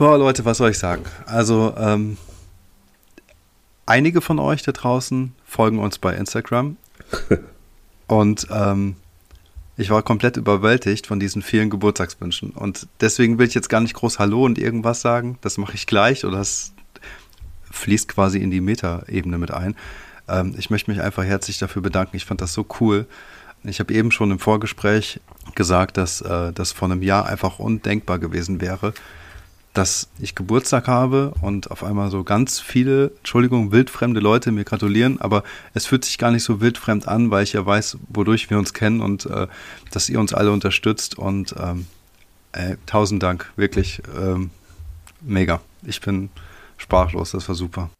Boah, Leute, was soll ich sagen? Also, ähm, einige von euch da draußen folgen uns bei Instagram. und ähm, ich war komplett überwältigt von diesen vielen Geburtstagswünschen. Und deswegen will ich jetzt gar nicht groß Hallo und irgendwas sagen. Das mache ich gleich oder das fließt quasi in die Meta-Ebene mit ein. Ähm, ich möchte mich einfach herzlich dafür bedanken. Ich fand das so cool. Ich habe eben schon im Vorgespräch gesagt, dass äh, das vor einem Jahr einfach undenkbar gewesen wäre, dass ich Geburtstag habe und auf einmal so ganz viele, Entschuldigung, wildfremde Leute mir gratulieren, aber es fühlt sich gar nicht so wildfremd an, weil ich ja weiß, wodurch wir uns kennen und äh, dass ihr uns alle unterstützt und ähm, ey, tausend Dank, wirklich ähm, mega. Ich bin sprachlos, das war super.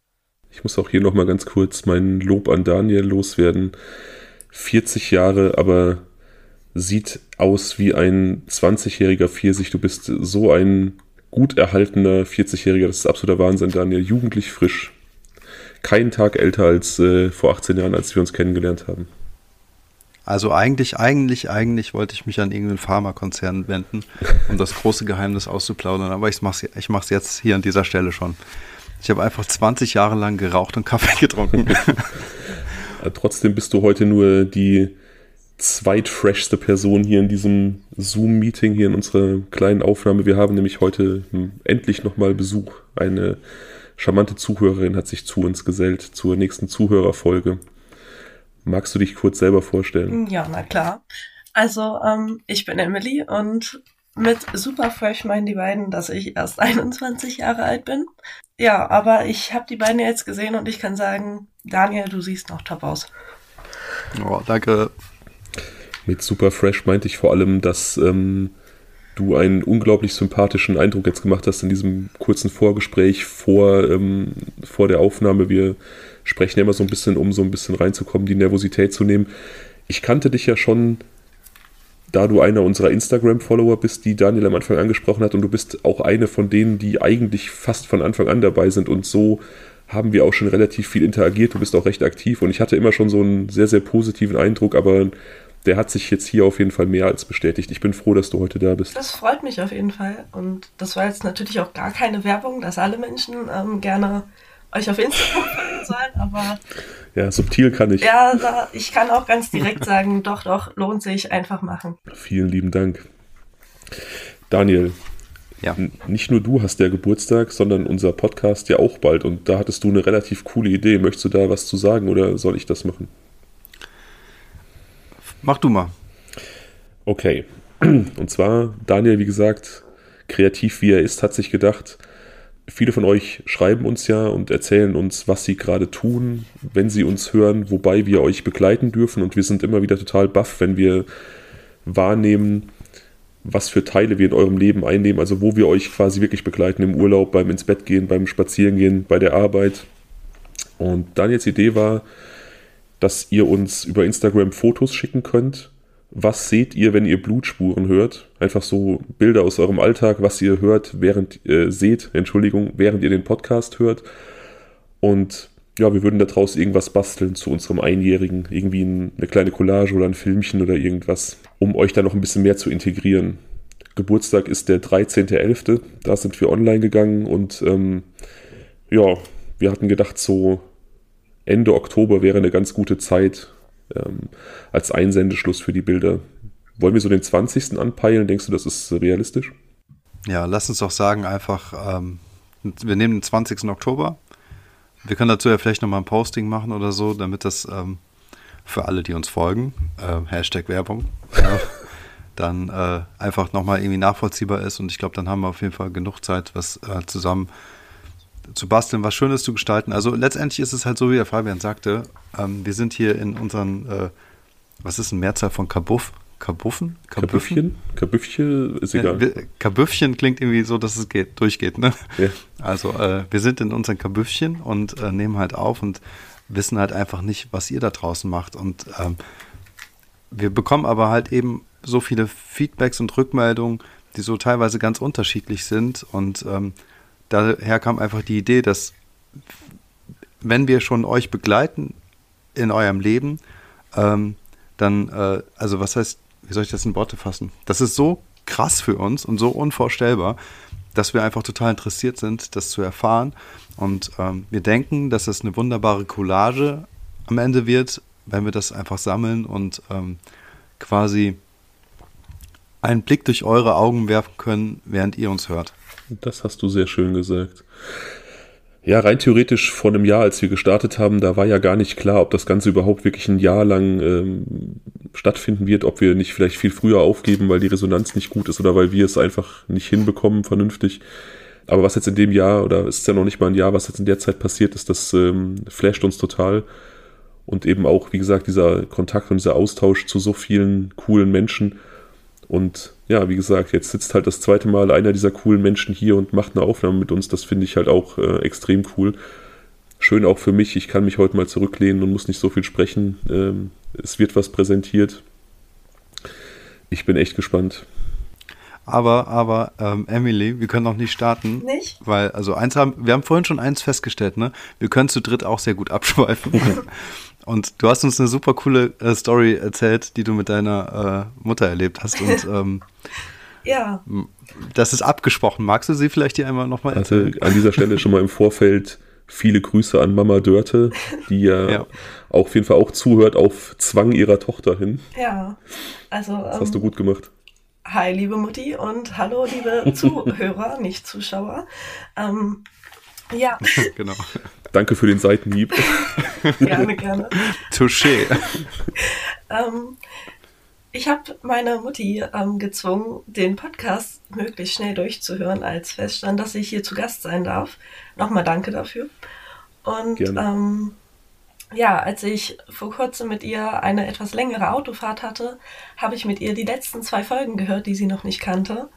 Ich muss auch hier nochmal ganz kurz mein Lob an Daniel loswerden. 40 Jahre, aber sieht aus wie ein 20-jähriger Pfirsich. Du bist so ein gut erhaltener 40-Jähriger. Das ist absoluter Wahnsinn, Daniel. Jugendlich frisch. Keinen Tag älter als äh, vor 18 Jahren, als wir uns kennengelernt haben. Also eigentlich, eigentlich, eigentlich wollte ich mich an irgendeinen Pharmakonzern wenden, um das große Geheimnis auszuplaudern. Aber ich mache es ich mach's jetzt hier an dieser Stelle schon. Ich habe einfach 20 Jahre lang geraucht und Kaffee getrunken. Trotzdem bist du heute nur die zweitfreshste Person hier in diesem Zoom-Meeting, hier in unserer kleinen Aufnahme. Wir haben nämlich heute endlich nochmal Besuch. Eine charmante Zuhörerin hat sich zu uns gesellt zur nächsten Zuhörerfolge. Magst du dich kurz selber vorstellen? Ja, na klar. Also, ähm, ich bin Emily und mit super fresh meinen die beiden, dass ich erst 21 Jahre alt bin. Ja, aber ich habe die beiden jetzt gesehen und ich kann sagen, Daniel, du siehst noch top aus. Oh, danke. Mit super fresh meinte ich vor allem, dass ähm, du einen unglaublich sympathischen Eindruck jetzt gemacht hast in diesem kurzen Vorgespräch vor, ähm, vor der Aufnahme. Wir sprechen ja immer so ein bisschen, um so ein bisschen reinzukommen, die Nervosität zu nehmen. Ich kannte dich ja schon da du einer unserer Instagram-Follower bist, die Daniel am Anfang angesprochen hat, und du bist auch eine von denen, die eigentlich fast von Anfang an dabei sind und so haben wir auch schon relativ viel interagiert. Du bist auch recht aktiv und ich hatte immer schon so einen sehr, sehr positiven Eindruck, aber der hat sich jetzt hier auf jeden Fall mehr als bestätigt. Ich bin froh, dass du heute da bist. Das freut mich auf jeden Fall. Und das war jetzt natürlich auch gar keine Werbung, dass alle Menschen ähm, gerne euch auf Instagram folgen sollen, aber. Ja, subtil kann ich. Ja, da, ich kann auch ganz direkt sagen, doch, doch, lohnt sich, einfach machen. Vielen lieben Dank. Daniel, ja. nicht nur du hast der Geburtstag, sondern unser Podcast ja auch bald. Und da hattest du eine relativ coole Idee. Möchtest du da was zu sagen oder soll ich das machen? Mach du mal. Okay. Und zwar, Daniel, wie gesagt, kreativ wie er ist, hat sich gedacht, viele von euch schreiben uns ja und erzählen uns, was sie gerade tun, wenn sie uns hören, wobei wir euch begleiten dürfen und wir sind immer wieder total baff, wenn wir wahrnehmen, was für Teile wir in eurem Leben einnehmen, also wo wir euch quasi wirklich begleiten im Urlaub, beim ins Bett gehen, beim Spazierengehen, bei der Arbeit. Und Daniels Idee war, dass ihr uns über Instagram Fotos schicken könnt was seht ihr, wenn ihr Blutspuren hört? Einfach so Bilder aus eurem Alltag, was ihr hört, während äh, seht, Entschuldigung, während ihr den Podcast hört. Und ja, wir würden daraus irgendwas basteln zu unserem Einjährigen. Irgendwie eine kleine Collage oder ein Filmchen oder irgendwas, um euch da noch ein bisschen mehr zu integrieren. Geburtstag ist der 13.11. Da sind wir online gegangen und ähm, ja, wir hatten gedacht, so Ende Oktober wäre eine ganz gute Zeit, ähm, als Einsendeschluss für die Bilder. Wollen wir so den 20. anpeilen? Denkst du, das ist realistisch? Ja, lass uns doch sagen, einfach, ähm, wir nehmen den 20. Oktober. Wir können dazu ja vielleicht nochmal ein Posting machen oder so, damit das ähm, für alle, die uns folgen, äh, Hashtag Werbung, äh, dann äh, einfach nochmal irgendwie nachvollziehbar ist. Und ich glaube, dann haben wir auf jeden Fall genug Zeit, was äh, zusammen zu basteln, was Schönes zu gestalten. Also letztendlich ist es halt so, wie der Fabian sagte, ähm, wir sind hier in unseren, äh, was ist eine Mehrzahl von Kabuff? Kabuffen? Kabüffchen? Kabüffchen ist egal. Äh, Kabüffchen klingt irgendwie so, dass es geht, durchgeht, ne? Ja. Also äh, wir sind in unseren Kabüffchen und äh, nehmen halt auf und wissen halt einfach nicht, was ihr da draußen macht. Und ähm, wir bekommen aber halt eben so viele Feedbacks und Rückmeldungen, die so teilweise ganz unterschiedlich sind und ähm, daher kam einfach die Idee, dass wenn wir schon euch begleiten in eurem Leben, ähm, dann, äh, also was heißt, wie soll ich das in Worte fassen? Das ist so krass für uns und so unvorstellbar, dass wir einfach total interessiert sind, das zu erfahren. Und ähm, wir denken, dass es eine wunderbare Collage am Ende wird, wenn wir das einfach sammeln und ähm, quasi einen Blick durch eure Augen werfen können, während ihr uns hört. Das hast du sehr schön gesagt. Ja, rein theoretisch vor einem Jahr, als wir gestartet haben, da war ja gar nicht klar, ob das Ganze überhaupt wirklich ein Jahr lang ähm, stattfinden wird, ob wir nicht vielleicht viel früher aufgeben, weil die Resonanz nicht gut ist oder weil wir es einfach nicht hinbekommen vernünftig. Aber was jetzt in dem Jahr, oder es ist ja noch nicht mal ein Jahr, was jetzt in der Zeit passiert ist, das ähm, flasht uns total. Und eben auch, wie gesagt, dieser Kontakt und dieser Austausch zu so vielen coolen Menschen. Und ja, wie gesagt, jetzt sitzt halt das zweite Mal einer dieser coolen Menschen hier und macht eine Aufnahme mit uns. Das finde ich halt auch äh, extrem cool. Schön auch für mich. Ich kann mich heute mal zurücklehnen und muss nicht so viel sprechen. Ähm, es wird was präsentiert. Ich bin echt gespannt. Aber, aber, ähm, Emily, wir können noch nicht starten. Nicht? Weil, also eins haben, wir haben vorhin schon eins festgestellt, ne? Wir können zu dritt auch sehr gut abschweifen. Und du hast uns eine super coole äh, Story erzählt, die du mit deiner äh, Mutter erlebt hast. Und ähm, ja. Das ist abgesprochen. Magst du sie vielleicht hier einmal nochmal erzählen? Also an dieser Stelle schon mal im Vorfeld viele Grüße an Mama Dörte, die ja, ja. auf jeden Fall auch zuhört auf Zwang ihrer Tochter hin. Ja, also. Das hast ähm, du gut gemacht. Hi, liebe Mutti und hallo, liebe Zuhörer, nicht Zuschauer. Ähm, ja. genau. Danke für den Seitenhieb. gerne, gerne. Touché. ähm, ich habe meine Mutti ähm, gezwungen, den Podcast möglichst schnell durchzuhören, als feststand, dass ich hier zu Gast sein darf. Nochmal danke dafür. Und ähm, ja, als ich vor kurzem mit ihr eine etwas längere Autofahrt hatte, habe ich mit ihr die letzten zwei Folgen gehört, die sie noch nicht kannte.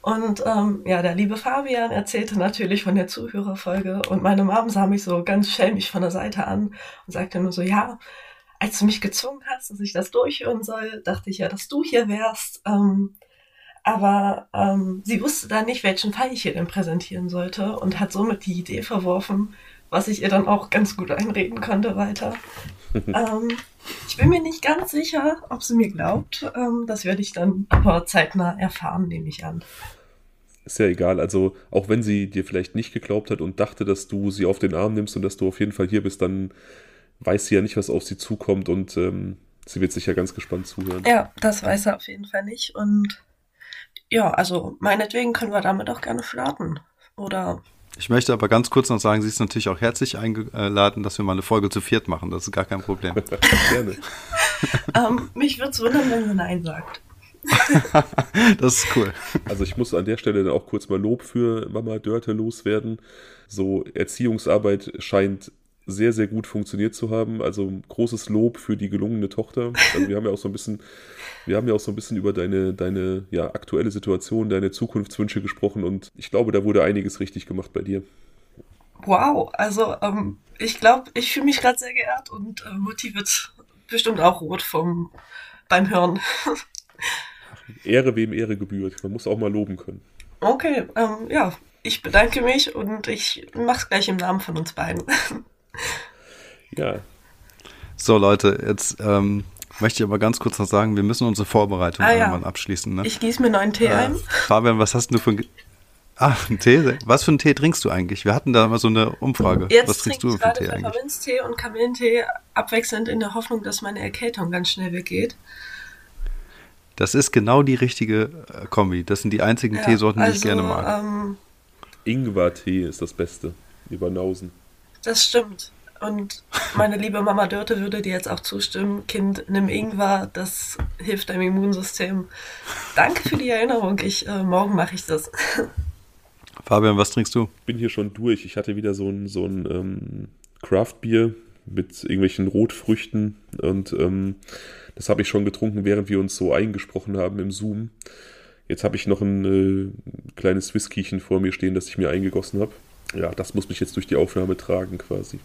Und ähm, ja, der liebe Fabian erzählte natürlich von der Zuhörerfolge und meine Mom sah mich so ganz schelmisch von der Seite an und sagte nur so, ja, als du mich gezwungen hast, dass ich das durchhören soll, dachte ich ja, dass du hier wärst. Ähm, aber ähm, sie wusste dann nicht, welchen Fall ich hier denn präsentieren sollte und hat somit die Idee verworfen, was ich ihr dann auch ganz gut einreden konnte weiter. ähm, ich bin mir nicht ganz sicher, ob sie mir glaubt. Ähm, das werde ich dann aber zeitnah erfahren, nehme ich an. Ist ja egal. Also, auch wenn sie dir vielleicht nicht geglaubt hat und dachte, dass du sie auf den Arm nimmst und dass du auf jeden Fall hier bist, dann weiß sie ja nicht, was auf sie zukommt und ähm, sie wird sicher ganz gespannt zuhören. Ja, das weiß er auf jeden Fall nicht. Und ja, also meinetwegen können wir damit auch gerne starten. Oder ich möchte aber ganz kurz noch sagen, sie ist natürlich auch herzlich eingeladen, dass wir mal eine Folge zu viert machen. Das ist gar kein Problem. Gerne. ähm, mich würde es wundern, wenn sie Nein sagt. das ist cool. Also ich muss an der Stelle dann auch kurz mal Lob für Mama Dörte loswerden. So Erziehungsarbeit scheint sehr, sehr gut funktioniert zu haben. Also großes Lob für die gelungene Tochter. Also wir haben ja auch so ein bisschen, wir haben ja auch so ein bisschen über deine, deine ja, aktuelle Situation, deine Zukunftswünsche gesprochen und ich glaube, da wurde einiges richtig gemacht bei dir. Wow, also ähm, ich glaube, ich fühle mich gerade sehr geehrt und äh, Mutti wird bestimmt auch rot vom beim Hören. Ehre wem Ehre gebührt. Man muss auch mal loben können. Okay, ähm, ja, ich bedanke mich und ich mache es gleich im Namen von uns beiden. Ja. So, Leute, jetzt ähm, möchte ich aber ganz kurz noch sagen, wir müssen unsere Vorbereitung ah, irgendwann ja. abschließen. Ne? Ich gieße mir neuen Tee äh, ein. Fabian, was hast du für ein. Ah, ein Tee? Was für einen Tee trinkst du eigentlich? Wir hatten da mal so eine Umfrage. Jetzt was trinkst du für einen Tee eigentlich? Pfefferminztee und Kamillentee abwechselnd in der Hoffnung, dass meine Erkältung ganz schnell weggeht. Das ist genau die richtige äh, Kombi. Das sind die einzigen ja, Teesorten, die also, ich gerne mag. Ähm, Ingwer-Tee ist das Beste. Über Nausen. Das stimmt. Und meine liebe Mama Dörte würde dir jetzt auch zustimmen. Kind, nimm Ingwer, das hilft deinem Immunsystem. Danke für die Erinnerung. Ich, äh, morgen mache ich das. Fabian, was trinkst du? Ich bin hier schon durch. Ich hatte wieder so ein, so ein ähm, Craft-Bier mit irgendwelchen Rotfrüchten und ähm, das habe ich schon getrunken, während wir uns so eingesprochen haben im Zoom. Jetzt habe ich noch ein äh, kleines Whiskiechen vor mir stehen, das ich mir eingegossen habe. Ja, das muss mich jetzt durch die Aufnahme tragen quasi.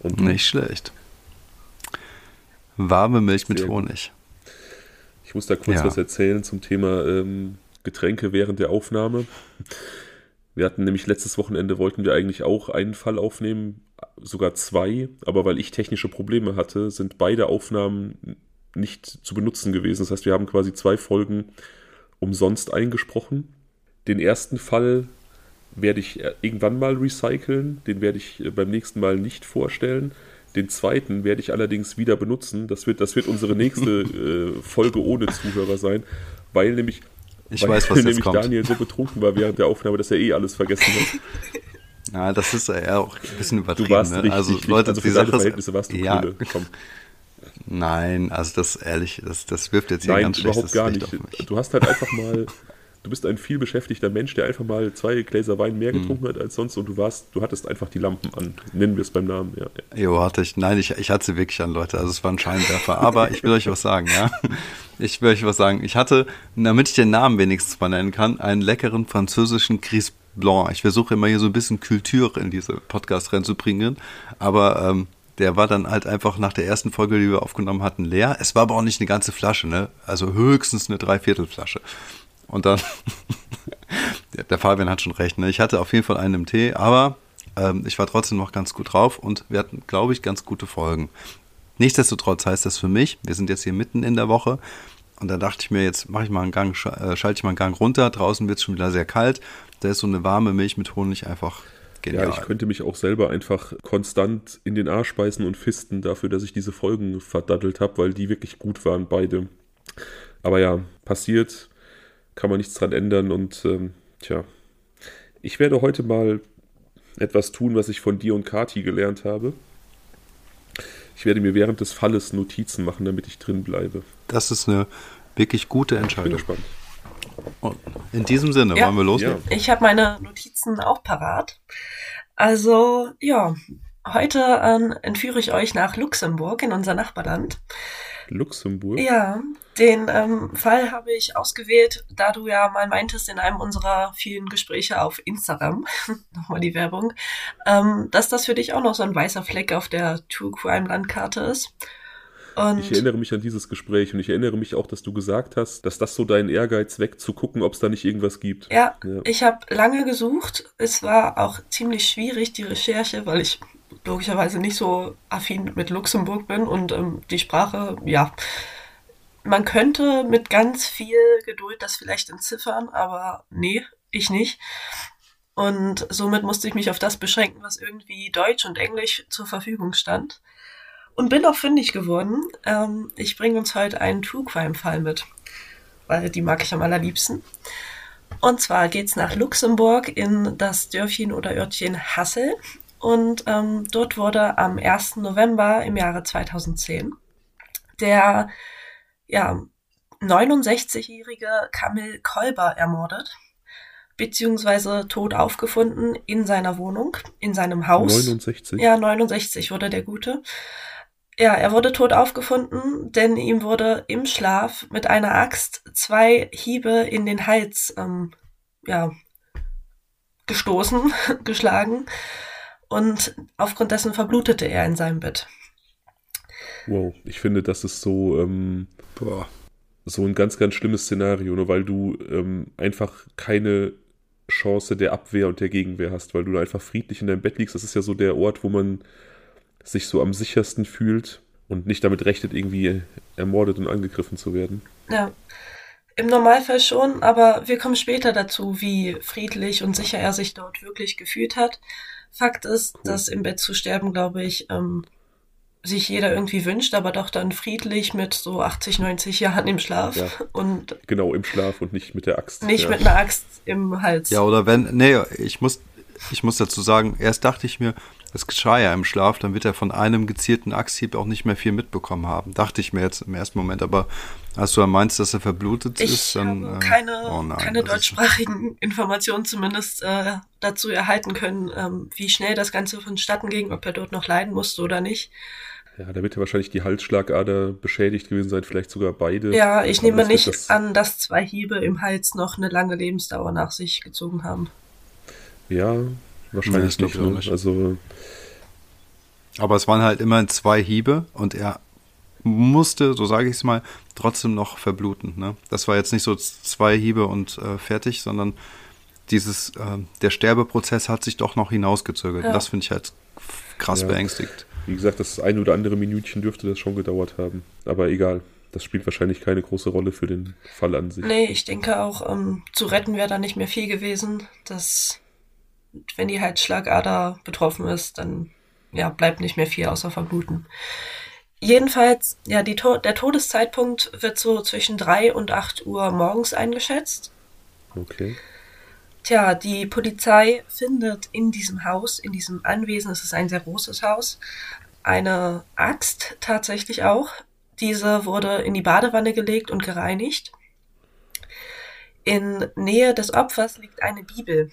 Und Nicht schlecht. Warme Milch mit Honig. Ich muss da kurz ja. was erzählen zum Thema ähm, Getränke während der Aufnahme. Wir hatten nämlich letztes Wochenende wollten wir eigentlich auch einen Fall aufnehmen, sogar zwei, aber weil ich technische Probleme hatte, sind beide Aufnahmen nicht zu benutzen gewesen. Das heißt, wir haben quasi zwei Folgen umsonst eingesprochen. Den ersten Fall werde ich äh, irgendwann mal recyceln. Den werde ich äh, beim nächsten Mal nicht vorstellen. Den zweiten werde ich allerdings wieder benutzen. Das wird, das wird unsere nächste äh, Folge ohne Zuhörer sein, weil nämlich, Ich weil weiß, nämlich. Daniel so betrunken war während der Aufnahme, dass er eh alles vergessen hat. Ja, das ist ja auch ein bisschen Du übertrieben. warst ne? richtig, also richtig- Leute, also für die deine Sache Verhältnisse warst du ja, coole. Komm. nein, also das ehrlich, das, das wirft jetzt hier ein Nein, ganz überhaupt gar nicht. auf mich. Du hast halt einfach mal, du bist ein viel beschäftigter Mensch, der einfach mal zwei Gläser Wein Hm. mehr getrunken hat als sonst und du warst, du hattest einfach die Lampen an. Nennen wir es beim Namen, ja. Jo, hatte ich. Nein, ich, ich hatte sie wirklich an, Leute. Also es war ein Scheinwerfer. Aber ich will euch was sagen, ja. Ich will euch was sagen. Ich hatte, damit ich den Namen wenigstens mal nennen kann, einen leckeren französischen Gris Blanc. Ich versuche immer hier so ein bisschen Kultur in diese Podcast reinzubringen. Aber ähm, der war dann halt einfach nach der ersten Folge, die wir aufgenommen hatten, leer. Es war aber auch nicht eine ganze Flasche, ne? Also höchstens eine Dreiviertelflasche. Und dann, der- Fabian hat schon recht, ne? Ich hatte auf jeden Fall einen im Tee, aber ähm, ich war trotzdem noch ganz gut drauf und wir hatten, glaube ich, ganz gute Folgen. Nichtsdestotrotz heißt das für mich, wir sind jetzt hier mitten in der Woche und da dachte ich mir, jetzt mache ich mal einen Gang, äh, schalte ich mal einen Gang runter. Draußen wird es schon wieder sehr kalt. Da ist so eine warme Milch mit Honig einfach genial. Ja, ich könnte mich auch selber einfach konstant in den Arsch beißen und fisten dafür, dass ich diese Folgen verdaddelt habe, weil die wirklich gut waren, beide. Aber ja, passiert, kann man nichts dran ändern und ähm, tja, ich werde heute mal etwas tun, was ich von dir und Kati gelernt habe. Ich werde mir während des Falles Notizen machen, damit ich drin bleibe. das ist eine wirklich gute Ich bin Entscheidung. gespannt. Und in diesem Sinne, Ja. wollen wir loslegen? Ich habe meine Notizen auch parat. Also, ja, heute ähm, entführe ich euch nach Luxemburg in unser Nachbarland. Luxemburg? Ja, den ähm, Fall habe ich ausgewählt, da du ja mal meintest in einem unserer vielen Gespräche auf Instagram, nochmal die Werbung, ähm, dass das für dich auch noch so ein weißer Fleck auf der True Crime Landkarte ist. Und Ich erinnere mich an dieses Gespräch und ich erinnere mich auch, dass du gesagt hast, dass das so dein Ehrgeiz weckt, zu gucken, ob es da nicht irgendwas gibt. Ja, Ja. ich habe lange gesucht. Es war auch ziemlich schwierig, die Recherche, weil ich logischerweise nicht so affin mit Luxemburg bin und ähm, die Sprache, ja. Man könnte mit ganz viel Geduld das vielleicht entziffern, aber nee, ich nicht. Und somit musste ich mich auf das beschränken, was irgendwie Deutsch und Englisch zur Verfügung stand. Und bin auch fündig geworden. Ähm, ich bringe uns heute einen True Crime-Fall mit, weil die mag ich am allerliebsten. Und zwar geht's nach Luxemburg in das Dörfchen oder Örtchen Hassel. Und ähm, dort wurde am 1. November im Jahre 2010 der ja, 69-jährige Kamil Kolber ermordet, beziehungsweise tot aufgefunden in seiner Wohnung, in seinem Haus. 69? Ja, 69 wurde der Gute. Ja, er wurde tot aufgefunden, denn ihm wurde im Schlaf mit einer Axt zwei Hiebe in den Hals, ähm, ja, gestoßen, geschlagen. Und aufgrund dessen verblutete er in seinem Bett. Wow, ich finde, das ist so, ähm, Boah. so ein ganz, ganz schlimmes Szenario, ne, weil du ähm, einfach keine Chance der Abwehr und der Gegenwehr hast, weil du da einfach friedlich in deinem Bett liegst. Das ist ja so der Ort, wo man sich so am sichersten fühlt und nicht damit rechnet, irgendwie ermordet und angegriffen zu werden. Ja, im Normalfall schon, aber wir kommen später dazu, wie friedlich und sicher er sich dort wirklich gefühlt hat. Fakt ist, Cool. dass im Bett zu sterben, glaube ich, ähm, sich jeder irgendwie wünscht, aber doch dann friedlich mit so 80, 90 Jahren im Schlaf Ja. und Genau, im Schlaf und nicht mit der Axt. nicht ja. mit einer Axt im Hals. Ja, oder wenn, nee, ich muss, ich muss dazu sagen, erst dachte ich mir, es geschah ja im Schlaf, dann wird er von einem gezielten Axthieb auch nicht mehr viel mitbekommen haben. Dachte ich mir jetzt im ersten Moment, aber als du meinst, dass er verblutet Ich ist, dann. habe äh, keine, oh nein, keine deutschsprachigen Informationen zumindest äh, dazu erhalten können, ähm, wie schnell das Ganze vonstatten ging, ob er dort noch leiden musste oder nicht. Ja, da wird ja wahrscheinlich die Halsschlagader beschädigt gewesen sein, vielleicht sogar beide. Ja, ich Aber nehme nicht das- an, dass zwei Hiebe im Hals noch eine lange Lebensdauer nach sich gezogen haben. Ja, wahrscheinlich glaub nicht. Ne? nicht. Also, Aber es waren halt immerhin zwei Hiebe und er musste, so sage ich es mal, trotzdem noch verbluten. Ne? Das war jetzt nicht so zwei Hiebe und äh, fertig, sondern dieses, äh, der Sterbeprozess hat sich doch noch hinausgezögert. Ja. Das finde ich halt krass Ja. beängstigt. wie gesagt, das ein oder andere Minütchen dürfte das schon gedauert haben. Aber egal, das spielt wahrscheinlich keine große Rolle für den Fall an sich. Nee, ich denke auch, ähm, zu retten wäre da nicht mehr viel gewesen. Das wenn die Halsschlagader betroffen ist, dann ja, bleibt nicht mehr viel außer verbluten. Jedenfalls, ja, to der Todeszeitpunkt wird so zwischen 3 und 8 Uhr morgens eingeschätzt. Okay. Tja, die Polizei findet in diesem Haus, in diesem Anwesen, es ist ein sehr großes Haus, eine Axt tatsächlich auch. Diese wurde in die Badewanne gelegt und gereinigt. In Nähe des Opfers liegt eine Bibel.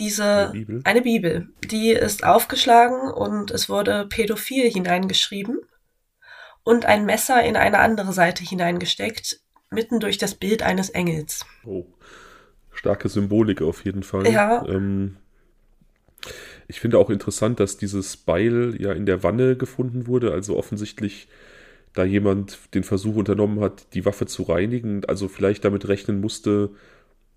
Diese, Eine Bibel? eine Bibel, die ist aufgeschlagen und es wurde pädophil hineingeschrieben und ein Messer in eine andere Seite hineingesteckt, mitten durch das Bild eines Engels. Oh. Starke Symbolik auf jeden Fall. Ja. Ähm, ich finde auch interessant, dass dieses Beil ja in der Wanne gefunden wurde. Also offensichtlich da jemand den Versuch unternommen hat, die Waffe zu reinigen. Also vielleicht damit rechnen musste,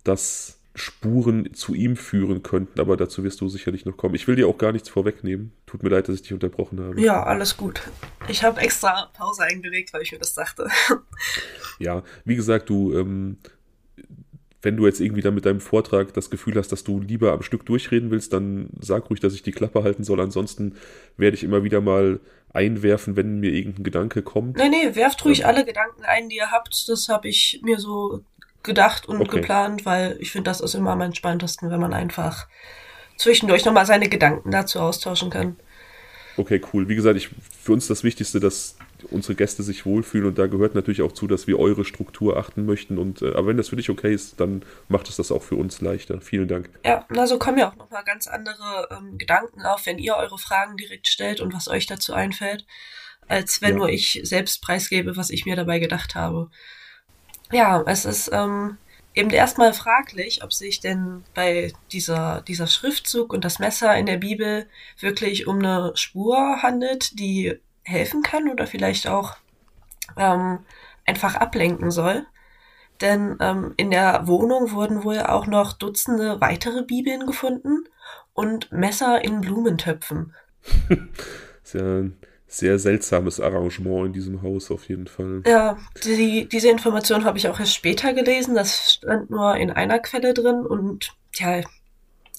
dass Spuren zu ihm führen könnten. Aber dazu wirst du sicherlich noch kommen. Ich will dir auch gar nichts vorwegnehmen. Tut mir leid, dass ich dich unterbrochen habe. Ja, alles gut. Ich habe extra Pause eingelegt, weil ich mir das dachte. Ja, wie gesagt, du, ähm, wenn du jetzt irgendwie dann mit deinem Vortrag das Gefühl hast, dass du lieber am Stück durchreden willst, dann sag ruhig, dass ich die Klappe halten soll. Ansonsten werde ich immer wieder mal einwerfen, wenn mir irgendein Gedanke kommt. Nee, nee, werft ruhig Ja. alle Gedanken ein, die ihr habt. Das habe ich mir so gedacht und Okay. geplant, weil ich finde, das ist immer am entspanntesten, wenn man einfach zwischendurch nochmal seine Gedanken dazu austauschen kann. Okay, cool. Wie gesagt, ich, für uns das Wichtigste, dass unsere Gäste sich wohlfühlen und da gehört natürlich auch zu, dass wir eure Struktur achten möchten. Und äh, aber wenn das für dich okay ist, dann macht es das auch für uns leichter. Vielen Dank. Ja, na, so kommen ja auch nochmal ganz andere ähm, Gedanken auf, wenn ihr eure Fragen direkt stellt und was euch dazu einfällt, als wenn Ja. nur ich selbst preisgebe, was ich mir dabei gedacht habe. Ja, es ist ähm, eben erstmal fraglich, ob sich denn bei dieser, dieser Schriftzug und das Messer in der Bibel wirklich um eine Spur handelt, die helfen kann oder vielleicht auch ähm, einfach ablenken soll. Denn ähm, in der Wohnung wurden wohl auch noch Dutzende weitere Bibeln gefunden und Messer in Blumentöpfen. Ja ein sehr seltsames Arrangement in diesem Haus auf jeden Fall. Ja, die, diese Information habe ich auch erst später gelesen. Das stand nur in einer Quelle drin und ja,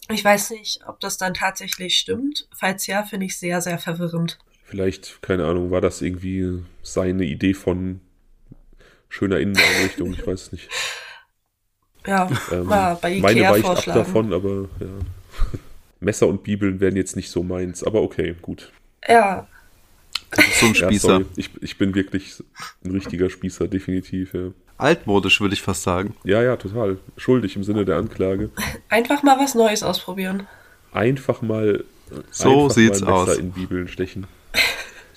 ich weiß nicht, ob das dann tatsächlich stimmt. Falls ja, finde ich sehr, sehr verwirrend. Vielleicht, keine Ahnung, war das irgendwie seine Idee von schöner Inneneinrichtung? Ich weiß es nicht. Ja, Ähm, war bei meine Ikea weicht ab davon, aber ja. Messer und Bibeln wären jetzt nicht so meins, aber okay, gut. Ja, so ein Ja, Spießer. sorry. Ich, ich bin wirklich ein richtiger Spießer, definitiv, ja. Altmodisch, würde ich fast sagen. Ja, ja, total. Schuldig im Sinne der Anklage. einfach mal was Neues ausprobieren. Einfach mal, So einfach sieht's mal ein Messer aus. in Bibeln stechen.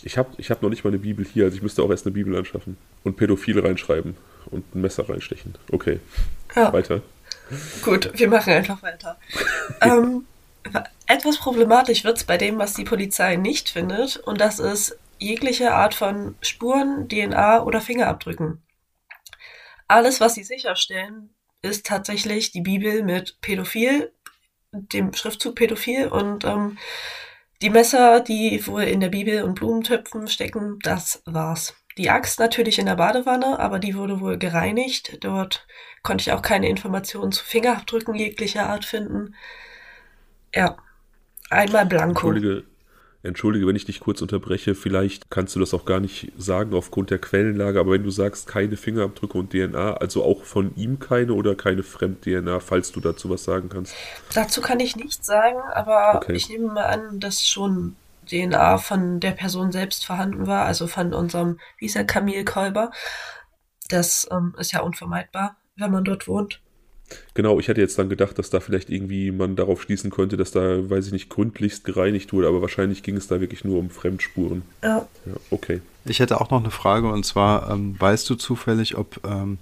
Ich habe ich hab noch nicht mal eine Bibel hier, also ich müsste auch erst eine Bibel anschaffen. Und Pädophil reinschreiben und ein Messer reinstechen. Okay, Ja. weiter. Gut, wir machen einfach weiter. ähm, etwas problematisch wird's bei dem, was die Polizei nicht findet, und das ist jegliche Art von Spuren, DNA oder Fingerabdrücken. Alles, was sie sicherstellen, ist tatsächlich die Bibel mit Pädophil, dem Schriftzug Pädophil und ähm, die Messer, die wohl in der Bibel und Blumentöpfen stecken, das war's. Die Axt natürlich in der Badewanne, aber die wurde wohl gereinigt. Dort konnte ich auch keine Informationen zu Fingerabdrücken jeglicher Art finden. Ja, einmal blanko. Entschuldige, entschuldige, wenn ich dich kurz unterbreche. Vielleicht kannst du das auch gar nicht sagen aufgrund der Quellenlage, aber wenn du sagst, keine Fingerabdrücke und DNA, also auch von ihm keine oder keine Fremd-DNA, falls du dazu was sagen kannst. Dazu kann ich nichts sagen, aber Okay. ich nehme mal an, dass schon DNA von der Person selbst vorhanden war, also von unserem, wie ist er, Camille Kolber. Das ähm, ist ja unvermeidbar, wenn man dort wohnt. Genau, ich hätte jetzt dann gedacht, dass da vielleicht irgendwie man darauf schließen könnte, dass da, weiß ich nicht, gründlichst gereinigt wurde, aber wahrscheinlich ging es da wirklich nur um Fremdspuren. Ja, Ja, okay. Ich hätte auch noch eine Frage und zwar, ähm, weißt du zufällig, ob ähm,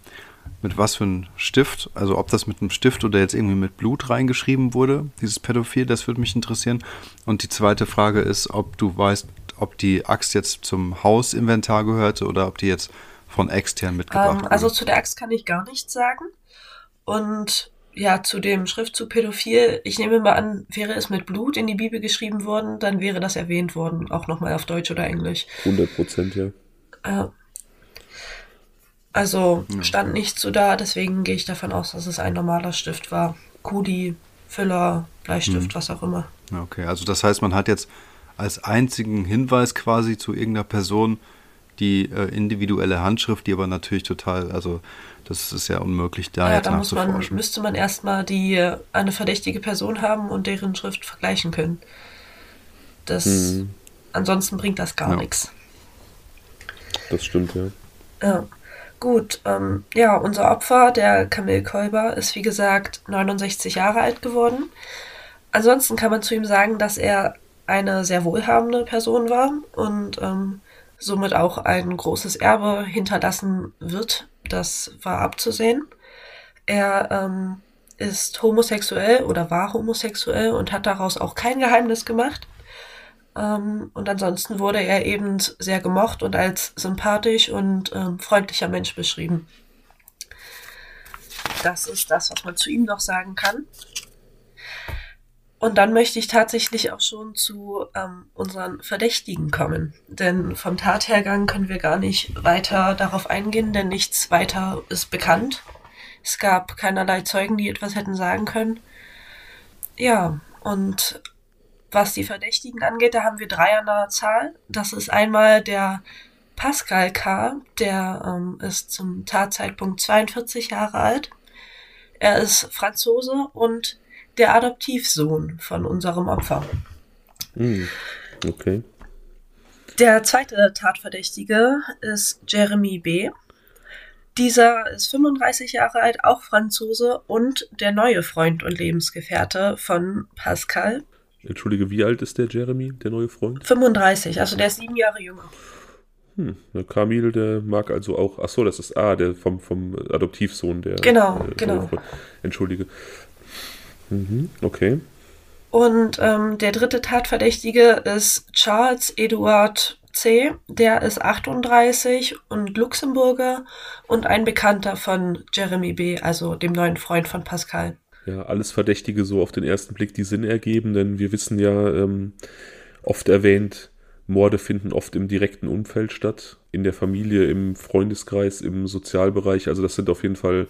mit was für einem Stift, also ob das mit einem Stift oder jetzt irgendwie mit Blut reingeschrieben wurde, dieses Pädophil, das würde mich interessieren. Und die zweite Frage ist, ob du weißt, ob die Axt jetzt zum Hausinventar gehörte oder ob die jetzt von extern mitgebracht ähm, also wurde. zu der Axt kann ich gar nichts sagen. Und ja, zu dem Schriftzug Pädophil, ich nehme mal an, wäre es mit Blut in die Bibel geschrieben worden, dann wäre das erwähnt worden, auch nochmal auf Deutsch oder Englisch. 100 Prozent, ja. Ja. Also stand nicht so da, deswegen gehe ich davon aus, dass es ein normaler Stift war. Kudi Füller, Bleistift, hm. was auch immer. Okay, also das heißt, man hat jetzt als einzigen Hinweis quasi zu irgendeiner Person die äh, individuelle Handschrift, die aber natürlich total, also das ist ja unmöglich, da ja, jetzt da muss man, müsste man erstmal die äh, eine verdächtige Person haben und deren Schrift vergleichen können. Das hm. ansonsten bringt das gar ja. nichts. Das stimmt, ja. Ja. Gut, ähm, ja, unser Opfer, der Kamil Kolber, ist wie gesagt 69 Jahre alt geworden. Ansonsten kann man zu ihm sagen, dass er eine sehr wohlhabende Person war und ähm, somit auch ein großes Erbe hinterlassen wird. Das war abzusehen. Er ähm, ist homosexuell oder war homosexuell und hat daraus auch kein Geheimnis gemacht. Ähm, und ansonsten wurde er eben sehr gemocht und als sympathisch und ähm, freundlicher Mensch beschrieben. Das ist das, was man zu ihm noch sagen kann. Und dann möchte ich tatsächlich auch schon zu ähm, unseren Verdächtigen kommen. Denn vom Tathergang können wir gar nicht weiter darauf eingehen, denn nichts weiter ist bekannt. Es gab keinerlei Zeugen, die etwas hätten sagen können. Ja, und was die Verdächtigen angeht, da haben wir drei an der Zahl. Das ist einmal der Pascal K., der ähm, ist zum Tatzeitpunkt 42 Jahre alt. Er ist Franzose und der Adoptivsohn von unserem Opfer. Hm, okay. Der zweite Tatverdächtige ist Jeremy B. Dieser ist 35 Jahre alt, auch Franzose und der neue Freund und Lebensgefährte von Pascal. Entschuldige, wie alt ist der Jeremy, der neue Freund? 35, also der ist sieben Jahre jünger. Hm, der Kamil, der mag also auch. Ach so, das ist ah, der vom, vom Adoptivsohn, der. Genau, äh, genau. Entschuldige. Mhm, okay. Und ähm, der dritte Tatverdächtige ist Charles Eduard C. Der ist 38 und Luxemburger und ein Bekannter von Jeremy B., also dem neuen Freund von Pascal. Ja, alles Verdächtige so auf den ersten Blick, die Sinn ergeben, denn wir wissen ja, ähm, oft erwähnt, Morde finden oft im direkten Umfeld statt, in der Familie, im Freundeskreis, im Sozialbereich. Also das sind auf jeden Fall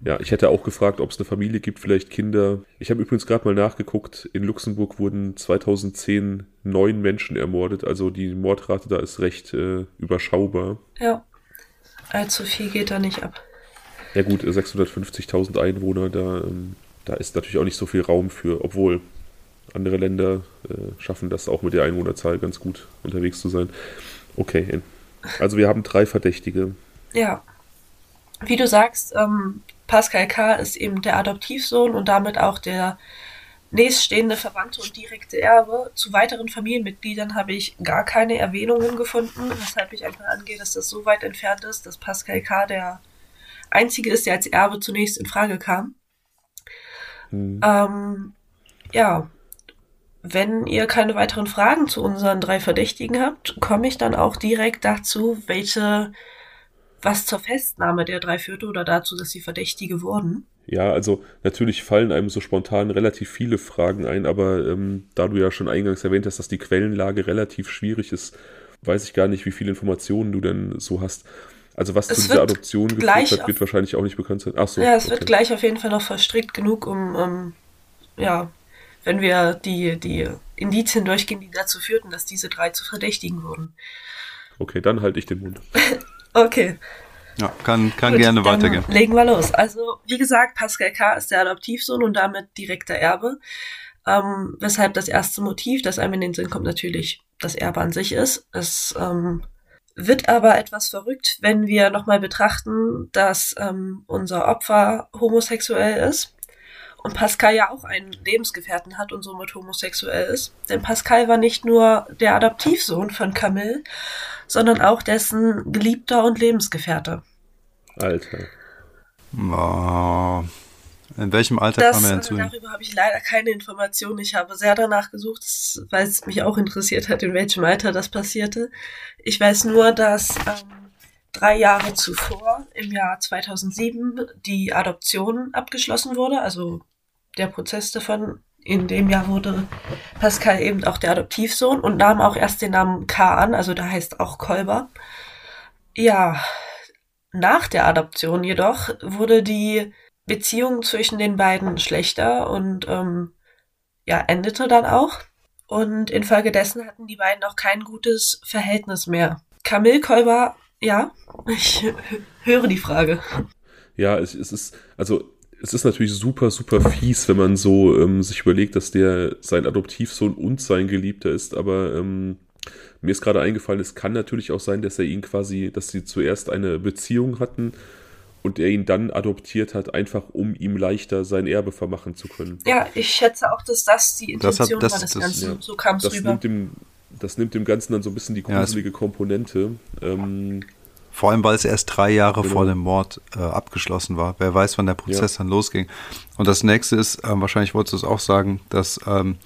ja, ich hätte auch gefragt, ob es eine Familie gibt, vielleicht Kinder. Ich habe übrigens gerade mal nachgeguckt, in Luxemburg wurden 2010 neun Menschen ermordet, also die Mordrate da ist recht äh, überschaubar. Ja, allzu viel geht da nicht ab. Ja gut, 650.000 Einwohner, da, ähm, da ist natürlich auch nicht so viel Raum für, obwohl andere Länder äh, schaffen das auch mit der Einwohnerzahl ganz gut unterwegs zu sein. Okay, also wir haben drei Verdächtige. Ja. Wie du sagst, ähm, Pascal K. ist eben der Adoptivsohn und damit auch der nächststehende Verwandte und direkte Erbe. Zu weiteren Familienmitgliedern habe ich gar keine Erwähnungen gefunden, weshalb ich einfach angehe, dass das so weit entfernt ist, dass Pascal K. der einzige ist, der als Erbe zunächst in Frage kam. Mhm. Ähm, ja, wenn ihr keine weiteren Fragen zu unseren drei Verdächtigen habt, komme ich dann auch direkt dazu, welche was zur Festnahme der drei führte oder dazu, dass sie Verdächtige wurden? Ja, also natürlich fallen einem so spontan relativ viele Fragen ein, aber ähm, da du ja schon eingangs erwähnt hast, dass die Quellenlage relativ schwierig ist, weiß ich gar nicht, wie viele Informationen du denn so hast. Also was es zu dieser Adoption geführt hat, wird wahrscheinlich auch nicht bekannt sein. Ach so. Ja, es okay. wird gleich auf jeden Fall noch verstrickt genug, um, um ja, wenn wir die, die Indizien durchgehen, die dazu führten, dass diese drei zu Verdächtigen wurden. Okay, dann halte ich den Mund. Okay. Ja, kann, kann Gut, gerne weitergehen. Legen wir los. Also, wie gesagt, Pascal K. ist der Adoptivsohn und damit direkter Erbe. Ähm, weshalb das erste Motiv, das einem in den Sinn kommt, natürlich das Erbe an sich ist. Es ähm, wird aber etwas verrückt, wenn wir nochmal betrachten, dass ähm, unser Opfer homosexuell ist und Pascal ja auch einen Lebensgefährten hat und somit homosexuell ist. Denn Pascal war nicht nur der Adoptivsohn von Camille, sondern auch dessen Geliebter und Lebensgefährte. Alter. In welchem Alter das, kam er hinzu? Darüber habe ich leider keine Informationen. Ich habe sehr danach gesucht, weil es mich auch interessiert hat, in welchem Alter das passierte. Ich weiß nur, dass ähm, drei Jahre zuvor, im Jahr 2007, die Adoption abgeschlossen wurde. Also der Prozess davon in dem Jahr wurde Pascal eben auch der Adoptivsohn und nahm auch erst den Namen K an, also da heißt auch Kolber. Ja, nach der Adoption jedoch wurde die Beziehung zwischen den beiden schlechter und ähm, ja, endete dann auch. Und infolgedessen hatten die beiden auch kein gutes Verhältnis mehr. Camille Kolber, ja, ich höre die Frage. Ja, es, es ist, also es ist natürlich super, super fies, wenn man so ähm, sich überlegt, dass der sein Adoptivsohn und sein Geliebter ist, aber ähm, mir ist gerade eingefallen, es kann natürlich auch sein, dass er ihn quasi, dass sie zuerst eine Beziehung hatten und er ihn dann adoptiert hat, einfach um ihm leichter sein Erbe vermachen zu können. Ja, ich schätze auch, dass das die Intention das hat, das, war des Ganzen. Ja, so kam es rüber. Nimmt dem, das nimmt dem Ganzen dann so ein bisschen die gruselige ja, Komponente. Ähm, vor allem, weil es erst drei Jahre genau. vor dem Mord äh, abgeschlossen war. Wer weiß, wann der Prozess ja. dann losging. Und das nächste ist, äh, wahrscheinlich wolltest du es auch sagen, dass ähm,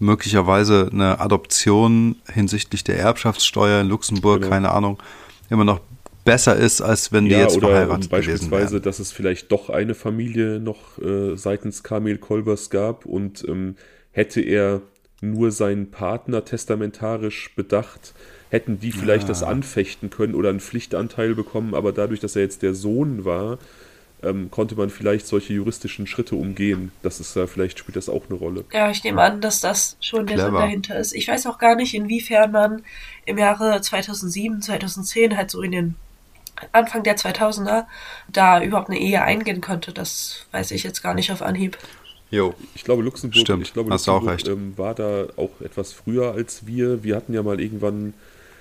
möglicherweise eine Adoption hinsichtlich der Erbschaftssteuer in Luxemburg, genau. keine Ahnung, immer noch besser ist, als wenn die ja, jetzt oder verheiratet beispielsweise, dass es vielleicht doch eine Familie noch äh, seitens Kamil Kolbers gab und ähm, hätte er nur seinen Partner testamentarisch bedacht, hätten die vielleicht ja. das anfechten können oder einen Pflichtanteil bekommen, aber dadurch, dass er jetzt der Sohn war, ähm, konnte man vielleicht solche juristischen Schritte umgehen. Das ist ja, vielleicht spielt das auch eine Rolle. Ja, ich nehme an, dass das schon der Sinn dahinter ist. Ich weiß auch gar nicht, inwiefern man im Jahre 2007, 2010 halt so in den Anfang der 2000er da überhaupt eine Ehe eingehen konnte. Das weiß ich jetzt gar nicht auf Anhieb. Jo. Ich glaube, Luxemburg, Stimmt, ich glaube, Luxemburg auch recht. Ähm, war da auch etwas früher als wir. Wir hatten ja mal irgendwann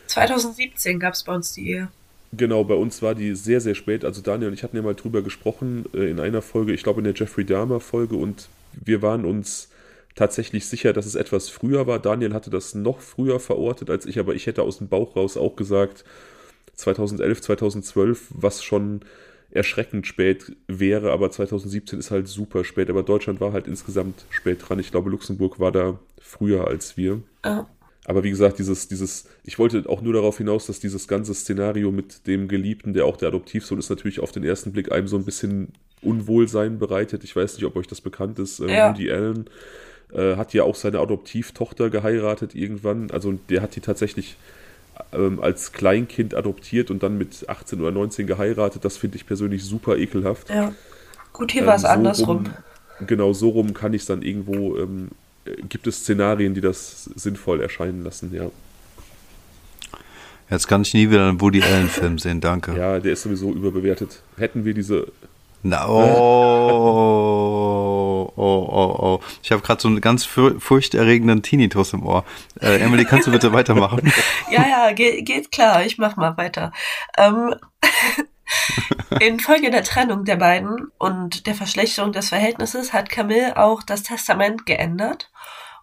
2017 gab es bei uns die Ehe. Genau, bei uns war die sehr, sehr spät. Also Daniel und ich hatten ja mal drüber gesprochen äh, in einer Folge, ich glaube in der Jeffrey Dahmer Folge und wir waren uns tatsächlich sicher, dass es etwas früher war. Daniel hatte das noch früher verortet als ich, aber ich hätte aus dem Bauch raus auch gesagt 2011, 2012, was schon erschreckend spät wäre, aber 2017 ist halt super spät. Aber Deutschland war halt insgesamt spät dran. Ich glaube, Luxemburg war da früher als wir. Oh. Aber wie gesagt, dieses, dieses, ich wollte auch nur darauf hinaus, dass dieses ganze Szenario mit dem Geliebten, der auch der Adoptivsohn ist, natürlich auf den ersten Blick einem so ein bisschen Unwohlsein bereitet. Ich weiß nicht, ob euch das bekannt ist. Äh, ja. Woody Allen äh, hat ja auch seine Adoptivtochter geheiratet irgendwann. Also der hat die tatsächlich ähm, als Kleinkind adoptiert und dann mit 18 oder 19 geheiratet. Das finde ich persönlich super ekelhaft. Ja. Gut, hier ähm, war es so andersrum. Rum, genau, so rum kann ich es dann irgendwo ähm, gibt es Szenarien, die das sinnvoll erscheinen lassen, ja. Jetzt kann ich nie wieder einen Woody Allen-Film sehen, danke. Ja, der ist sowieso überbewertet. Hätten wir diese. Na, oh, oh, oh, oh. Ich habe gerade so einen ganz furchterregenden Tinnitus im Ohr. Äh, Emily, kannst du bitte weitermachen? ja, ja, geht, geht klar. Ich mach mal weiter. Ähm, Infolge der Trennung der beiden und der Verschlechterung des Verhältnisses hat Camille auch das Testament geändert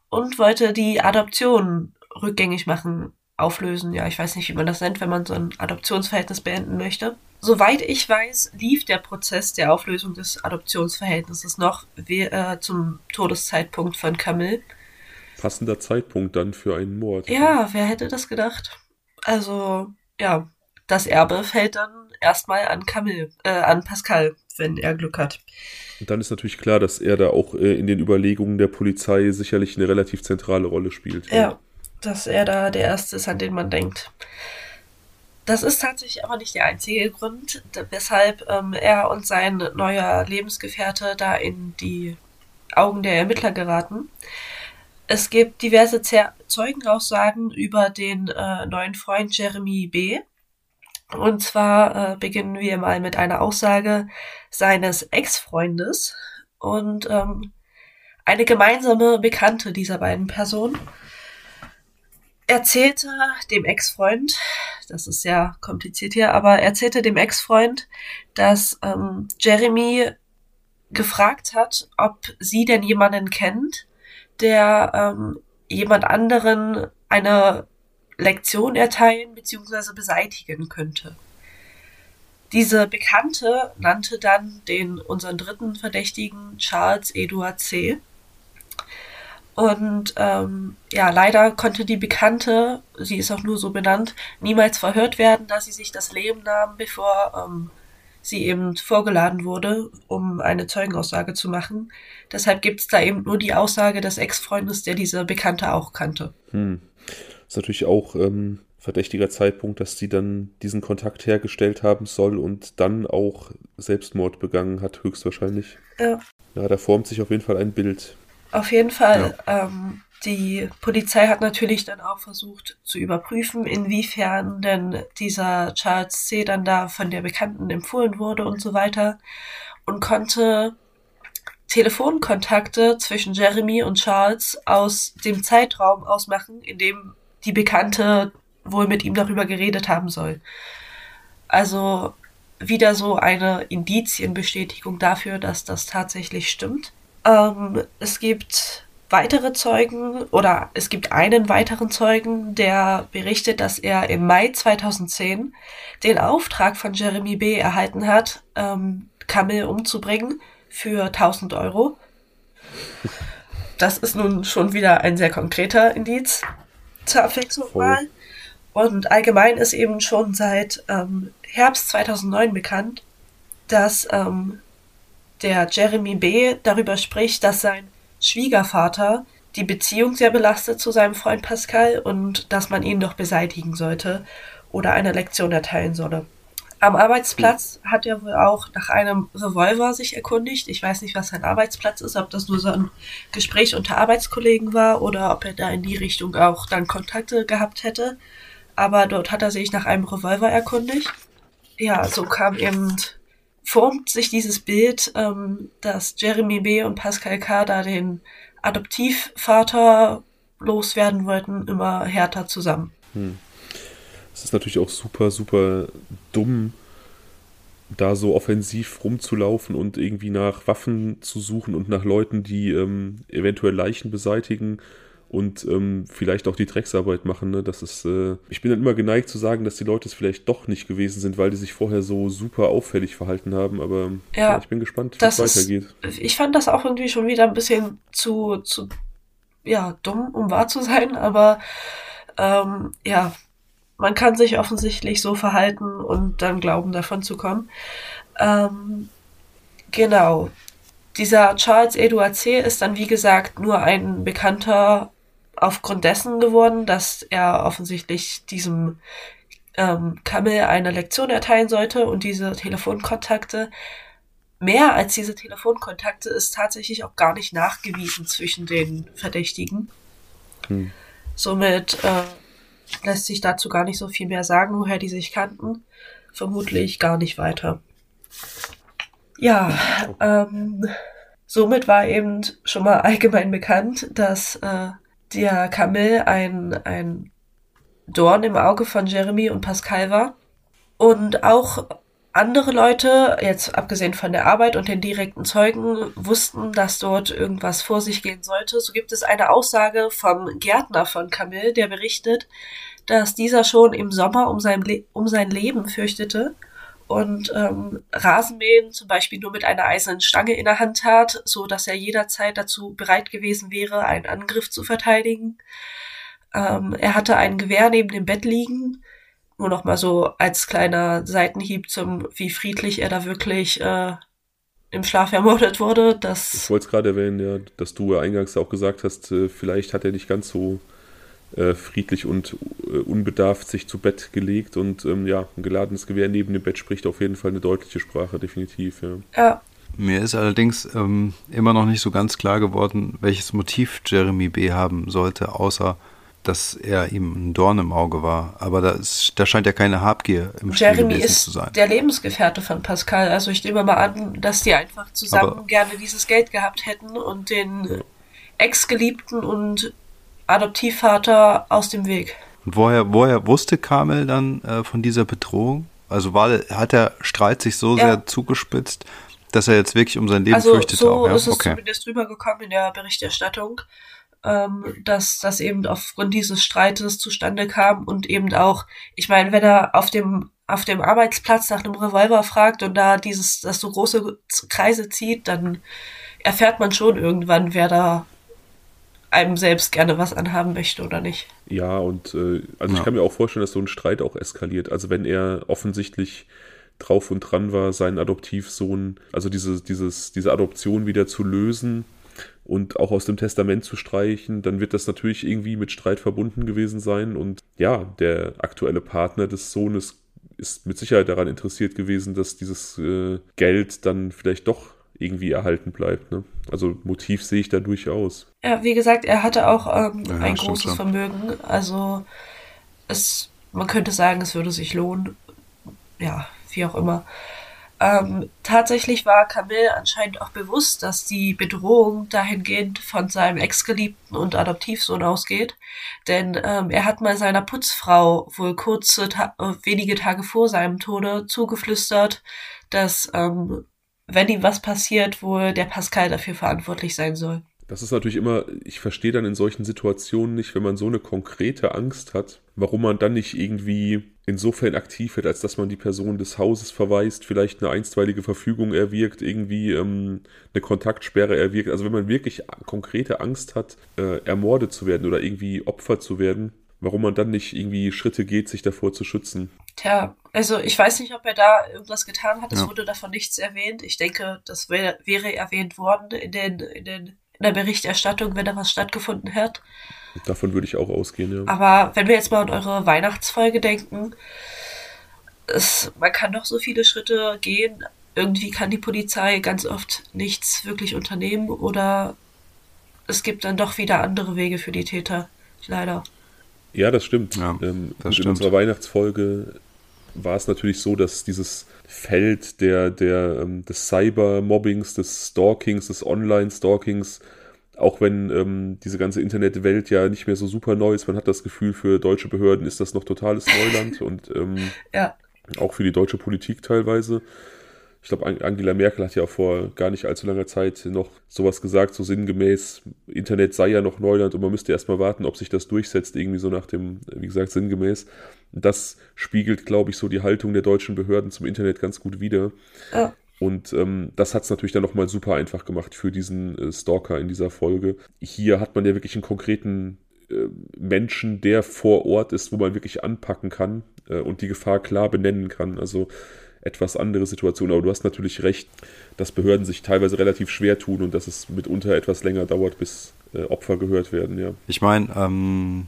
und wollte die Adoption rückgängig machen, auflösen. Ja, ich weiß nicht, wie man das nennt, wenn man so ein Adoptionsverhältnis beenden möchte. Soweit ich weiß, lief der Prozess der Auflösung des Adoptionsverhältnisses noch äh, zum Todeszeitpunkt von Camille. Passender Zeitpunkt dann für einen Mord. Ja, wer hätte das gedacht? Also, ja, das Erbe fällt dann erstmal an Camille, äh, an Pascal, wenn er Glück hat. Und dann ist natürlich klar, dass er da auch äh, in den Überlegungen der Polizei sicherlich eine relativ zentrale Rolle spielt. Ja, dass er da der Erste ist, an den man denkt. Das ist tatsächlich aber nicht der einzige Grund, weshalb ähm, er und sein neuer Lebensgefährte da in die Augen der Ermittler geraten. Es gibt diverse Zeugenaussagen über den äh, neuen Freund Jeremy B., und zwar äh, beginnen wir mal mit einer Aussage seines Ex-Freundes und ähm, eine gemeinsame Bekannte dieser beiden Personen erzählte dem Ex-Freund, das ist sehr kompliziert hier, aber erzählte dem Ex-Freund, dass ähm, Jeremy gefragt hat, ob sie denn jemanden kennt, der ähm, jemand anderen eine Lektion erteilen bzw. beseitigen könnte. Diese Bekannte nannte dann den unseren dritten Verdächtigen Charles Edward C. Und ähm, ja, leider konnte die Bekannte, sie ist auch nur so benannt, niemals verhört werden, da sie sich das Leben nahm, bevor ähm, sie eben vorgeladen wurde, um eine Zeugenaussage zu machen. Deshalb gibt es da eben nur die Aussage des Ex-Freundes, der diese Bekannte auch kannte. Hm. Ist natürlich auch ähm, verdächtiger Zeitpunkt, dass sie dann diesen Kontakt hergestellt haben soll und dann auch Selbstmord begangen hat, höchstwahrscheinlich. Ja. Ja, da formt sich auf jeden Fall ein Bild. Auf jeden Fall. Ja. Ähm, die Polizei hat natürlich dann auch versucht zu überprüfen, inwiefern denn dieser Charles C. dann da von der Bekannten empfohlen wurde und so weiter und konnte Telefonkontakte zwischen Jeremy und Charles aus dem Zeitraum ausmachen, in dem die Bekannte wohl mit ihm darüber geredet haben soll. Also wieder so eine Indizienbestätigung dafür, dass das tatsächlich stimmt. Ähm, es gibt weitere Zeugen oder es gibt einen weiteren Zeugen, der berichtet, dass er im Mai 2010 den Auftrag von Jeremy B. erhalten hat, ähm, Camille umzubringen für 1000 Euro. Das ist nun schon wieder ein sehr konkreter Indiz zur Abwechslung mal. Und allgemein ist eben schon seit ähm, Herbst 2009 bekannt, dass ähm, der Jeremy B. darüber spricht, dass sein Schwiegervater die Beziehung sehr belastet zu seinem Freund Pascal und dass man ihn doch beseitigen sollte oder eine Lektion erteilen solle. Am Arbeitsplatz hat er wohl auch nach einem Revolver sich erkundigt. Ich weiß nicht, was sein Arbeitsplatz ist, ob das nur so ein Gespräch unter Arbeitskollegen war oder ob er da in die Richtung auch dann Kontakte gehabt hätte. Aber dort hat er sich nach einem Revolver erkundigt. Ja, so kam eben, formt sich dieses Bild, ähm, dass Jeremy B. und Pascal K. da den Adoptivvater loswerden wollten, immer härter zusammen. Hm. Es ist natürlich auch super, super dumm, da so offensiv rumzulaufen und irgendwie nach Waffen zu suchen und nach Leuten, die ähm, eventuell Leichen beseitigen und ähm, vielleicht auch die Drecksarbeit machen. Ne? Das ist, äh, ich bin dann immer geneigt zu sagen, dass die Leute es vielleicht doch nicht gewesen sind, weil die sich vorher so super auffällig verhalten haben. Aber ja, ja ich bin gespannt, wie es weitergeht. ich fand das auch irgendwie schon wieder ein bisschen zu, zu ja, dumm, um wahr zu sein, aber ähm, ja, man kann sich offensichtlich so verhalten und dann glauben, davon zu kommen. Ähm, genau. Dieser Charles Edouard C. ist dann, wie gesagt, nur ein Bekannter aufgrund dessen geworden, dass er offensichtlich diesem ähm, Kamel eine Lektion erteilen sollte und diese Telefonkontakte. Mehr als diese Telefonkontakte ist tatsächlich auch gar nicht nachgewiesen zwischen den Verdächtigen. Hm. Somit äh, lässt sich dazu gar nicht so viel mehr sagen, woher die sich kannten. Vermutlich gar nicht weiter. Ja, ähm, somit war eben schon mal allgemein bekannt, dass äh, der Camille ein, ein Dorn im Auge von Jeremy und Pascal war. Und auch andere Leute, jetzt abgesehen von der Arbeit und den direkten Zeugen, wussten, dass dort irgendwas vor sich gehen sollte. So gibt es eine Aussage vom Gärtner von Camille, der berichtet, dass dieser schon im Sommer um sein, Le um sein Leben fürchtete und ähm, Rasenmähen zum Beispiel nur mit einer eisernen Stange in der Hand tat, so dass er jederzeit dazu bereit gewesen wäre, einen Angriff zu verteidigen. Ähm, er hatte ein Gewehr neben dem Bett liegen, nur noch mal so als kleiner Seitenhieb zum, wie friedlich er da wirklich äh, im Schlaf ermordet wurde. Das ich wollte es gerade erwähnen, ja, dass du ja eingangs auch gesagt hast, äh, vielleicht hat er nicht ganz so äh, friedlich und äh, unbedarft sich zu Bett gelegt und ähm, ja, ein geladenes Gewehr neben dem Bett spricht auf jeden Fall eine deutliche Sprache, definitiv. Ja. ja. Mir ist allerdings ähm, immer noch nicht so ganz klar geworden, welches Motiv Jeremy B. haben sollte, außer dass er ihm ein Dorn im Auge war. Aber da, ist, da scheint ja keine Habgier im Jeremy Spiel gewesen zu sein. der Lebensgefährte von Pascal. Also ich nehme mal an, dass die einfach zusammen Aber gerne dieses Geld gehabt hätten und den. Ex-Geliebten und Adoptivvater aus dem Weg. Und woher, woher wusste Kamel dann äh, von dieser Bedrohung? Also war, hat der Streit sich so ja. sehr zugespitzt, dass er jetzt wirklich um sein Leben also fürchtet? So auch, ja? ist es okay. zumindest rübergekommen in der Berichterstattung, ähm, dass das eben aufgrund dieses Streites zustande kam und eben auch, ich meine, wenn er auf dem auf dem Arbeitsplatz nach einem Revolver fragt und da dieses, das so große Kreise zieht, dann erfährt man schon irgendwann, wer da einem selbst gerne was anhaben möchte oder nicht. Ja, und äh, also ja. ich kann mir auch vorstellen, dass so ein Streit auch eskaliert. Also wenn er offensichtlich drauf und dran war, seinen Adoptivsohn, also diese, dieses, diese Adoption wieder zu lösen und auch aus dem Testament zu streichen, dann wird das natürlich irgendwie mit Streit verbunden gewesen sein. Und ja, der aktuelle Partner des Sohnes ist mit Sicherheit daran interessiert gewesen, dass dieses äh, Geld dann vielleicht doch irgendwie erhalten bleibt. Ne? Also Motiv sehe ich da durchaus. Ja, wie gesagt, er hatte auch ähm, ja, ein großes schon. Vermögen. Also es, man könnte sagen, es würde sich lohnen. Ja, wie auch immer. Ähm, tatsächlich war Camille anscheinend auch bewusst, dass die Bedrohung dahingehend von seinem Ex-Geliebten und Adoptivsohn ausgeht. Denn ähm, er hat mal seiner Putzfrau wohl kurze, ta äh, wenige Tage vor seinem Tode zugeflüstert, dass ähm, wenn ihm was passiert, wohl der Pascal dafür verantwortlich sein soll. Das ist natürlich immer, ich verstehe dann in solchen Situationen nicht, wenn man so eine konkrete Angst hat, warum man dann nicht irgendwie insofern aktiv wird, als dass man die Person des Hauses verweist, vielleicht eine einstweilige Verfügung erwirkt, irgendwie ähm, eine Kontaktsperre erwirkt. Also wenn man wirklich konkrete Angst hat, äh, ermordet zu werden oder irgendwie Opfer zu werden, warum man dann nicht irgendwie Schritte geht, sich davor zu schützen. Tja, also ich weiß nicht, ob er da irgendwas getan hat. Es ja. wurde davon nichts erwähnt. Ich denke, das wär, wäre erwähnt worden in, den, in, den, in der Berichterstattung, wenn da was stattgefunden hat. Davon würde ich auch ausgehen, ja. Aber wenn wir jetzt mal an eure Weihnachtsfolge denken, es, man kann doch so viele Schritte gehen. Irgendwie kann die Polizei ganz oft nichts wirklich unternehmen oder es gibt dann doch wieder andere Wege für die Täter. Leider. Ja, das stimmt. Ja, ähm, das stimmt. In unserer Weihnachtsfolge war es natürlich so, dass dieses Feld der, der, ähm, des Cyber-Mobbings, des Stalkings, des Online-Stalkings auch wenn ähm, diese ganze Internetwelt ja nicht mehr so super neu ist, man hat das Gefühl, für deutsche Behörden ist das noch totales Neuland und ähm, ja. auch für die deutsche Politik teilweise. Ich glaube, Angela Merkel hat ja vor gar nicht allzu langer Zeit noch sowas gesagt, so sinngemäß, Internet sei ja noch Neuland und man müsste erstmal warten, ob sich das durchsetzt, irgendwie so nach dem, wie gesagt, sinngemäß. Das spiegelt, glaube ich, so die Haltung der deutschen Behörden zum Internet ganz gut wider. Ja. Und ähm, das hat es natürlich dann nochmal super einfach gemacht für diesen äh, Stalker in dieser Folge. Hier hat man ja wirklich einen konkreten äh, Menschen, der vor Ort ist, wo man wirklich anpacken kann äh, und die Gefahr klar benennen kann. Also etwas andere Situation. Aber du hast natürlich recht, dass Behörden sich teilweise relativ schwer tun und dass es mitunter etwas länger dauert, bis äh, Opfer gehört werden, ja. Ich meine, ähm,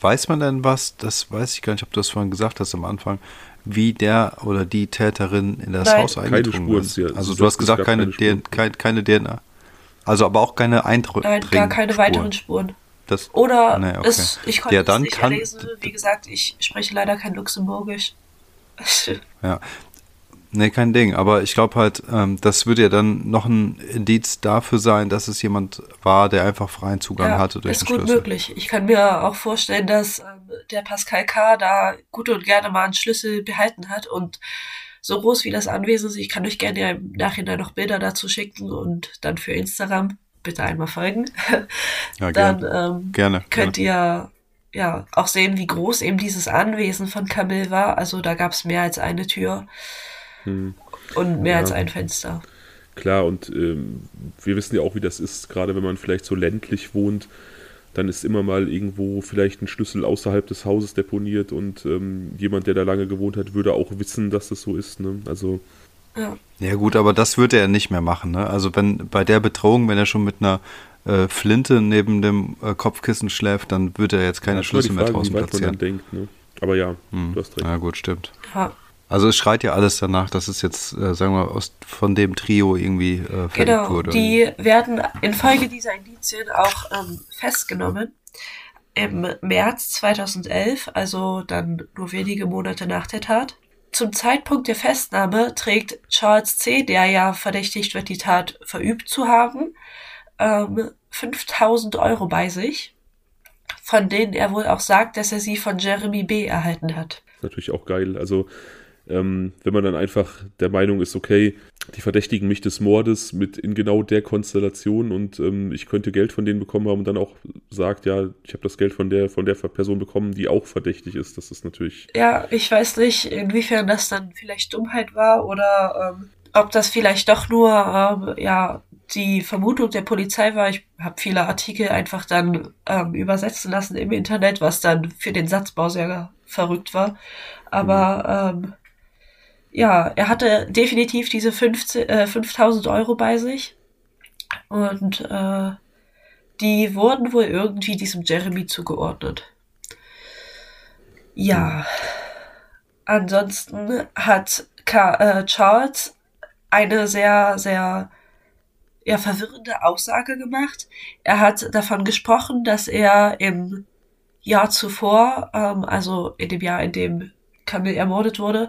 weiß man denn was, das weiß ich gar nicht, ob du das vorhin gesagt hast am Anfang, wie der oder die Täterin in das Nein. Haus eingedrungen ist. Also du hast gesagt, keine, keine, keine, keine, DNA. Also aber auch keine Eindrücke. Nein, gar keine Spuren. weiteren Spuren. Das, Oder nee, okay. es, ich konnte ja, dann es nicht kann, lesen. Wie gesagt, ich spreche leider kein Luxemburgisch. ja, Nee, kein Ding. Aber ich glaube halt, ähm, das würde ja dann noch ein Indiz dafür sein, dass es jemand war, der einfach freien Zugang ja, hatte durch ist den gut Schlüssel. möglich. Ich kann mir auch vorstellen, dass ähm, der Pascal K. da gut und gerne mal einen Schlüssel behalten hat und so groß wie das Anwesen ist. Ich kann euch gerne ja im Nachhinein noch Bilder dazu schicken und dann für Instagram bitte einmal folgen. Ja, dann gerne. Ähm, gerne, könnt ihr ja auch sehen, wie groß eben dieses Anwesen von Camille war. Also da gab es mehr als eine Tür. Hm. Und mehr ja. als ein Fenster. Klar, und ähm, wir wissen ja auch, wie das ist, gerade wenn man vielleicht so ländlich wohnt, dann ist immer mal irgendwo vielleicht ein Schlüssel außerhalb des Hauses deponiert und ähm, jemand, der da lange gewohnt hat, würde auch wissen, dass das so ist. Ne? Also. Ja. ja, gut, aber das würde er nicht mehr machen. Ne? Also, wenn bei der Bedrohung, wenn er schon mit einer äh, Flinte neben dem äh, Kopfkissen schläft, dann würde er jetzt keine ja, Schlüssel Frage, mehr draußen platzieren. Denkt, ne? Aber ja, hm. du hast recht. Ja, gut, stimmt. Ja. Also es schreit ja alles danach, dass es jetzt, äh, sagen wir, aus, von dem Trio irgendwie äh, fertig genau, wurde. Die werden infolge dieser Indizien auch ähm, festgenommen. Im März 2011, also dann nur wenige Monate nach der Tat. Zum Zeitpunkt der Festnahme trägt Charles C., der ja verdächtigt wird, die Tat verübt zu haben, ähm, 5000 Euro bei sich, von denen er wohl auch sagt, dass er sie von Jeremy B. erhalten hat. Natürlich auch geil. Also ähm, wenn man dann einfach der Meinung ist, okay, die verdächtigen mich des Mordes mit in genau der Konstellation und ähm, ich könnte Geld von denen bekommen haben und dann auch sagt, ja, ich habe das Geld von der von der Person bekommen, die auch verdächtig ist. Das ist natürlich. Ja, ich weiß nicht, inwiefern das dann vielleicht Dummheit war oder ähm, ob das vielleicht doch nur ähm, ja die Vermutung der Polizei war. Ich habe viele Artikel einfach dann ähm, übersetzen lassen im Internet, was dann für den Satzbau sehr verrückt war. Aber mhm. ähm, ja, er hatte definitiv diese 15, äh, 5000 Euro bei sich. Und äh, die wurden wohl irgendwie diesem Jeremy zugeordnet. Ja. Ansonsten hat Ka äh, Charles eine sehr, sehr ja, verwirrende Aussage gemacht. Er hat davon gesprochen, dass er im Jahr zuvor, ähm, also in dem Jahr, in dem Camille ermordet wurde,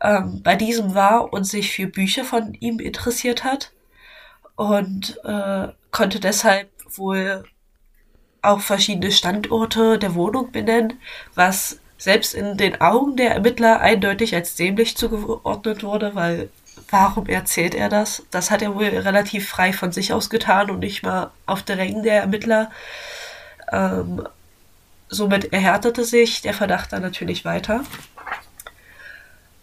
ähm, bei diesem war und sich für Bücher von ihm interessiert hat und äh, konnte deshalb wohl auch verschiedene Standorte der Wohnung benennen, was selbst in den Augen der Ermittler eindeutig als dämlich zugeordnet wurde, weil warum erzählt er das? Das hat er wohl relativ frei von sich aus getan und nicht mal auf der Rängen der Ermittler. Ähm, somit erhärtete sich der Verdacht dann natürlich weiter.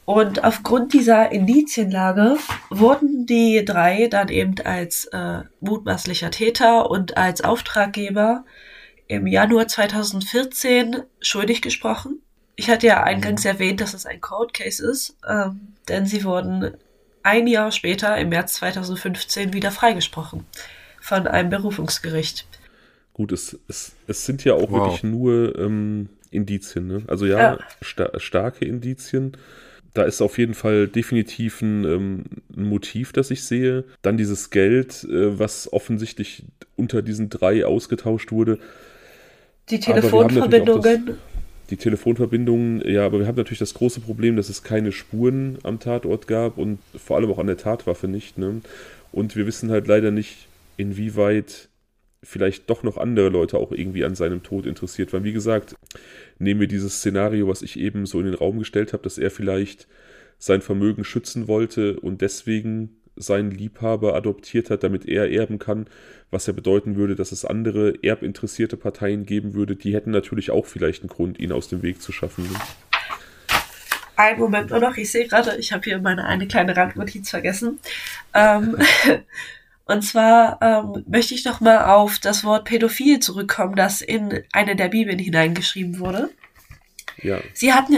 Und aufgrund dieser Indizienlage wurden die drei dann eben als äh, mutmaßlicher Täter und als Auftraggeber im Januar 2014 schuldig gesprochen. Ich hatte ja eingangs erwähnt, dass es ein Cold Case ist, ähm, denn sie wurden ein Jahr später, im März 2015, wieder freigesprochen von einem Berufungsgericht. Gut, es, es, es sind ja auch wow. wirklich nur ähm, Indizien. Ne? Also ja, ja. Sta starke Indizien da ist auf jeden Fall definitiv ein, ähm, ein, Motiv, das ich sehe. Dann dieses Geld, äh, was offensichtlich unter diesen drei ausgetauscht wurde. Die Telefonverbindungen. die Telefonverbindungen, ja, aber wir haben natürlich das große Problem, dass es keine Spuren am Tatort gab und vor allem auch an der Tatwaffe nicht. Ne? Und wir wissen halt leider nicht, inwieweit vielleicht doch noch andere Leute auch irgendwie an seinem Tod interessiert waren. Wie gesagt, nehmen wir dieses Szenario, was ich eben so in den Raum gestellt habe, dass er vielleicht sein Vermögen schützen wollte und deswegen seinen Liebhaber adoptiert hat, damit er erben kann, was ja bedeuten würde, dass es andere erbinteressierte Parteien geben würde, die hätten natürlich auch vielleicht einen Grund, ihn aus dem Weg zu schaffen. Ein Moment nur noch, ich sehe gerade, ich habe hier meine eine kleine Randnotiz vergessen. Ähm, Und zwar ähm, möchte ich noch mal auf das Wort pädophil zurückkommen, das in eine der Bibeln hineingeschrieben wurde. Ja. Sie hatten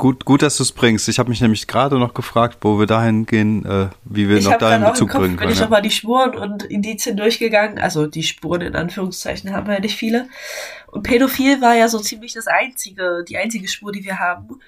Gut, gut, dass du es bringst. Ich habe mich nämlich gerade noch gefragt, wo wir dahin gehen, äh, wie wir ich noch dahin Bezug bringen können. Bin ich nochmal die Spuren und Indizien durchgegangen. Also die Spuren in Anführungszeichen haben wir ja nicht viele. Und pädophil war ja so ziemlich das einzige, die einzige Spur, die wir haben.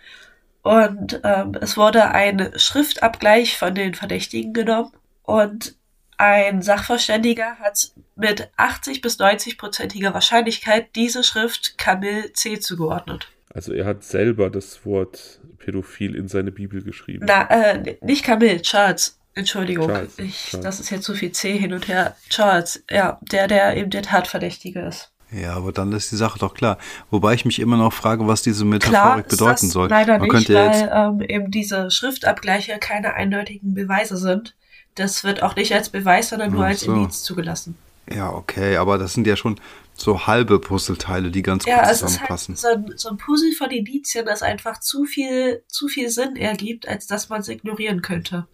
Und ähm, es wurde ein Schriftabgleich von den Verdächtigen genommen. Und ein Sachverständiger hat mit 80 bis 90 prozentiger Wahrscheinlichkeit diese Schrift Camille C. zugeordnet. Also er hat selber das Wort pädophil in seine Bibel geschrieben. Na, äh, nicht Camille, Charles. Entschuldigung, Charles, ich, Charles. das ist jetzt zu viel C hin und her. Charles, ja, der, der eben der Tatverdächtige ist. Ja, aber dann ist die Sache doch klar. Wobei ich mich immer noch frage, was diese Metaphorik bedeuten soll. Leider Man nicht, weil ähm, eben diese Schriftabgleiche keine eindeutigen Beweise sind. Das wird auch nicht als Beweis, sondern nur als so. Indiz zugelassen. Ja, okay, aber das sind ja schon so halbe Puzzleteile, die ganz ja, gut zusammenpassen. Ja, halt so, ein, so ein Puzzle von Indizien, das einfach zu viel, zu viel Sinn ergibt, als dass man es ignorieren könnte.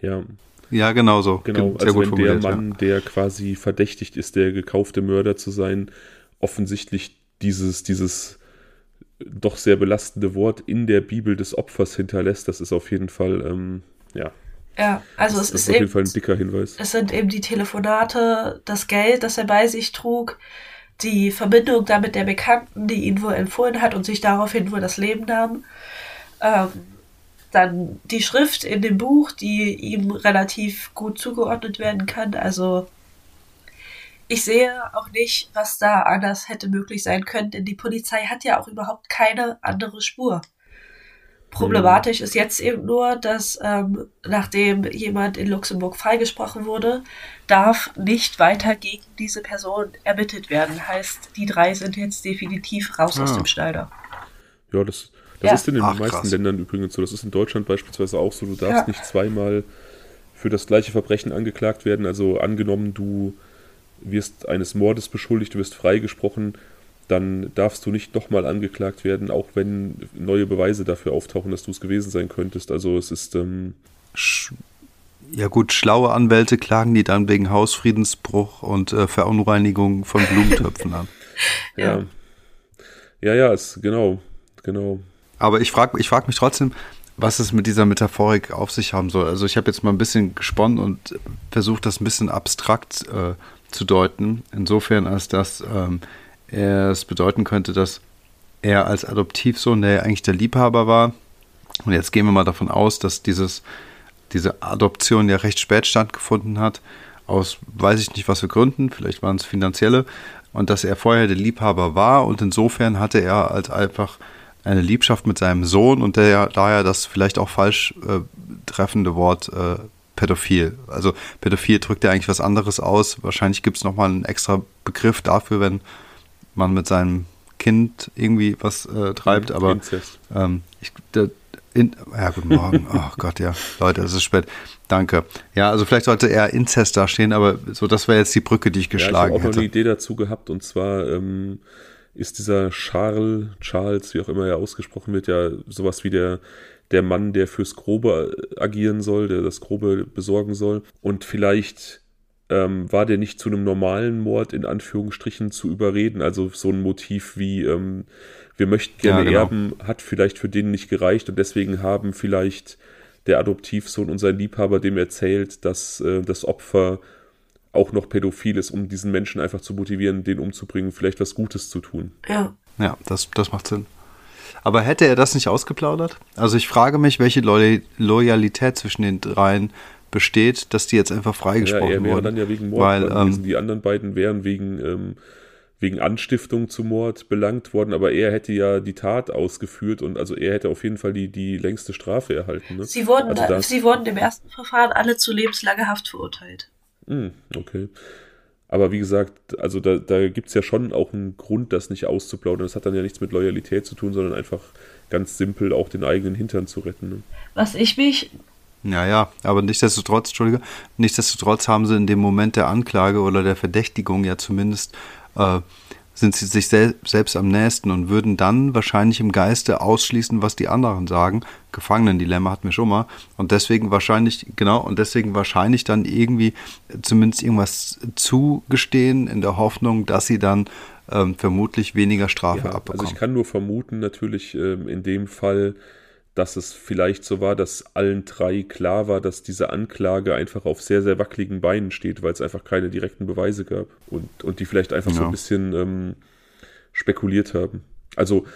Ja. Ja, genau so. Genau, Sehr also wenn der Mann, ja. der quasi verdächtigt ist, der gekaufte Mörder zu sein, offensichtlich dieses, dieses doch sehr belastende Wort in der Bibel des Opfers hinterlässt, das ist auf jeden Fall, ähm, ja, ja, also das, es ist, ist auf jeden Fall ein dicker Hinweis. Es sind eben die Telefonate, das Geld, das er bei sich trug, die Verbindung damit der Bekannten, die ihn wohl empfohlen hat und sich daraufhin wohl das Leben nahm. Ähm, dann die Schrift in dem Buch, die ihm relativ gut zugeordnet werden kann. Also ich sehe auch nicht, was da anders hätte möglich sein können, denn die Polizei hat ja auch überhaupt keine andere Spur. Problematisch ist jetzt eben nur, dass ähm, nachdem jemand in Luxemburg freigesprochen wurde, darf nicht weiter gegen diese Person ermittelt werden. Heißt, die drei sind jetzt definitiv raus ah. aus dem Schneider. Ja, das, das ja. ist in den Ach, meisten krass. Ländern übrigens so. Das ist in Deutschland beispielsweise auch so. Du darfst ja. nicht zweimal für das gleiche Verbrechen angeklagt werden. Also angenommen, du wirst eines Mordes beschuldigt, du wirst freigesprochen, dann darfst du nicht nochmal angeklagt werden, auch wenn neue Beweise dafür auftauchen, dass du es gewesen sein könntest. Also es ist. Ähm ja gut, schlaue Anwälte klagen die dann wegen Hausfriedensbruch und äh, Verunreinigung von Blumentöpfen an. ja. Ja, ja, ist genau, genau. Aber ich frage ich frag mich trotzdem, was es mit dieser Metaphorik auf sich haben soll. Also ich habe jetzt mal ein bisschen gesponnen und versucht, das ein bisschen abstrakt äh, zu deuten. Insofern, als dass ähm, es bedeuten könnte, dass er als Adoptivsohn, der eigentlich der Liebhaber war, und jetzt gehen wir mal davon aus, dass dieses, diese Adoption ja recht spät stattgefunden hat, aus weiß ich nicht was für Gründen, vielleicht waren es finanzielle, und dass er vorher der Liebhaber war und insofern hatte er als einfach eine Liebschaft mit seinem Sohn und der daher das vielleicht auch falsch äh, treffende Wort äh, pädophil. Also pädophil drückt ja eigentlich was anderes aus. Wahrscheinlich gibt es nochmal einen extra Begriff dafür, wenn man mit seinem Kind irgendwie was äh, treibt, aber ähm, ich, der, in, ja, guten Morgen. Oh Gott, ja. Leute, es ist spät. Danke. Ja, also vielleicht sollte eher Inzest dastehen, aber so, das wäre jetzt die Brücke, die ich geschlagen ja, ich habe auch hätte. eine Idee dazu gehabt und zwar ähm, ist dieser Charles, Charles, wie auch immer er ausgesprochen wird, ja sowas wie der, der Mann, der fürs Grobe agieren soll, der das Grobe besorgen soll. Und vielleicht ähm, war der nicht zu einem normalen Mord in Anführungsstrichen zu überreden. Also so ein Motiv wie ähm, wir möchten gerne ja, genau. erben, hat vielleicht für den nicht gereicht und deswegen haben vielleicht der Adoptivsohn und sein Liebhaber dem erzählt, dass äh, das Opfer auch noch pädophil ist, um diesen Menschen einfach zu motivieren, den umzubringen, vielleicht was Gutes zu tun. Ja. Ja, das, das macht Sinn. Aber hätte er das nicht ausgeplaudert? Also ich frage mich, welche Lo Loyalität zwischen den dreien besteht, dass die jetzt einfach freigesprochen ja, er wäre wurden. dann ja wegen Mord weil, ähm, Die anderen beiden wären wegen ähm, wegen Anstiftung zum Mord belangt worden, aber er hätte ja die Tat ausgeführt und also er hätte auf jeden Fall die, die längste Strafe erhalten. Ne? Sie, wurden, also sie wurden im ersten Verfahren alle zu lebenslanger Haft verurteilt. Hm, okay. Aber wie gesagt, also da, da gibt es ja schon auch einen Grund, das nicht auszuplaudern. Das hat dann ja nichts mit Loyalität zu tun, sondern einfach ganz simpel auch den eigenen Hintern zu retten. Ne? Was ich mich ja, ja, aber nichtsdestotrotz, Entschuldige, nichtsdestotrotz haben sie in dem Moment der Anklage oder der Verdächtigung ja zumindest äh, sind sie sich sel selbst am nächsten und würden dann wahrscheinlich im Geiste ausschließen, was die anderen sagen. Gefangenendilemma hatten wir schon mal. Und deswegen wahrscheinlich, genau, und deswegen wahrscheinlich dann irgendwie zumindest irgendwas zugestehen in der Hoffnung, dass sie dann ähm, vermutlich weniger Strafe ja, abbekommen. Also ich kann nur vermuten, natürlich ähm, in dem Fall, dass es vielleicht so war, dass allen drei klar war, dass diese Anklage einfach auf sehr, sehr wackeligen Beinen steht, weil es einfach keine direkten Beweise gab und, und die vielleicht einfach ja. so ein bisschen ähm, spekuliert haben. Also,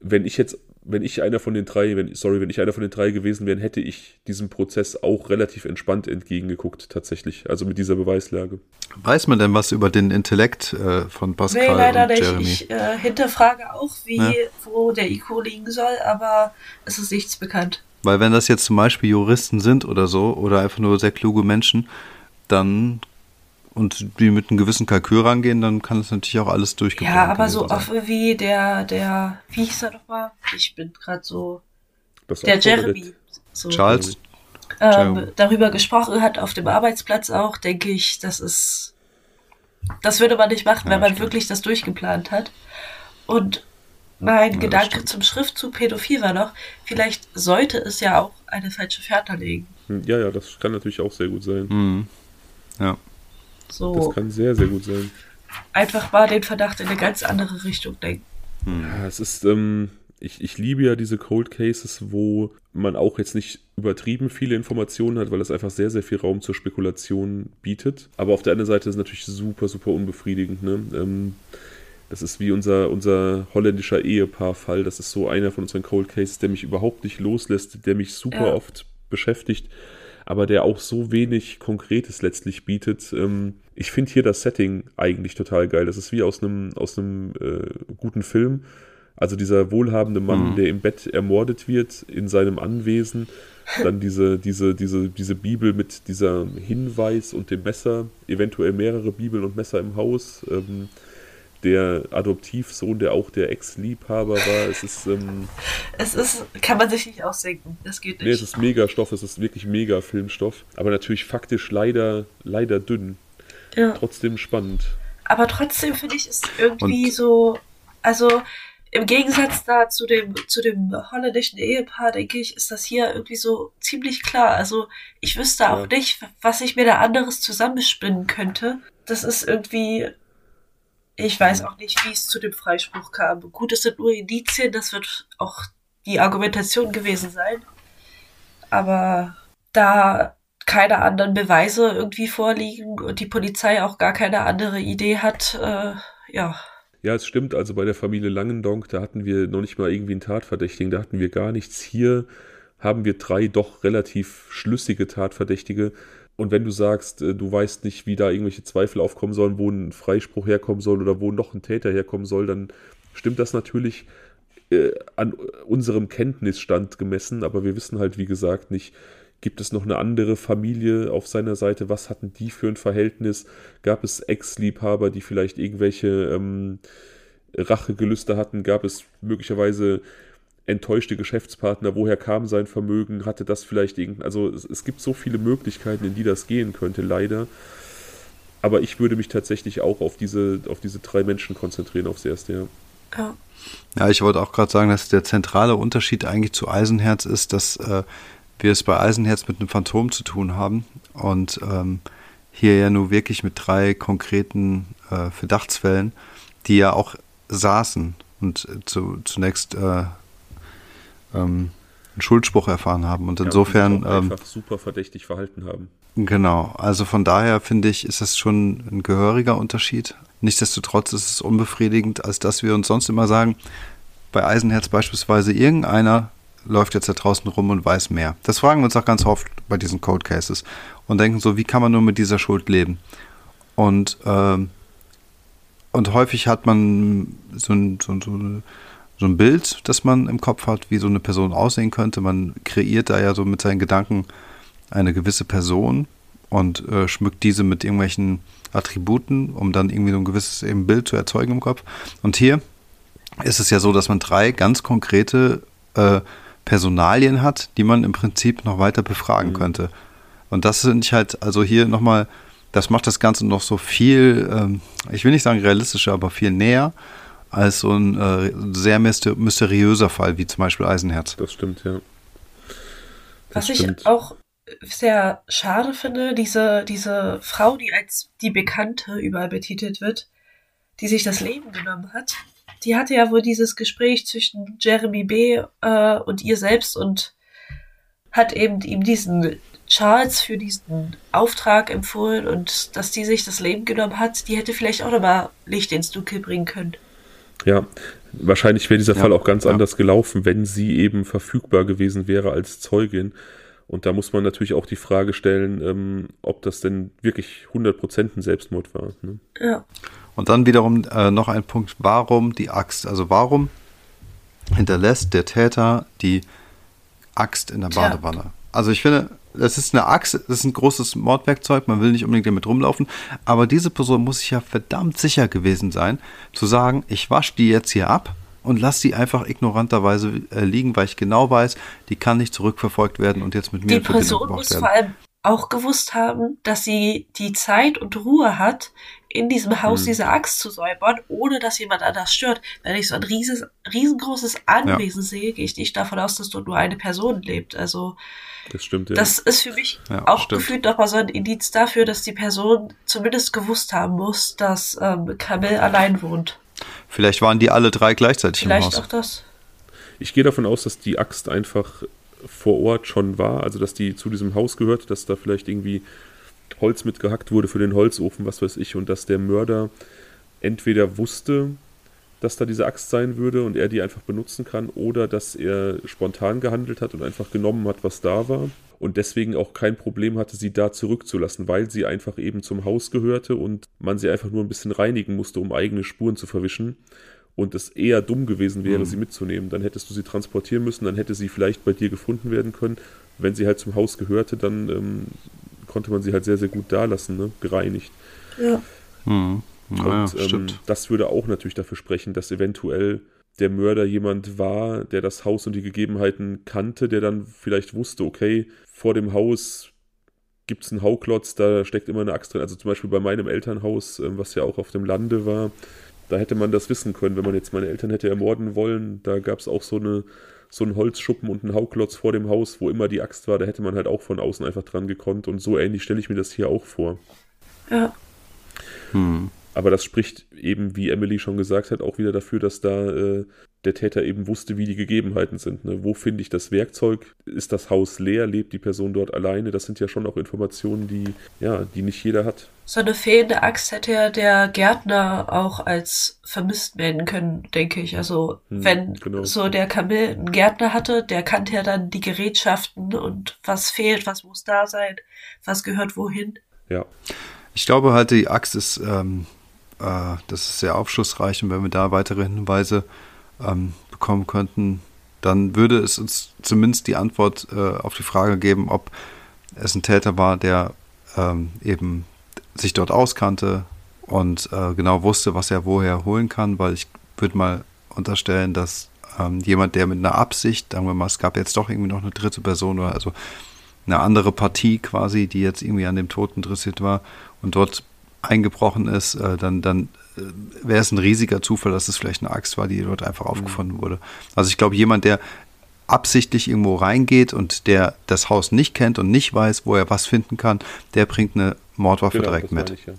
wenn ich jetzt wenn ich einer von den drei, wenn, sorry, wenn ich einer von den drei gewesen wäre, hätte ich diesem Prozess auch relativ entspannt entgegengeguckt, tatsächlich. Also mit dieser Beweislage. Weiß man denn was über den Intellekt äh, von Pascal nee, leider und nicht. Jeremy? Ich äh, hinterfrage auch, wie, ja? wo der IQ liegen soll, aber es ist nichts bekannt. Weil wenn das jetzt zum Beispiel Juristen sind oder so, oder einfach nur sehr kluge Menschen, dann und die mit einem gewissen Kalkül rangehen, dann kann es natürlich auch alles durchgehen. Ja, aber so oft wie der, der, wie hieß er nochmal? Ich bin gerade so. Das der Jeremy. So, Charles. Ähm, darüber gesprochen hat auf dem Arbeitsplatz auch, denke ich, das ist. Das würde man nicht machen, ja, wenn man stimmt. wirklich das durchgeplant hat. Und mein ja, Gedanke zum Schriftzug Pädophil war noch, vielleicht sollte es ja auch eine falsche Fährte legen. Hm, ja, ja, das kann natürlich auch sehr gut sein. Mhm. Ja. So. Das kann sehr, sehr gut sein. Einfach mal den Verdacht in eine ganz andere Richtung denken. Hm. Ja, es ist, ähm, ich, ich liebe ja diese Cold Cases, wo man auch jetzt nicht übertrieben viele Informationen hat, weil das einfach sehr, sehr viel Raum zur Spekulation bietet. Aber auf der anderen Seite ist es natürlich super, super unbefriedigend. Ne? Ähm, das ist wie unser, unser holländischer Ehepaar-Fall. Das ist so einer von unseren Cold Cases, der mich überhaupt nicht loslässt, der mich super ja. oft beschäftigt aber der auch so wenig Konkretes letztlich bietet. Ähm, ich finde hier das Setting eigentlich total geil. Das ist wie aus einem, aus einem äh, guten Film. Also dieser wohlhabende Mann, mhm. der im Bett ermordet wird, in seinem Anwesen. Dann diese, diese, diese, diese Bibel mit dieser Hinweis und dem Messer, eventuell mehrere Bibeln und Messer im Haus. Ähm, der Adoptivsohn, der auch der Ex-Liebhaber war. Es ist. Ähm, es ist, kann man sich nicht ausdenken. Das geht nicht. Nee, es ist mega Stoff, es ist wirklich mega Filmstoff. Aber natürlich faktisch leider, leider dünn. Ja. Trotzdem spannend. Aber trotzdem finde ich es irgendwie Und so. Also im Gegensatz da zu dem, zu dem holländischen Ehepaar, denke ich, ist das hier irgendwie so ziemlich klar. Also ich wüsste auch ja. nicht, was ich mir da anderes zusammenspinnen könnte. Das ist irgendwie ich weiß auch nicht, wie es zu dem Freispruch kam. Gut, es sind nur Indizien, das wird auch die Argumentation gewesen sein. aber da keine anderen Beweise irgendwie vorliegen und die Polizei auch gar keine andere Idee hat, äh, ja. Ja, es stimmt. Also bei der Familie Langendonk, da hatten wir noch nicht mal irgendwie einen Tatverdächtigen, da hatten wir gar nichts. Hier haben wir drei doch relativ schlüssige Tatverdächtige. Und wenn du sagst, äh, du weißt nicht, wie da irgendwelche Zweifel aufkommen sollen, wo ein Freispruch herkommen soll oder wo noch ein Täter herkommen soll, dann stimmt das natürlich äh, an unserem Kenntnisstand gemessen. Aber wir wissen halt, wie gesagt, nicht, Gibt es noch eine andere Familie auf seiner Seite? Was hatten die für ein Verhältnis? Gab es Ex-Liebhaber, die vielleicht irgendwelche ähm, Rachegelüste hatten? Gab es möglicherweise enttäuschte Geschäftspartner? Woher kam sein Vermögen? Hatte das vielleicht irgendein. Also es, es gibt so viele Möglichkeiten, in die das gehen könnte, leider. Aber ich würde mich tatsächlich auch auf diese, auf diese drei Menschen konzentrieren, aufs erste, ja. Ja, ja ich wollte auch gerade sagen, dass der zentrale Unterschied eigentlich zu Eisenherz ist, dass äh, wir es bei Eisenherz mit einem Phantom zu tun haben und ähm, hier ja nur wirklich mit drei konkreten äh, Verdachtsfällen, die ja auch saßen und äh, zu, zunächst äh, ähm, einen Schuldspruch erfahren haben. Und insofern. Ja, und einfach ähm, super verdächtig verhalten haben. Genau, also von daher finde ich, ist das schon ein gehöriger Unterschied. Nichtsdestotrotz ist es unbefriedigend, als dass wir uns sonst immer sagen, bei Eisenherz beispielsweise irgendeiner läuft jetzt da draußen rum und weiß mehr? Das fragen wir uns auch ganz oft bei diesen Code Cases und denken so, wie kann man nur mit dieser Schuld leben? Und, ähm, und häufig hat man so ein, so, so, so ein Bild, das man im Kopf hat, wie so eine Person aussehen könnte. Man kreiert da ja so mit seinen Gedanken eine gewisse Person und äh, schmückt diese mit irgendwelchen Attributen, um dann irgendwie so ein gewisses eben Bild zu erzeugen im Kopf. Und hier ist es ja so, dass man drei ganz konkrete äh, Personalien hat, die man im Prinzip noch weiter befragen mhm. könnte. Und das sind halt, also hier nochmal, das macht das Ganze noch so viel, ähm, ich will nicht sagen realistischer, aber viel näher als so ein äh, sehr mysteriöser Fall, wie zum Beispiel Eisenherz. Das stimmt, ja. Das Was stimmt. ich auch sehr schade finde, diese, diese Frau, die als die Bekannte überall betitelt wird, die sich das Leben genommen hat, die hatte ja wohl dieses Gespräch zwischen Jeremy B. Äh, und ihr selbst und hat eben ihm diesen Charles für diesen Auftrag empfohlen und dass die sich das Leben genommen hat, die hätte vielleicht auch nochmal Licht ins Dunkel bringen können. Ja, wahrscheinlich wäre dieser ja, Fall auch ganz ja. anders gelaufen, wenn sie eben verfügbar gewesen wäre als Zeugin. Und da muss man natürlich auch die Frage stellen, ähm, ob das denn wirklich 100% ein Selbstmord war. Ne? Ja. Und dann wiederum äh, noch ein Punkt, warum die Axt? Also warum hinterlässt der Täter die Axt in der Badewanne? Ja. Also ich finde, das ist eine Axt, das ist ein großes Mordwerkzeug, man will nicht unbedingt damit rumlaufen, aber diese Person muss sich ja verdammt sicher gewesen sein, zu sagen, ich wasche die jetzt hier ab und lass die einfach ignoranterweise äh, liegen, weil ich genau weiß, die kann nicht zurückverfolgt werden und jetzt mit mir die Person muss werden. Vor allem auch gewusst haben, dass sie die Zeit und Ruhe hat, in diesem Haus hm. diese Axt zu säubern, ohne dass jemand anders stört. Wenn ich so ein rieses, riesengroßes Anwesen ja. sehe, gehe ich nicht davon aus, dass dort nur eine Person lebt. Also das stimmt, ja. Das ist für mich ja, auch stimmt. gefühlt nochmal so ein Indiz dafür, dass die Person zumindest gewusst haben muss, dass ähm, Kamel allein wohnt. Vielleicht waren die alle drei gleichzeitig Vielleicht im Haus. Vielleicht auch das. Ich gehe davon aus, dass die Axt einfach vor Ort schon war, also dass die zu diesem Haus gehört, dass da vielleicht irgendwie Holz mitgehackt wurde für den Holzofen, was weiß ich, und dass der Mörder entweder wusste, dass da diese Axt sein würde und er die einfach benutzen kann, oder dass er spontan gehandelt hat und einfach genommen hat, was da war und deswegen auch kein Problem hatte, sie da zurückzulassen, weil sie einfach eben zum Haus gehörte und man sie einfach nur ein bisschen reinigen musste, um eigene Spuren zu verwischen und es eher dumm gewesen wäre, mhm. sie mitzunehmen. Dann hättest du sie transportieren müssen, dann hätte sie vielleicht bei dir gefunden werden können. Wenn sie halt zum Haus gehörte, dann ähm, konnte man sie halt sehr, sehr gut da lassen, ne? gereinigt. Ja. Mhm. Naja, und ähm, das würde auch natürlich dafür sprechen, dass eventuell der Mörder jemand war, der das Haus und die Gegebenheiten kannte, der dann vielleicht wusste, okay, vor dem Haus gibt es einen Hauklotz, da steckt immer eine Axt drin. Also zum Beispiel bei meinem Elternhaus, ähm, was ja auch auf dem Lande war, da hätte man das wissen können, wenn man jetzt meine Eltern hätte ermorden wollen. Da gab es auch so, eine, so einen Holzschuppen und einen Hauklotz vor dem Haus, wo immer die Axt war. Da hätte man halt auch von außen einfach dran gekonnt. Und so ähnlich stelle ich mir das hier auch vor. Ja. Hm. Aber das spricht eben, wie Emily schon gesagt hat, auch wieder dafür, dass da äh, der Täter eben wusste, wie die Gegebenheiten sind. Ne? Wo finde ich das Werkzeug? Ist das Haus leer? Lebt die Person dort alleine? Das sind ja schon auch Informationen, die, ja, die nicht jeder hat. So eine fehlende Axt hätte ja der Gärtner auch als vermisst melden können, denke ich. Also hm, wenn genau. so der Kamil einen Gärtner hatte, der kannte ja dann die Gerätschaften und was fehlt, was muss da sein, was gehört wohin. Ja. Ich glaube halt, die Axt ist, ähm, äh, das ist sehr aufschlussreich. Und wenn wir da weitere Hinweise ähm, bekommen könnten, dann würde es uns zumindest die Antwort äh, auf die Frage geben, ob es ein Täter war, der ähm, eben sich dort auskannte und äh, genau wusste, was er woher holen kann, weil ich würde mal unterstellen, dass ähm, jemand, der mit einer Absicht, sagen wir mal, es gab jetzt doch irgendwie noch eine dritte Person oder also eine andere Partie quasi, die jetzt irgendwie an dem Tod interessiert war und dort eingebrochen ist, äh, dann, dann äh, wäre es ein riesiger Zufall, dass es vielleicht eine Axt war, die dort einfach mhm. aufgefunden wurde. Also ich glaube, jemand, der absichtlich irgendwo reingeht und der das Haus nicht kennt und nicht weiß, wo er was finden kann, der bringt eine Mordwaffe genau, direkt mit. Ich, ja.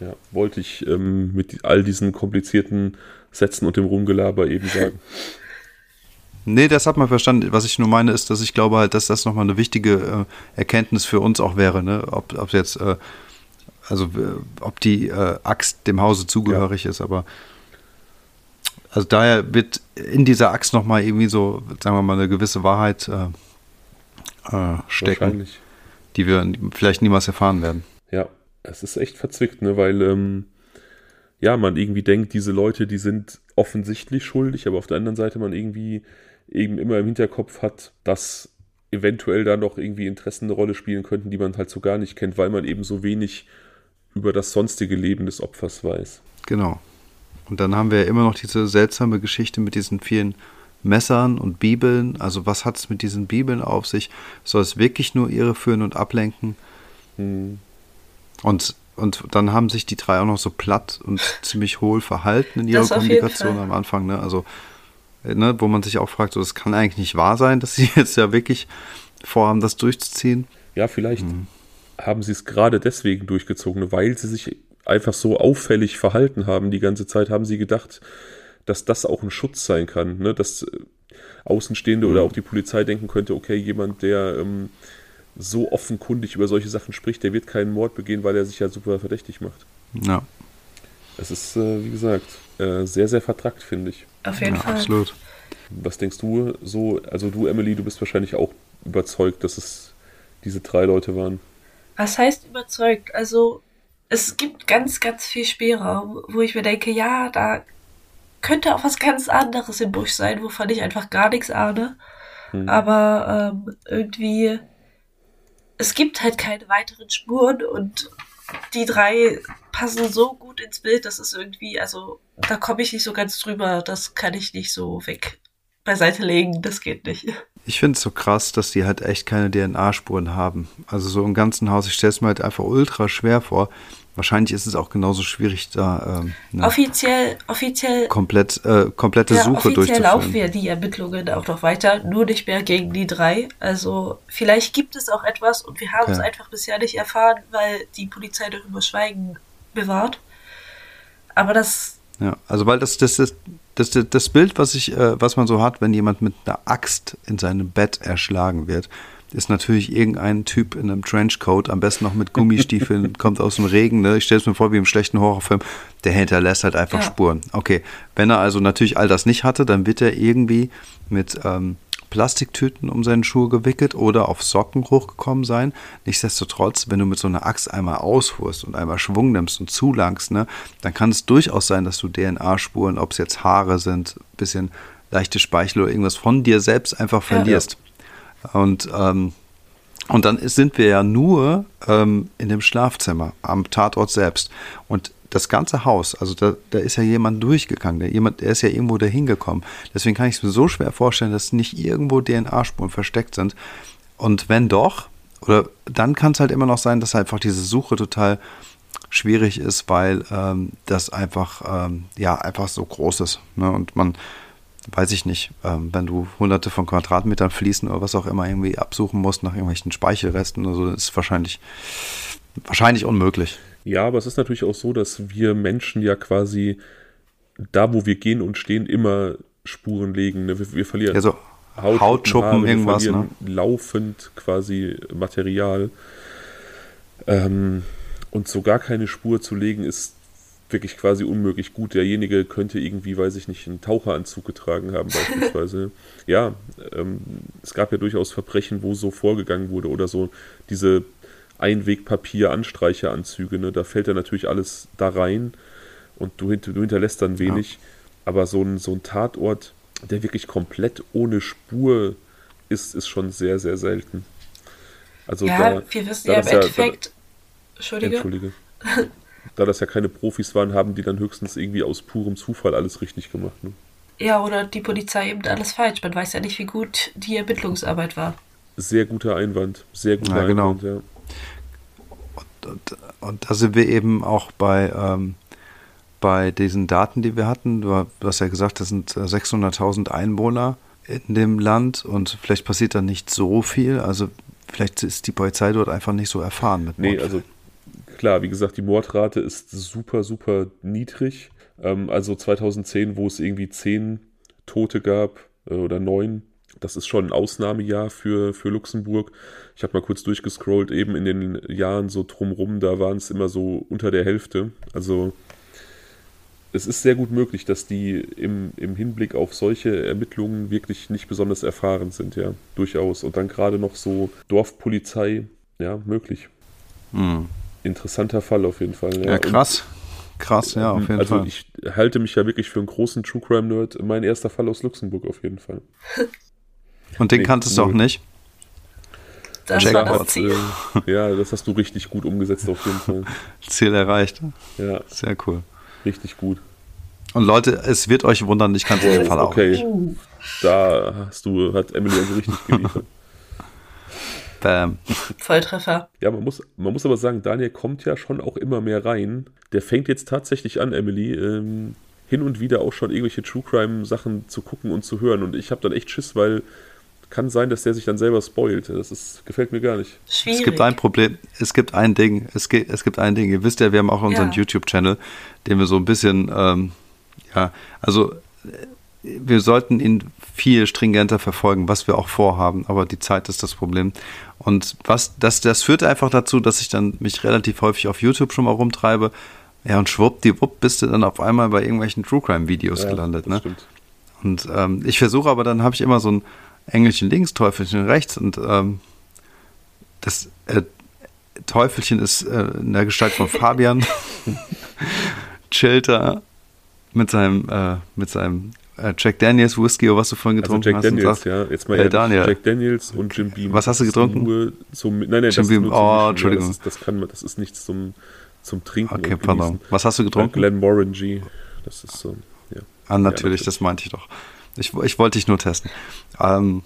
ja. wollte ich ähm, mit all diesen komplizierten Sätzen und dem Rumgelaber eben sagen. Nee, das hat man verstanden. Was ich nur meine, ist, dass ich glaube halt, dass das nochmal eine wichtige äh, Erkenntnis für uns auch wäre, ne? Ob, ob jetzt, äh, also ob die äh, Axt dem Hause zugehörig ja. ist, aber also daher wird in dieser Axt nochmal irgendwie so, sagen wir mal, eine gewisse Wahrheit äh, äh, stecken, die wir vielleicht niemals erfahren werden. Ja, es ist echt verzwickt, ne? weil ähm, ja, man irgendwie denkt, diese Leute, die sind offensichtlich schuldig, aber auf der anderen Seite man irgendwie eben immer im Hinterkopf hat, dass eventuell da noch irgendwie Interessen eine Rolle spielen könnten, die man halt so gar nicht kennt, weil man eben so wenig über das sonstige Leben des Opfers weiß. Genau. Und dann haben wir ja immer noch diese seltsame Geschichte mit diesen vielen Messern und Bibeln. Also was hat es mit diesen Bibeln auf sich? Soll es wirklich nur irreführen und ablenken? Hm. Und, und dann haben sich die drei auch noch so platt und ziemlich hohl verhalten in ihrer Kommunikation am Anfang. Ne? Also ne, wo man sich auch fragt, so, das kann eigentlich nicht wahr sein, dass sie jetzt ja wirklich vorhaben, das durchzuziehen. Ja, vielleicht mhm. Haben sie es gerade deswegen durchgezogen, weil sie sich einfach so auffällig verhalten haben die ganze Zeit, haben sie gedacht, dass das auch ein Schutz sein kann, ne? dass äh, Außenstehende mhm. oder auch die Polizei denken könnte, okay, jemand, der ähm, so offenkundig über solche Sachen spricht, der wird keinen Mord begehen, weil er sich ja super verdächtig macht. Ja. Es ist, äh, wie gesagt, äh, sehr, sehr vertrackt, finde ich. Auf jeden ja, Fall. Absolut. Was denkst du so? Also du, Emily, du bist wahrscheinlich auch überzeugt, dass es diese drei Leute waren. Was heißt überzeugt? Also es gibt ganz, ganz viel Spielraum, wo ich mir denke, ja, da könnte auch was ganz anderes im Busch sein, wovon ich einfach gar nichts ahne. Hm. Aber ähm, irgendwie, es gibt halt keine weiteren Spuren und die drei passen so gut ins Bild, dass es irgendwie, also da komme ich nicht so ganz drüber, das kann ich nicht so weg beiseite legen, das geht nicht. Ich finde es so krass, dass die halt echt keine DNA-Spuren haben. Also so im ganzen Haus, ich stelle es mir halt einfach ultra schwer vor. Wahrscheinlich ist es auch genauso schwierig, da ähm, ne, offiziell, offiziell komplett, äh, komplette ja, Suche durchzuführen. Offiziell laufen wir die Ermittlungen auch noch weiter, nur nicht mehr gegen die drei. Also vielleicht gibt es auch etwas und wir haben okay. es einfach bisher nicht erfahren, weil die Polizei darüber Schweigen bewahrt. Aber das. Ja, also weil das, das, das, das, das Bild, was ich, äh, was man so hat, wenn jemand mit einer Axt in seinem Bett erschlagen wird, ist natürlich irgendein Typ in einem Trenchcoat, am besten noch mit Gummistiefeln, kommt aus dem Regen. Ne? Ich stelle es mir vor wie im schlechten Horrorfilm. Der hinterlässt halt einfach ja. Spuren. Okay, wenn er also natürlich all das nicht hatte, dann wird er irgendwie mit ähm, Plastiktüten um seine Schuhe gewickelt oder auf Socken hochgekommen sein. Nichtsdestotrotz, wenn du mit so einer Axt einmal ausfuhrst und einmal Schwung nimmst und zulangst, ne, dann kann es durchaus sein, dass du DNA-Spuren, ob es jetzt Haare sind, bisschen leichte Speichel oder irgendwas von dir selbst einfach verlierst. Ja, ja. Und ähm, und dann sind wir ja nur ähm, in dem Schlafzimmer am Tatort selbst. Und das ganze Haus, also da, da ist ja jemand durchgegangen, der, jemand, der ist ja irgendwo dahin gekommen. Deswegen kann ich es mir so schwer vorstellen, dass nicht irgendwo DNA-Spuren versteckt sind. Und wenn doch, oder dann kann es halt immer noch sein, dass einfach diese Suche total schwierig ist, weil ähm, das einfach, ähm, ja, einfach so groß ist. Ne? Und man, weiß ich nicht, ähm, wenn du hunderte von Quadratmetern fließen oder was auch immer irgendwie absuchen musst nach irgendwelchen Speichelresten oder so, ist wahrscheinlich, wahrscheinlich unmöglich. Ja, aber es ist natürlich auch so, dass wir Menschen ja quasi da, wo wir gehen und stehen, immer Spuren legen. Ne? Wir, wir, verlieren ja, so Haut, Hautschuppen, Haare, irgendwas. Wir verlieren ne? laufend quasi Material. Ähm, und so gar keine Spur zu legen, ist wirklich quasi unmöglich. Gut, derjenige könnte irgendwie, weiß ich nicht, einen Taucheranzug getragen haben, beispielsweise. ja, ähm, es gab ja durchaus Verbrechen, wo so vorgegangen wurde oder so diese Einwegpapier-Anstreicheranzüge, ne? da fällt ja natürlich alles da rein und du, du hinterlässt dann wenig. Ja. Aber so ein, so ein Tatort, der wirklich komplett ohne Spur ist, ist schon sehr, sehr selten. Also ja, da, wir wissen da ja im Endeffekt. Ja, da, Entschuldige. Entschuldige. da das ja keine Profis waren, haben die dann höchstens irgendwie aus purem Zufall alles richtig gemacht. Ne? Ja, oder die Polizei eben alles falsch. Man weiß ja nicht, wie gut die Ermittlungsarbeit war. Sehr guter Einwand. Sehr guter ja, genau. Einwand, ja. Und, und, und, da sind wir eben auch bei, ähm, bei diesen Daten, die wir hatten. Du hast ja gesagt, das sind 600.000 äh, Einwohner in dem Land und vielleicht passiert da nicht so viel. Also vielleicht ist die Polizei dort einfach nicht so erfahren mit. Nee, also klar, wie gesagt, die Mordrate ist super, super niedrig. Ähm, also 2010, wo es irgendwie zehn Tote gab äh, oder neun, das ist schon ein Ausnahmejahr für, für Luxemburg. Ich habe mal kurz durchgescrollt, eben in den Jahren so drumrum, da waren es immer so unter der Hälfte. Also es ist sehr gut möglich, dass die im, im Hinblick auf solche Ermittlungen wirklich nicht besonders erfahren sind, ja, durchaus. Und dann gerade noch so Dorfpolizei, ja, möglich. Hm. Interessanter Fall auf jeden Fall. Ja, ja krass. Krass, ja, auf jeden also Fall. Also ich halte mich ja wirklich für einen großen True Crime Nerd. Mein erster Fall aus Luxemburg auf jeden Fall. Und den nee, kanntest du auch nicht? Das Jackpot. war das Ziel. Ja, das hast du richtig gut umgesetzt auf jeden Fall. Ziel erreicht. Ja. Sehr cool. Richtig gut. Und Leute, es wird euch wundern, ich kannte den Fall auch. Okay, da hast du, hat Emily also richtig geliefert. Bam. Volltreffer. Ja, man muss, man muss aber sagen, Daniel kommt ja schon auch immer mehr rein. Der fängt jetzt tatsächlich an, Emily, ähm, hin und wieder auch schon irgendwelche True Crime Sachen zu gucken und zu hören. Und ich habe dann echt Schiss, weil kann sein, dass der sich dann selber spoilt. Das ist, gefällt mir gar nicht. Schwierig. Es gibt ein Problem, es gibt ein Ding, es, gibt, es gibt ein Ding. Ihr wisst ja, wir haben auch unseren ja. YouTube-Channel, den wir so ein bisschen, ähm, ja, also wir sollten ihn viel stringenter verfolgen, was wir auch vorhaben, aber die Zeit ist das Problem. Und was, das, das führt einfach dazu, dass ich dann mich relativ häufig auf YouTube schon mal rumtreibe. Ja, und schwuppdiwupp bist du dann auf einmal bei irgendwelchen True Crime Videos ja, gelandet, ne? Stimmt. Und ähm, ich versuche aber dann habe ich immer so ein Engelchen links, Teufelchen rechts und ähm, das äh, Teufelchen ist äh, in der Gestalt von Fabian. Chillt da mit seinem, äh, mit seinem äh, Jack Daniels Whisky oder was du vorhin also getrunken also Jack hast. Daniels, ja. Jetzt mal äh, Daniel. Jack Daniels und Jim Beam. Was hast du getrunken? Nur zum, nein, nein, Jim das Beam. ist oh, Entschuldigung. Das, ist, das, kann man, das ist nichts zum, zum Trinken. Okay, pardon. Was hast du getrunken? Glen Morangy. Das ist so, ja. Ah, natürlich, ja, das meinte ich doch. Ich, ich wollte dich nur testen. Ähm,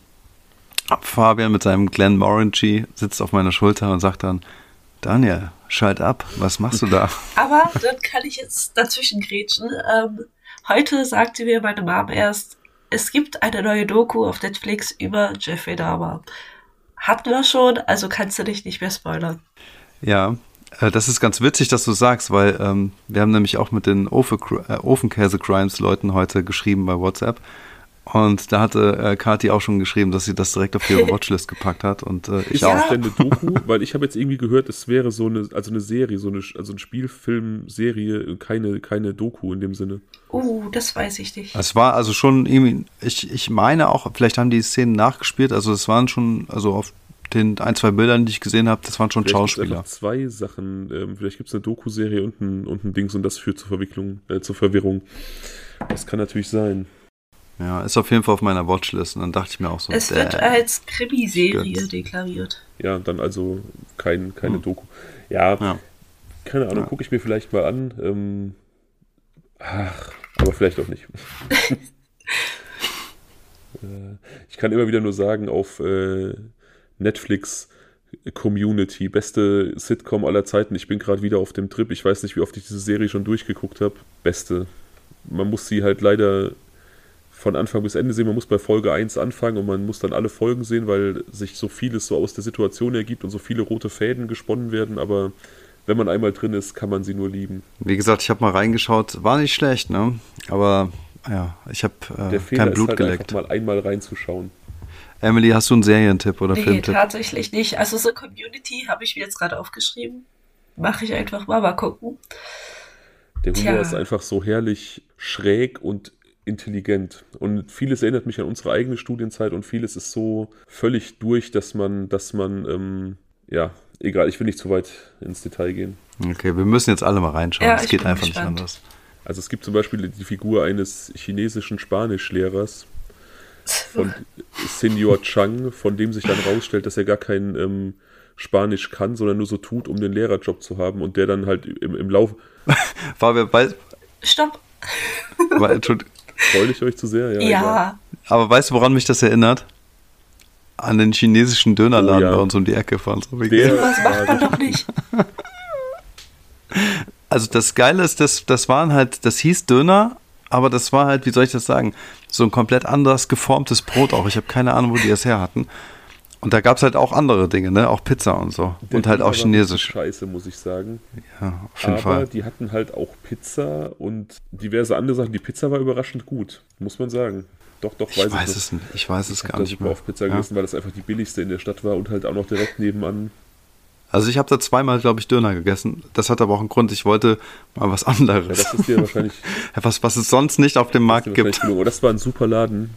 Fabian mit seinem Glen Morangy sitzt auf meiner Schulter und sagt dann, Daniel, schalt ab, was machst du da? Aber dann kann ich jetzt dazwischen grätschen. Ähm, Heute sagte mir meine Mom erst, es gibt eine neue Doku auf Netflix über Jeffrey Dahmer. Hatten wir schon, also kannst du dich nicht mehr spoilern. Ja, äh, das ist ganz witzig, dass du sagst, weil ähm, wir haben nämlich auch mit den Ofen, äh, Ofenkäse-Crimes-Leuten heute geschrieben bei WhatsApp und da hatte äh, Kati auch schon geschrieben, dass sie das direkt auf ihre Watchlist gepackt hat. Und äh, ich ist auch. Ist denn eine Doku? Weil ich habe jetzt irgendwie gehört, es wäre so eine, also eine Serie, so eine, also eine Spielfilmserie, keine, keine Doku in dem Sinne. Oh, das weiß ich nicht. Es war also schon irgendwie, ich, ich meine auch, vielleicht haben die Szenen nachgespielt, also es waren schon, also auf den ein, zwei Bildern, die ich gesehen habe, das waren schon vielleicht Schauspieler. zwei Sachen, ähm, vielleicht gibt es eine Doku-Serie und ein, und ein Dings und das führt zur Verwicklung, äh, zur Verwirrung. Das kann natürlich sein. Ja, ist auf jeden Fall auf meiner Watchlist. Und dann dachte ich mir auch so. Es wird als Krimiserie deklariert. Ja, dann also kein, keine hm. Doku. Ja, ja. keine Ahnung, ja. gucke ich mir vielleicht mal an. Ähm, ach, aber vielleicht auch nicht. Äh, ich kann immer wieder nur sagen, auf äh, Netflix Community, beste Sitcom aller Zeiten. Ich bin gerade wieder auf dem Trip. Ich weiß nicht, wie oft ich diese Serie schon durchgeguckt habe. Beste. Man muss sie halt leider von Anfang bis Ende sehen. Man muss bei Folge 1 anfangen und man muss dann alle Folgen sehen, weil sich so vieles so aus der Situation ergibt und so viele rote Fäden gesponnen werden. Aber wenn man einmal drin ist, kann man sie nur lieben. Wie gesagt, ich habe mal reingeschaut, war nicht schlecht, ne? Aber ja, ich habe äh, kein Blut halt geleckt. Einfach mal einmal reinzuschauen. Emily, hast du einen Serientipp oder Nee, Filmtipp? tatsächlich nicht. Also so Community habe ich mir jetzt gerade aufgeschrieben. Mache ich einfach mal, mal gucken. Der Humor Tja. ist einfach so herrlich schräg und intelligent. Und vieles erinnert mich an unsere eigene Studienzeit und vieles ist so völlig durch, dass man, dass man, ähm, ja, egal, ich will nicht zu weit ins Detail gehen. Okay, wir müssen jetzt alle mal reinschauen. Ja, Es ich geht einfach nicht gespannt. anders. Also es gibt zum Beispiel die Figur eines chinesischen Spanischlehrers von Senior Chang, von dem sich dann rausstellt, dass er gar kein ähm, Spanisch kann, sondern nur so tut, um den Lehrerjob zu haben und der dann halt im, im Lauf, Fabian, weiß, Stopp. Entschuldigung, freue ich euch zu sehr? Ja. egal. aber weißt du, woran mich das erinnert? An den chinesischen Dönerladen Oh ja. bei uns um die Ecke von so. Der Was macht war man doch nicht? Also das Geile ist, das, das waren halt, das hieß Döner, aber das war halt, wie soll ich das sagen, so ein komplett anders geformtes Brot auch. Ich habe keine Ahnung, wo die das her hatten. Und da gab es halt auch andere Dinge, ne? Auch Pizza und so. Der und halt auch chinesisch. Scheiße, muss ich sagen. Ja, auf jeden Aber Fall. die hatten halt auch Pizza und diverse andere Sachen. Die Pizza war überraschend gut, muss man sagen. Doch, doch, Ich weiß weiß noch. es nicht. Ich weiß es Ich gar nicht mehr. auf Pizza Ja. gegessen, weil das einfach die billigste in der Stadt war und halt auch noch direkt nebenan. Also ich habe da zweimal, glaube ich, Döner gegessen. Das hat aber auch einen Grund. Ich wollte mal was Ja, anderes. das ist dir wahrscheinlich, was, was es sonst nicht auf dem Markt gibt. Aber das war ein super Laden.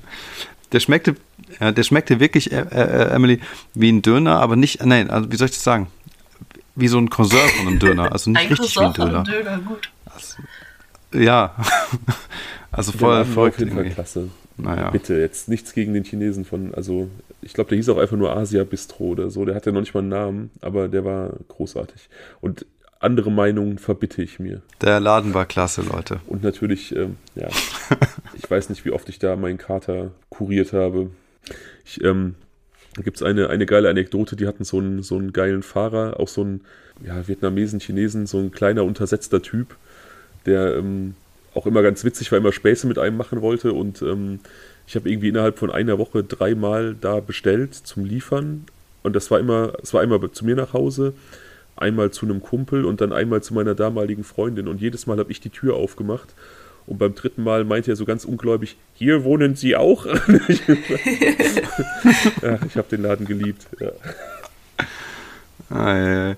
Der schmeckte, ja, der schmeckte wirklich, äh, äh, Emily, wie ein Döner, aber nicht, nein, also wie soll ich das sagen? Wie so ein Cousin von einem Döner. Also nicht Ein richtig wie ein Cousin von Döner. einem Döner, gut. Ja. Also voll irgendwie. klasse. Naja. Bitte, jetzt nichts gegen den Chinesen von, also ich glaube, der hieß auch einfach nur Asia Bistro oder so. Der hatte noch nicht mal einen Namen, aber der war großartig. Und andere Meinungen verbitte ich mir. Der Laden war klasse, Leute. Und natürlich, ähm, ja, ich weiß nicht, wie oft ich da meinen Kater kuriert habe. Ich, ähm, da gibt es eine, eine geile Anekdote, die hatten so einen, so einen geilen Fahrer, auch so ein ja, Vietnamesen, Chinesen, so ein kleiner, untersetzter Typ, der ähm, auch immer ganz witzig war, immer Späße mit einem machen wollte. Und ähm, ich habe irgendwie innerhalb von einer Woche dreimal da bestellt zum Liefern. Und das war immer, es war einmal zu mir nach Hause, einmal zu einem Kumpel und dann einmal zu meiner damaligen Freundin. Und jedes Mal habe ich die Tür aufgemacht. Und beim dritten Mal meinte er so ganz ungläubig, hier wohnen Sie auch? ja, ich habe den Laden geliebt. Ja. Ah, ja, ja.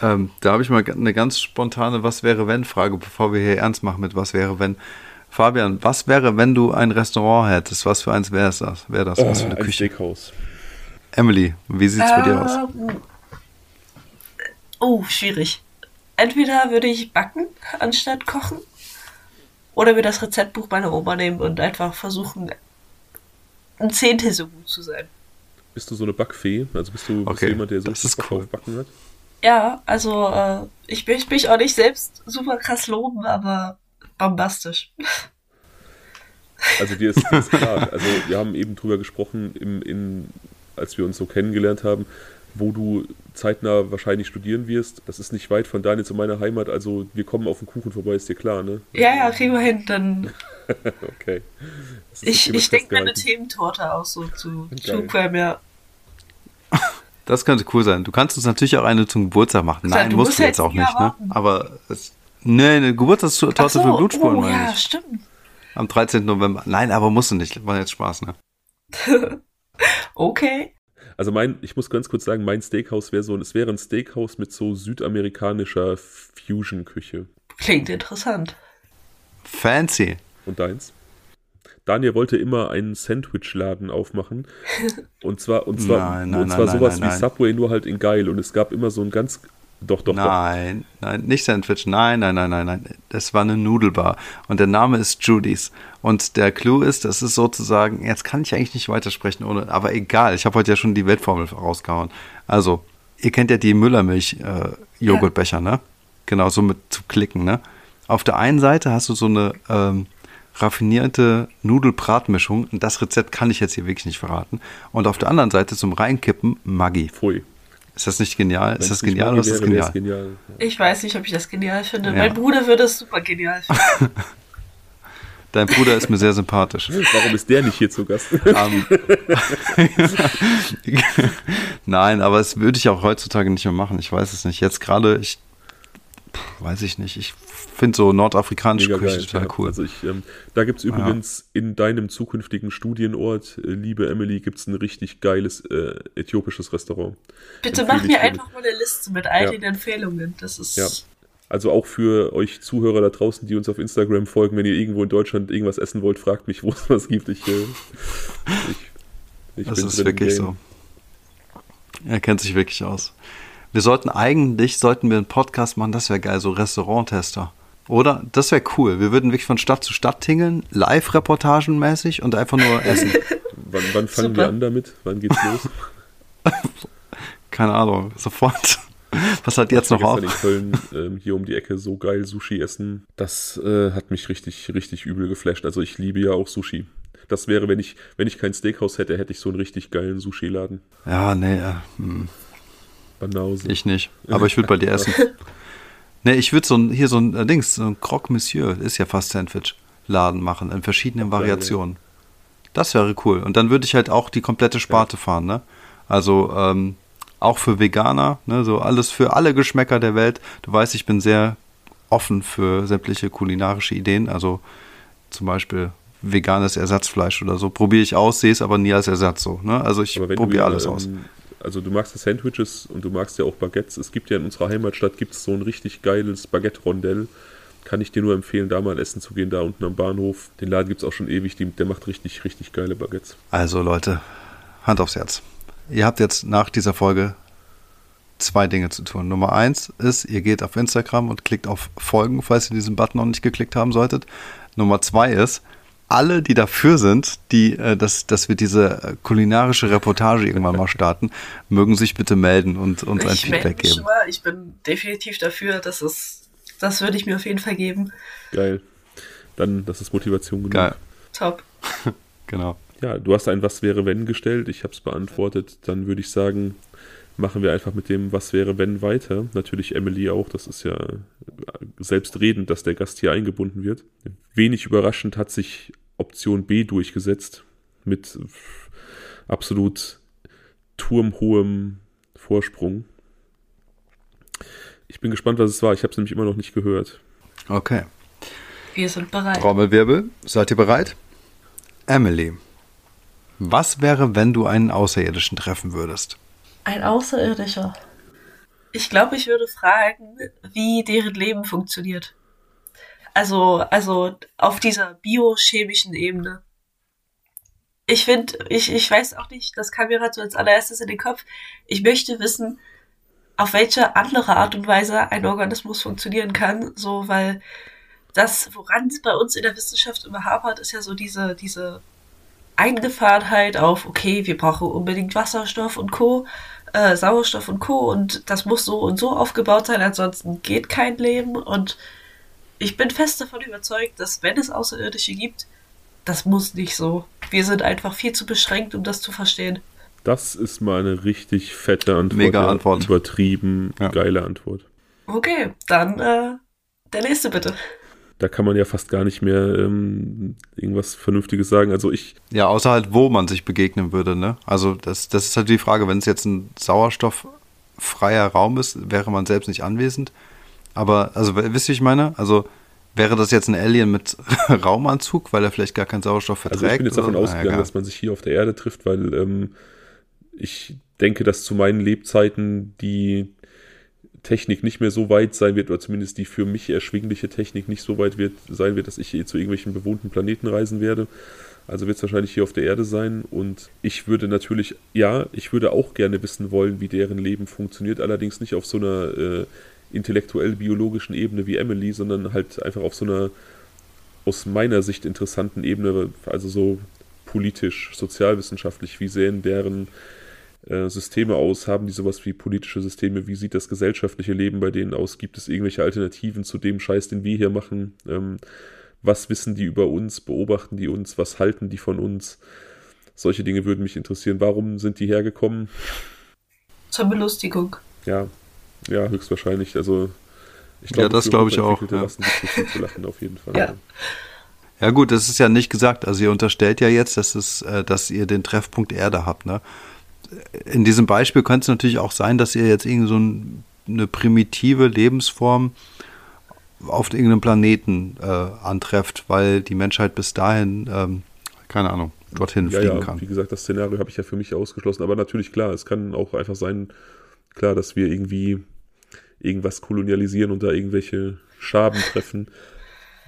Ähm, da habe ich mal eine ganz spontane Was wäre wenn Frage, bevor wir hier ernst machen mit Was wäre wenn. Fabian, was wäre, wenn du ein Restaurant hättest? Was für eins wäre das? Wäre das? Was für eine ein Küche? Steakhouse. Emily, wie sieht's bei dir aus? Oh, schwierig. Entweder würde ich backen anstatt kochen oder mir das Rezeptbuch meiner Oma nehmen und einfach versuchen, ein Zehntel so gut zu sein. Bist du so eine Backfee? Also bist du, bist Okay, du jemand, der so das ist cool. auf Backen hat? Ja, also äh, ich möchte mich auch nicht selbst super krass loben, aber bombastisch. Also dir ist, dir ist klar. Also wir haben eben drüber gesprochen, im, in, als wir uns so kennengelernt haben, wo du zeitnah wahrscheinlich studieren wirst. Das ist nicht weit von Daniel zu meiner Heimat. Also wir kommen auf den Kuchen vorbei, ist dir klar, ne? Ja, ja, kriegen wir hin. Dann Okay. Ich, ich denke mir eine. Thementorte aus, so zu. True Crime, ja. Das könnte cool sein. Du kannst uns natürlich auch eine zum Geburtstag machen. Nein, du musst musst du jetzt jetzt auch nicht, ne? Aber es, nee, eine Geburtstagstorte so, für Blutspuren, oh, meine ja, ich. stimmt. Am 13. November. Nein, aber musst du nicht. War jetzt Spaß, ne? Okay. Also mein, ich muss ganz kurz sagen, mein Steakhouse wäre so, es wäre ein Steakhouse mit so südamerikanischer Fusion-Küche. Klingt interessant. Fancy. Und deins? Daniel wollte immer einen Sandwich-Laden aufmachen. Und zwar, und zwar, Nein, nein, und zwar nein, sowas nein, wie. Subway, nur halt in geil. Und es gab immer so ein ganz. Doch, doch, doch. Nein, nein, nicht Sandwich. Nein, nein, nein, nein, nein. Das war eine Nudelbar. Und der Name ist Judy's. Und der Clou ist, das ist sozusagen, jetzt kann ich eigentlich nicht weitersprechen, ohne, aber egal. Ich habe heute ja schon die Weltformel rausgehauen. Also, ihr kennt ja die Müllermilch-Joghurtbecher, ne? Genau, so mit zu klicken, ne? Auf der einen Seite hast du so eine ähm, raffinierte Nudelbratmischung. Und das Rezept kann ich jetzt hier wirklich nicht verraten. Und auf der anderen Seite zum Reinkippen Maggi. Pfui. Ist das nicht genial? Ist das genial oder ist das genial? genial. Ich weiß nicht, ob ich das genial finde. Ja. Mein Bruder würde es super genial finden. Dein Bruder ist mir sehr sympathisch. Warum ist der nicht hier zu Gast? Ähm, Nein, aber das würde ich auch heutzutage nicht mehr machen. Ich weiß es nicht. Jetzt gerade, ich Pff, weiß ich nicht. Ich finde so nordafrikanische Mega Küche geil. total ja. cool. Also ich, ähm, da gibt es übrigens in deinem zukünftigen Studienort, äh, liebe Emily, gibt es ein richtig geiles äh, äthiopisches Restaurant. Bitte Empfehle mach mir einfach mal eine Liste mit all Ja. den Empfehlungen. Das ist. Ja. Also auch für euch Zuhörer da draußen, die uns auf Instagram folgen, wenn ihr irgendwo in Deutschland irgendwas essen wollt, fragt mich, wo es was gibt. Ich, äh, ich, ich Das bin ist wirklich so. Er kennt sich wirklich aus. Wir sollten eigentlich, sollten wir einen Podcast machen, das wäre geil, so Restauranttester. Oder? Das wäre cool. Wir würden wirklich von Stadt zu Stadt tingeln, live-reportagenmäßig und einfach nur essen. Wann, wann fangen Super. wir an damit? Wann geht's los? Keine Ahnung, sofort. Was hat jetzt Ich noch auf? in Köln ähm, hier um die Ecke so geil Sushi essen. Das äh, hat mich richtig, richtig übel geflasht. Also ich liebe ja auch Sushi. Das wäre, wenn ich, wenn ich kein Steakhouse hätte, hätte ich so einen richtig geilen Sushi-Laden. Ja, nee, äh, hm, Banause. ich nicht. Aber ich würde bei dir essen. Nee, ich würde so ein, hier so ein äh, Dings, so ein Croque Monsieur, ist ja fast Sandwich-Laden machen, in verschiedenen ja. Variationen. Das wäre cool. Und dann würde ich halt auch die komplette Sparte fahren, ne? Also, ähm, auch für Veganer, ne? So alles für alle Geschmäcker der Welt. Du weißt, ich bin sehr offen für sämtliche kulinarische Ideen. Also zum Beispiel veganes Ersatzfleisch oder so. Probiere ich aus, sehe es aber nie als Ersatz so. Ne? Also ich probiere alles ähm, aus. Also du magst ja Sandwiches und du magst ja auch Baguettes. Es gibt ja in unserer Heimatstadt gibt es so ein richtig geiles Baguette-Rondell. Kann ich dir nur empfehlen, da mal essen zu gehen, da unten am Bahnhof. Den Laden gibt es auch schon ewig, der macht richtig, richtig geile Baguettes. Also Leute, Hand aufs Herz. Ihr habt jetzt nach dieser Folge zwei Dinge zu tun. Nummer eins ist, ihr geht auf Instagram und klickt auf Folgen, falls ihr diesen Button noch nicht geklickt haben solltet. Nummer zwei ist, alle, die dafür sind, die, äh, dass, dass wir diese äh, kulinarische Reportage irgendwann mal starten, mögen sich bitte melden und uns ein ich Feedback geben. mal. Ich bin definitiv dafür. Das ist, das würde ich mir auf jeden Fall geben. Geil. Dann, das ist Motivation genug. Geil, Top. genau. Ja, du hast ein Was wäre wenn gestellt. Ich habe es beantwortet. Dann würde ich sagen, machen wir einfach mit dem Was wäre wenn weiter. Natürlich Emily auch. Das ist ja äh, selbstredend, dass der Gast hier eingebunden wird. Wenig überraschend hat sich Option B durchgesetzt mit absolut turmhohem Vorsprung. Ich bin gespannt, was es war. Ich habe es nämlich immer noch nicht gehört. Okay. Wir sind bereit. Trommelwirbel, seid ihr bereit? Emily, was wäre, wenn du einen Außerirdischen treffen würdest? Ein Außerirdischer. Ich glaube, ich würde fragen, wie deren Leben funktioniert. Also, also auf dieser biochemischen Ebene. Ich finde, ich, ich weiß auch nicht, das kam mir gerade so als allererstes in den Kopf. Ich möchte wissen, auf welche andere Art und Weise ein Organismus funktionieren kann, so, weil das, woran es bei uns in der Wissenschaft immer hapert, ist ja so diese, diese Eingefahrenheit auf, okay, wir brauchen unbedingt Wasserstoff und Co., äh, Sauerstoff und Co. und das muss so und so aufgebaut sein, ansonsten geht kein Leben und ich bin fest davon überzeugt, dass wenn es Außerirdische gibt, das muss nicht so. Wir sind einfach viel zu beschränkt, um das zu verstehen. Das ist mal eine richtig fette Antwort. Mega. Antwort. Übertrieben, Ja. geile Antwort. Okay, dann äh, der nächste bitte. Da kann man ja fast gar nicht mehr ähm, irgendwas Vernünftiges sagen. Also ich, Ja, außer halt, wo man sich begegnen würde, ne? Also das, das ist halt die Frage, wenn es jetzt ein sauerstofffreier Raum ist, wäre man selbst nicht anwesend. Aber, also wisst ihr, wie ich meine? Also wäre das jetzt ein Alien mit Raumanzug, weil er vielleicht gar keinen Sauerstoff verträgt? also ich bin jetzt davon oder? ausgegangen, Naja, dass man sich hier auf der Erde trifft, weil ähm, ich denke, dass zu meinen Lebzeiten die Technik nicht mehr so weit sein wird, oder zumindest die für mich erschwingliche Technik nicht so weit wird, sein wird, dass ich hier zu irgendwelchen bewohnten Planeten reisen werde. Also wird es wahrscheinlich hier auf der Erde sein. Und ich würde natürlich, ja, ich würde auch gerne wissen wollen, wie deren Leben funktioniert, allerdings nicht auf so einer äh, intellektuell-biologischen Ebene wie Emily, sondern halt einfach auf so einer aus meiner Sicht interessanten Ebene, also so politisch, sozialwissenschaftlich, wie sehen deren äh, Systeme aus? Haben die sowas wie politische Systeme? Wie sieht das gesellschaftliche Leben bei denen aus? Gibt es irgendwelche Alternativen zu dem Scheiß, den wir hier machen? Ähm, was wissen die über uns? Beobachten die uns? Was halten die von uns? Solche Dinge würden mich interessieren. Warum sind die hergekommen? Zur Belustigung. Ja, ja, höchstwahrscheinlich. Also ich Ja, das glaube ich auch, ja. Viel zu lachen, auf jeden Fall. Ja. Ja gut, das ist ja nicht gesagt. Also ihr unterstellt ja jetzt, dass, es, äh, dass ihr den Treffpunkt Erde habt. Ne? In diesem Beispiel könnte es natürlich auch sein, dass ihr jetzt irgendwie so ein eine primitive Lebensform auf irgendeinem Planeten äh, antrefft, weil die Menschheit bis dahin, ähm, keine Ahnung, dorthin ja, fliegen ja, kann. Wie gesagt, das Szenario habe ich ja für mich ausgeschlossen. Aber natürlich, klar, es kann auch einfach sein, klar, dass wir irgendwie irgendwas kolonialisieren und da irgendwelche Schaben treffen.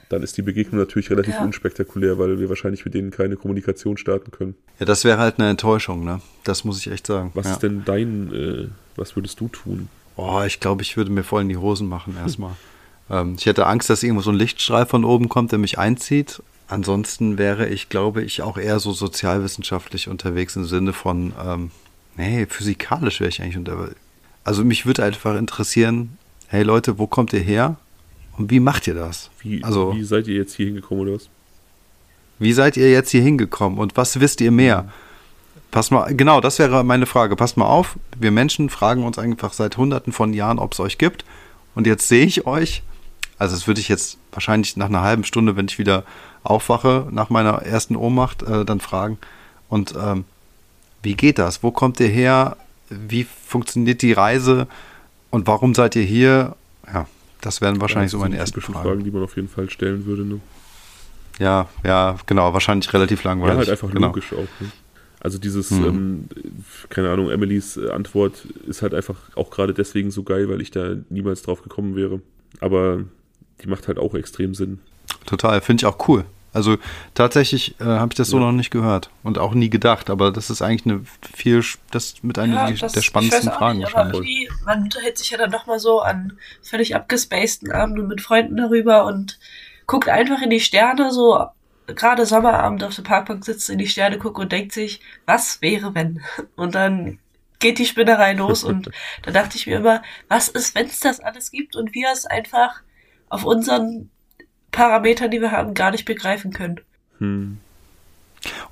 Dann ist die Begegnung natürlich relativ Ja. unspektakulär, weil wir wahrscheinlich mit denen keine Kommunikation starten können. Ja, das wäre halt eine Enttäuschung, ne? Das muss ich echt sagen. Was ja. ist denn dein, äh, was würdest du tun? Oh, ich glaube, ich würde mir voll in die Hosen machen erstmal. ähm, ich hätte Angst, dass irgendwo so ein Lichtstrahl von oben kommt, der mich einzieht. Ansonsten wäre ich, glaube ich, auch eher so sozialwissenschaftlich unterwegs im Sinne von, ähm, nee, physikalisch wäre ich eigentlich unterwegs. Also mich würde einfach interessieren, hey Leute, wo kommt ihr her und wie macht ihr das? Wie, Also- wie seid ihr jetzt hier hingekommen oder was? Wie seid ihr jetzt hier hingekommen und was wisst ihr mehr? Pass mal, genau, das wäre meine Frage. Passt mal auf, wir Menschen fragen uns einfach seit hunderten von Jahren, ob es euch gibt. Und jetzt sehe ich euch, also das würde ich jetzt wahrscheinlich nach einer halben Stunde, wenn ich wieder aufwache, nach meiner ersten Ohnmacht, äh, dann fragen. Und ähm, wie geht das? Wo kommt ihr her? Wie funktioniert die Reise? Und warum seid ihr hier? Ja, das wären wahrscheinlich Ja, so das sind meine ersten Fragen. Fragen, die man auf jeden Fall stellen würde. Ne? Ja, ja, genau, wahrscheinlich relativ langweilig. Ja, halt einfach genau. logisch auch. Ne? Also dieses, Mhm. ähm, keine Ahnung, Emilys äh, Antwort ist halt einfach auch gerade deswegen so geil, weil ich da niemals drauf gekommen wäre. Aber die macht halt auch extrem Sinn. Total, finde ich auch cool. Also tatsächlich äh, habe ich das so Ja. noch nicht gehört und auch nie gedacht, aber das ist eigentlich eine viel, das mit einer Ja, das- der ich spannendsten weiß auch Fragen nicht, aber wahrscheinlich. man unterhält sich ja dann doch mal so an völlig abgespaceden Abenden mit Freunden darüber und guckt einfach in die Sterne, so gerade Sommerabend auf der Parkbank sitzt, in die Sterne guckt und denkt sich, was wäre wenn? Und dann geht die Spinnerei los und da dachte ich mir immer, was ist, wenn es das alles gibt und wir es einfach auf unseren Parametern, die wir haben, gar nicht begreifen können. Hm.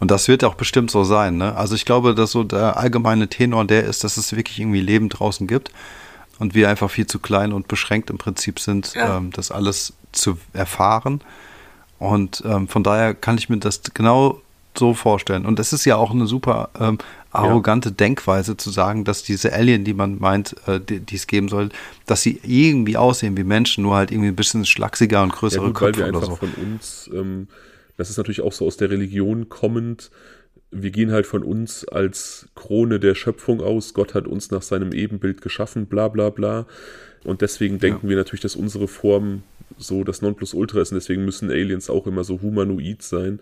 Und das wird auch bestimmt so sein. Ne? Also ich glaube, dass so der allgemeine Tenor der ist, dass es wirklich irgendwie Leben draußen gibt und wir einfach viel zu klein und beschränkt im Prinzip sind, Ja. ähm, das alles zu erfahren. Und ähm, von daher kann ich mir das genau so vorstellen. Und es ist ja auch eine super ähm, arrogante Denkweise zu sagen, dass diese Alien, die man meint, äh, die es geben soll, dass sie irgendwie aussehen wie Menschen, nur halt irgendwie ein bisschen schlachsiger und Ja, größere gut, weil Köpfe wir oder einfach so. von uns, ähm, das ist natürlich auch so aus der Religion kommend, wir gehen halt von uns als Krone der Schöpfung aus. Gott hat uns nach seinem Ebenbild geschaffen, bla bla bla. Und deswegen denken wir natürlich, dass unsere Form so das Nonplusultra ist. Und deswegen müssen Aliens auch immer so humanoid sein.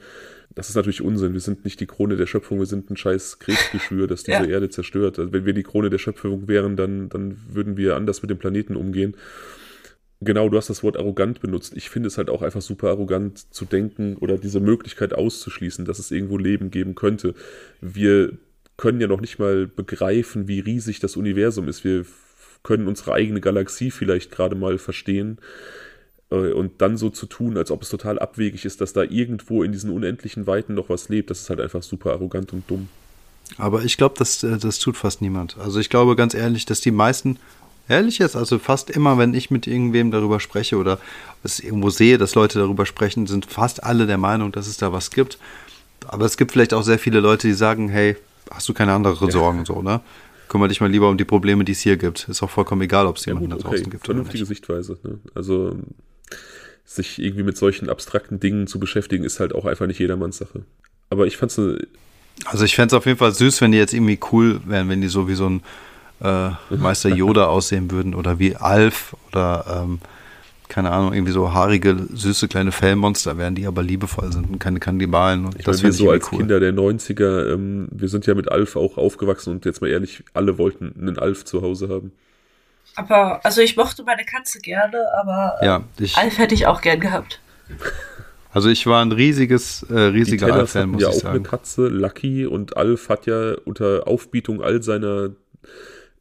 Das ist natürlich Unsinn. Wir sind nicht die Krone der Schöpfung, wir sind ein scheiß Krebsgeschwür, das diese Ja. Erde zerstört. Also wenn wir die Krone der Schöpfung wären, dann, dann würden wir anders mit dem Planeten umgehen. Genau, du hast das Wort arrogant benutzt. Ich finde es halt auch einfach super arrogant zu denken oder diese Möglichkeit auszuschließen, dass es irgendwo Leben geben könnte. Wir können ja noch nicht mal begreifen, wie riesig das Universum ist. Wir können unsere eigene Galaxie vielleicht gerade mal verstehen. Äh, Und dann so zu tun, als ob es total abwegig ist, dass da irgendwo in diesen unendlichen Weiten noch was lebt, das ist halt einfach super arrogant und dumm. Aber ich glaube, das, äh, das tut fast niemand. Also ich glaube ganz ehrlich, dass die meisten, ehrlich jetzt, also fast immer, wenn ich mit irgendwem darüber spreche oder es irgendwo sehe, dass Leute darüber sprechen, sind fast alle der Meinung, dass es da was gibt. Aber es gibt vielleicht auch sehr viele Leute, die sagen, hey, hast du keine anderen Sorgen so, ne? Kümmere dich mal lieber um die Probleme, die es hier gibt. Ist auch vollkommen egal, ob es Ja, jemanden gut, da okay, draußen gibt oder vernünftige. Sichtweise. Ne? Also sich irgendwie mit solchen abstrakten Dingen zu beschäftigen, ist halt auch einfach nicht jedermanns Sache. Aber ich fand's eine, Also ich fände es auf jeden Fall süß, wenn die jetzt irgendwie cool wären, wenn die so wie so ein äh, Meister Yoda aussehen würden oder wie Alf oder ähm, keine Ahnung, irgendwie so haarige, süße kleine Fellmonster wären, die aber liebevoll sind und keine Kannibalen. Und ich das meine, wir so als cool. Kinder der 90er, ähm, wir sind ja mit Alf auch aufgewachsen und jetzt mal ehrlich, alle wollten einen Alf zu Hause haben. Aber, also ich mochte meine Katze gerne, aber äh, Ja, ich, Alf hätte ich auch gern gehabt. also ich war ein riesiges, äh, riesiger Alf-Fan, muss ja ich auch eine. Katze, Lucky, und Alf hat ja unter Aufbietung all seiner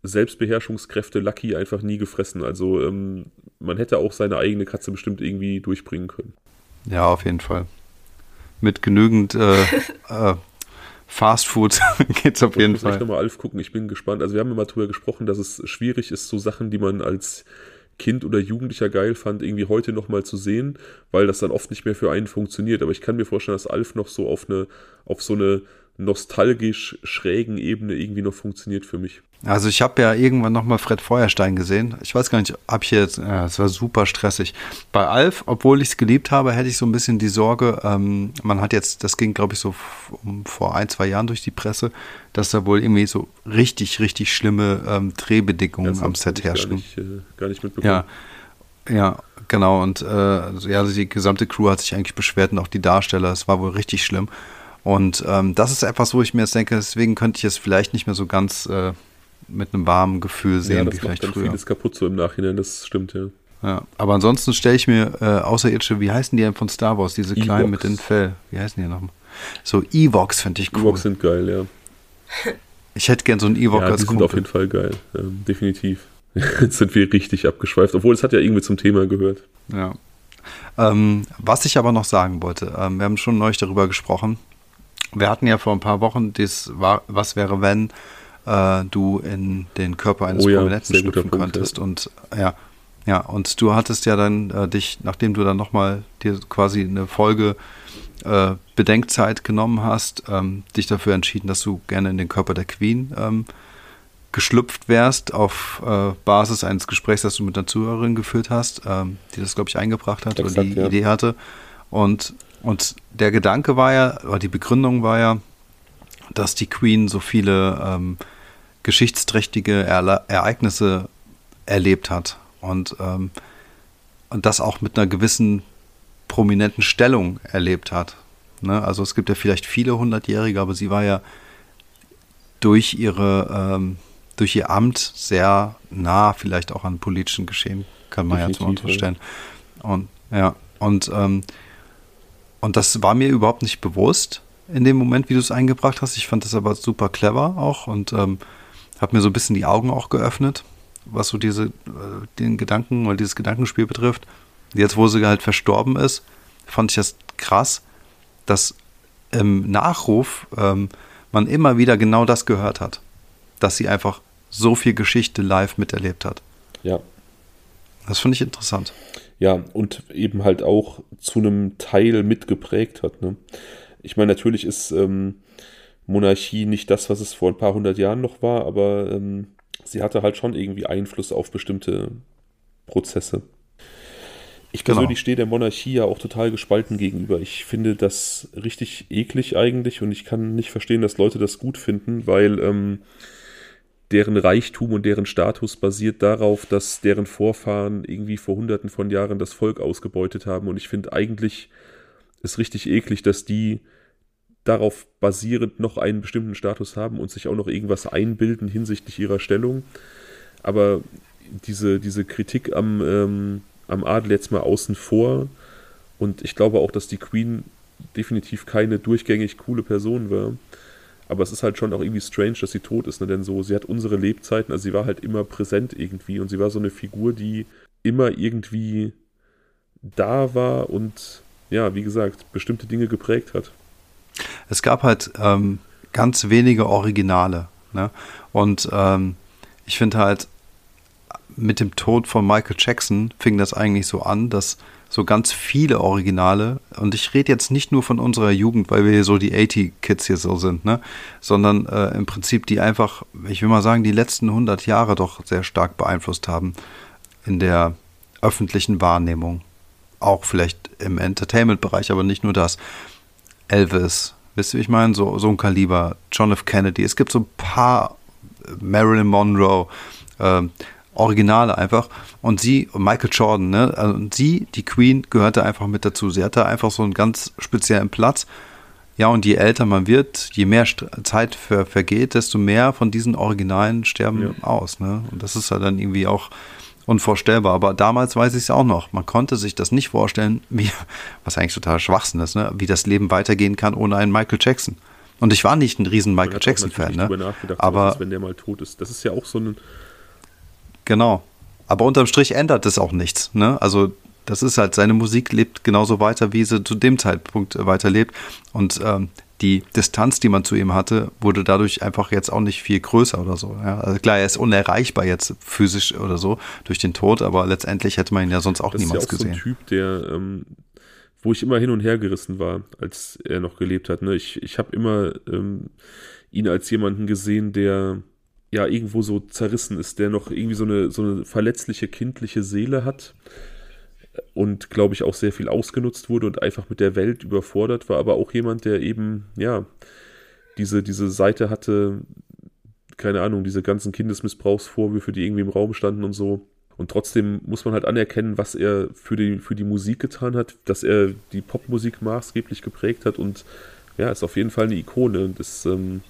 Selbstbeherrschungskräfte Lucky einfach nie gefressen. Also ähm, man hätte auch seine eigene Katze bestimmt irgendwie durchbringen können. Ja, auf jeden Fall. Mit genügend äh, äh, Fast Food geht's auf Ich jeden muss Fall. nochmal Alf gucken, ich bin gespannt. Also wir haben immer drüber gesprochen, dass es schwierig ist, so Sachen, die man als Kind oder Jugendlicher geil fand, irgendwie heute nochmal zu sehen, weil das dann oft nicht mehr für einen funktioniert. Aber ich kann mir vorstellen, dass Alf noch so auf eine, auf so eine nostalgisch schrägen Ebene irgendwie noch funktioniert für mich. Also ich habe ja irgendwann nochmal Fred Feuerstein gesehen. Ich weiß gar nicht, habe ich jetzt, ja, es war super stressig. Bei Alf, obwohl ich es geliebt habe, hätte ich so ein bisschen die Sorge, ähm, man hat jetzt, das ging glaube ich so vor ein, zwei Jahren durch die Presse, dass da wohl irgendwie so richtig, richtig schlimme ähm, Drehbedingungen am Set herrschen. Gar nicht, äh, gar nicht mitbekommen. Ja, ja, genau. Und äh, also, ja, die gesamte Crew hat sich eigentlich beschwert und auch die Darsteller. Es war wohl richtig schlimm. Und ähm, das ist etwas, wo ich mir jetzt denke, deswegen könnte ich es vielleicht nicht mehr so ganz äh, mit einem warmen Gefühl sehen, ja, das wie vielleicht macht dann früher. vieles kaputt so im Nachhinein, das stimmt, ja. Ja, aber ansonsten stelle ich mir äh, außerirdische, wie heißen die denn von Star Wars, diese kleinen mit den Fell, wie heißen die nochmal? So Evox finde ich cool. Evox sind geil, ja. Ich hätte gern so einen Ewok ja, als die sind auf jeden Fall geil, ähm, definitiv. Jetzt sind wir richtig abgeschweift, obwohl es hat ja irgendwie zum Thema gehört. Ja. Ähm, was ich aber noch sagen wollte, ähm, wir haben schon neulich darüber gesprochen. Wir hatten ja vor ein paar Wochen das, was wäre, wenn äh, du in den Körper eines oh ja, Prominenten schlüpfen Punkt, könntest. Ja. Und ja, ja, und du hattest ja dann äh, dich, nachdem du dann nochmal dir quasi eine Folge äh, Bedenkzeit genommen hast, ähm, dich dafür entschieden, dass du gerne in den Körper der Queen ähm, geschlüpft wärst auf äh, Basis eines Gesprächs, das du mit einer Zuhörerin geführt hast, ähm, die das, glaube ich, eingebracht hat Exakt, oder die ja. Idee hatte. Und, und der Gedanke war ja, oder die Begründung war ja, dass die Queen so viele ähm, geschichtsträchtige Erle Ereignisse erlebt hat und, ähm, und das auch mit einer gewissen prominenten Stellung erlebt hat. Ne? Also es gibt ja vielleicht viele Hundertjährige, aber sie war ja durch ihre ähm, durch ihr Amt sehr nah vielleicht auch an politischen Geschehen, kann man Definitiv, ja zum unterstellen. Und ja, und, ähm, und das war mir überhaupt nicht bewusst in dem Moment, wie du es eingebracht hast. Ich fand das aber super clever auch und ähm, habe mir so ein bisschen die Augen auch geöffnet, was so diese, äh, den Gedanken oder dieses Gedankenspiel betrifft. Jetzt, wo sie halt verstorben ist, fand ich das krass, dass im Nachruf ähm, man immer wieder genau das gehört hat. Dass sie einfach so viel Geschichte live miterlebt hat. Ja. Das finde ich interessant. Ja, und eben halt auch zu einem Teil mitgeprägt hat. Ne? Ich meine, natürlich ist ähm, Monarchie nicht das, was es vor ein paar hundert Jahren noch war, aber ähm, sie hatte halt schon irgendwie Einfluss auf bestimmte Prozesse. Ich genau. persönlich genau. stehe der Monarchie ja auch total gespalten gegenüber. Ich finde das richtig eklig eigentlich und ich kann nicht verstehen, dass Leute das gut finden, weil ähm, deren Reichtum und deren Status basiert darauf, dass deren Vorfahren irgendwie vor hunderten von Jahren das Volk ausgebeutet haben. Und ich finde eigentlich ist richtig eklig, dass die darauf basierend noch einen bestimmten Status haben und sich auch noch irgendwas einbilden hinsichtlich ihrer Stellung. Aber diese, diese Kritik am, ähm, am Adel jetzt mal außen vor. Und ich glaube auch, dass die Queen definitiv keine durchgängig coole Person war. Aber es ist halt schon auch irgendwie strange, dass sie tot ist, ne? denn so, sie hat unsere Lebzeiten, also sie war halt immer präsent irgendwie und sie war so eine Figur, die immer irgendwie da war und ja, wie gesagt, bestimmte Dinge geprägt hat. Es gab halt ähm, ganz wenige Originale. Ne? Und ähm, ich finde halt, mit dem Tod von Michael Jackson fing das eigentlich so an, dass so ganz viele Originale, und ich rede jetzt nicht nur von unserer Jugend, weil wir hier so die 80-Kids hier so sind, ne, sondern äh, im Prinzip die einfach, ich will mal sagen, die letzten 100 Jahre doch sehr stark beeinflusst haben in der öffentlichen Wahrnehmung. Auch vielleicht im Entertainment-Bereich, aber nicht nur das. Elvis, wisst ihr, ich meine, so, so ein Kaliber, John F. Kennedy, es gibt so ein paar, äh, Marilyn Monroe, äh, Originale einfach. Und sie, Michael Jordan, ne, also sie, die Queen, gehörte einfach mit dazu. Sie hatte einfach so einen ganz speziellen Platz. Ja, und je älter man wird, je mehr Zeit ver vergeht, desto mehr von diesen Originalen sterben ja. aus. Ne? Und das ist ja dann irgendwie auch unvorstellbar. Aber damals weiß ich es auch noch. Man konnte sich das nicht vorstellen, wie, was eigentlich total Schwachsinn ist, ne? wie das Leben weitergehen kann ohne einen Michael Jackson. Und ich war nicht ein riesen Michael Jackson-Fan, ne? Aber ist, wenn der mal tot ist. Das ist ja auch so ein, Genau. Aber unterm Strich ändert es auch nichts. Ne? Also das ist halt, seine Musik lebt genauso weiter, wie sie zu dem Zeitpunkt weiterlebt. Und ähm, die Distanz, die man zu ihm hatte, wurde dadurch einfach jetzt auch nicht viel größer oder so. Ja? Also klar, er ist unerreichbar jetzt physisch oder so durch den Tod, aber letztendlich hätte man ihn ja sonst auch das niemals ist ja auch gesehen. So ein Typ, der ähm, wo ich immer hin und her gerissen war, als er noch gelebt hat. Ne? Ich, ich habe immer ähm, ihn als jemanden gesehen, der ja irgendwo so zerrissen ist, der noch irgendwie so eine, so eine verletzliche kindliche Seele hat und glaube ich auch sehr viel ausgenutzt wurde und einfach mit der Welt überfordert war, aber auch jemand, der eben, ja, diese, diese Seite hatte, keine Ahnung, diese ganzen Kindesmissbrauchsvorwürfe, die irgendwie im Raum standen und so. Und trotzdem muss man halt anerkennen, was er für die, für die Musik getan hat, dass er die Popmusik maßgeblich geprägt hat und ja, ist auf jeden Fall eine Ikone. Das ähm,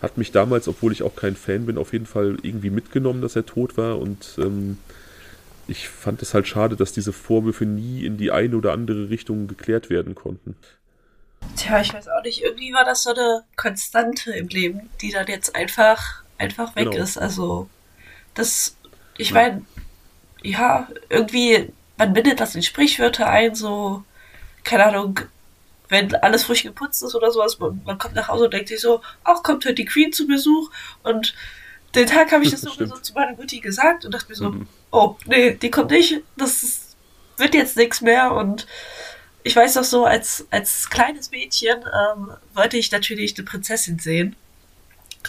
hat mich damals, obwohl ich auch kein Fan bin, auf jeden Fall irgendwie mitgenommen, dass er tot war und ähm, ich fand es halt schade, dass diese Vorwürfe nie in die eine oder andere Richtung geklärt werden konnten. Tja, ich weiß auch nicht, irgendwie war das so eine Konstante im Leben, die dann jetzt einfach, einfach weg genau. ist. Also, das, ich ja. meine, ja, irgendwie, man bindet das in Sprichwörter ein, so, keine Ahnung, wenn alles frisch geputzt ist oder sowas, man, man kommt nach Hause und denkt sich so, ach, kommt heute die Queen zu Besuch und den Tag habe ich das sowieso zu meiner Mutti gesagt und dachte mir so, mhm. Oh, nee, die kommt nicht, das wird jetzt nichts mehr und ich weiß noch so, als, als kleines Mädchen ähm, wollte ich natürlich eine Prinzessin sehen.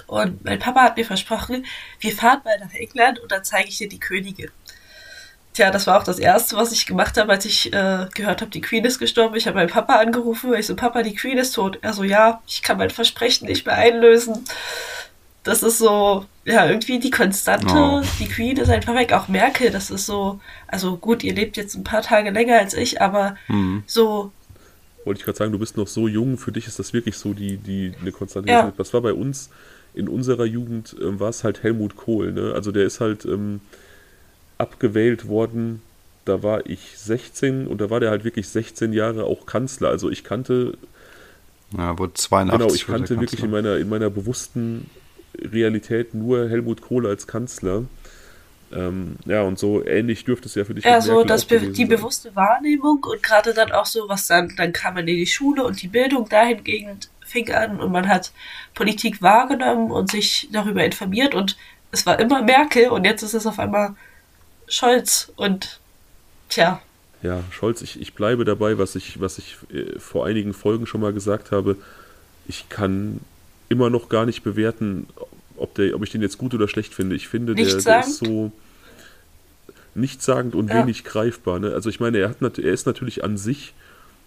Und mein Papa hat mir versprochen, wir fahren mal nach England und dann zeige ich dir die Königin. Tja, das war auch das Erste, was ich gemacht habe, als ich äh, gehört habe, die Queen ist gestorben. Ich habe meinen Papa angerufen, ich so, Papa, die Queen ist tot. Er so, ja, ich kann mein Versprechen nicht mehr einlösen das ist so, ja, irgendwie die Konstante, oh. die Queen ist einfach weg. Auch Merkel, das ist so, also gut, ihr lebt jetzt ein paar Tage länger als ich, aber mhm. so. Wollte ich gerade sagen, du bist noch so jung, für dich ist das wirklich so die, die eine Konstante. Ja. Das war bei uns in unserer Jugend, ähm, war es halt Helmut Kohl, ne? Also der ist halt ähm, abgewählt worden, da war ich 16 und da war der halt wirklich 16 Jahre auch Kanzler. Also ich kannte. Ja, wurde 82. Genau, ich kannte wirklich in meiner, in meiner bewussten Realität nur Helmut Kohl als Kanzler. Ähm, ja, und so ähnlich dürfte es ja für dich Ja, so das be die sein. bewusste Wahrnehmung und gerade dann auch so, was dann, dann kam man in die Schule und die Bildung dahingehend fing an und man hat Politik wahrgenommen und sich darüber informiert und es war immer Merkel und jetzt ist es auf einmal Scholz und tja. Ja, Scholz, ich, ich bleibe dabei, was ich, was ich äh, vor einigen Folgen schon mal gesagt habe. Ich kann immer noch gar nicht bewerten, ob, der, ob ich den jetzt gut oder schlecht finde. Ich finde, der, der, ist so nichtssagend und ja. wenig greifbar. Ne? Also ich meine, er, hat, er ist natürlich an sich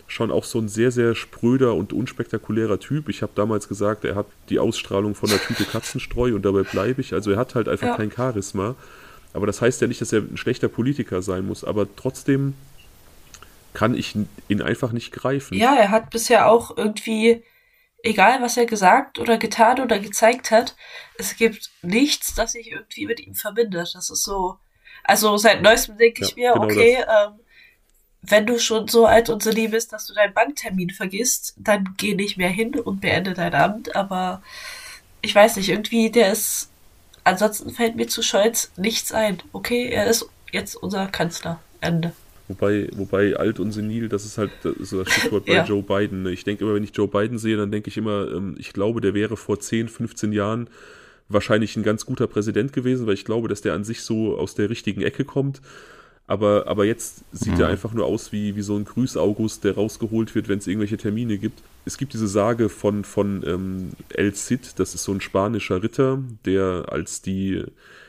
schon auch so ein sehr, sehr spröder und unspektakulärer Typ. Ich habe damals gesagt, er hat die Ausstrahlung von der Tüte Katzenstreu und dabei bleibe ich. Also er hat halt einfach ja. kein Charisma. Aber das heißt ja nicht, dass er ein schlechter Politiker sein muss. Aber trotzdem kann ich ihn einfach nicht greifen. Ja, er hat bisher auch irgendwie egal was er gesagt oder getan oder gezeigt hat, es gibt nichts, das sich irgendwie mit ihm verbindet. Das ist so, also seit neuestem denke ja, ich mir, genau okay, ähm, wenn du schon so alt und so lieb bist, dass du deinen Banktermin vergisst, dann geh nicht mehr hin und beende dein Amt. Aber ich weiß nicht, irgendwie, der ist, ansonsten fällt mir zu Scholz nichts ein. Okay, er ist jetzt unser Kanzler. Ende. Wobei, wobei alt und senil, das ist halt das, ist das Stichwort bei ja. Joe Biden. Ne? Ich denke immer, wenn ich Joe Biden sehe, dann denke ich immer, ähm, ich glaube, der wäre vor 10, 15 Jahren wahrscheinlich ein ganz guter Präsident gewesen, weil ich glaube, dass der an sich so aus der richtigen Ecke kommt. Aber, aber jetzt sieht mhm. er einfach nur aus wie, wie so ein Grüß-August, der rausgeholt wird, wenn es irgendwelche Termine gibt. Es gibt diese Sage von, von ähm, El Cid, das ist so ein spanischer Ritter, der als die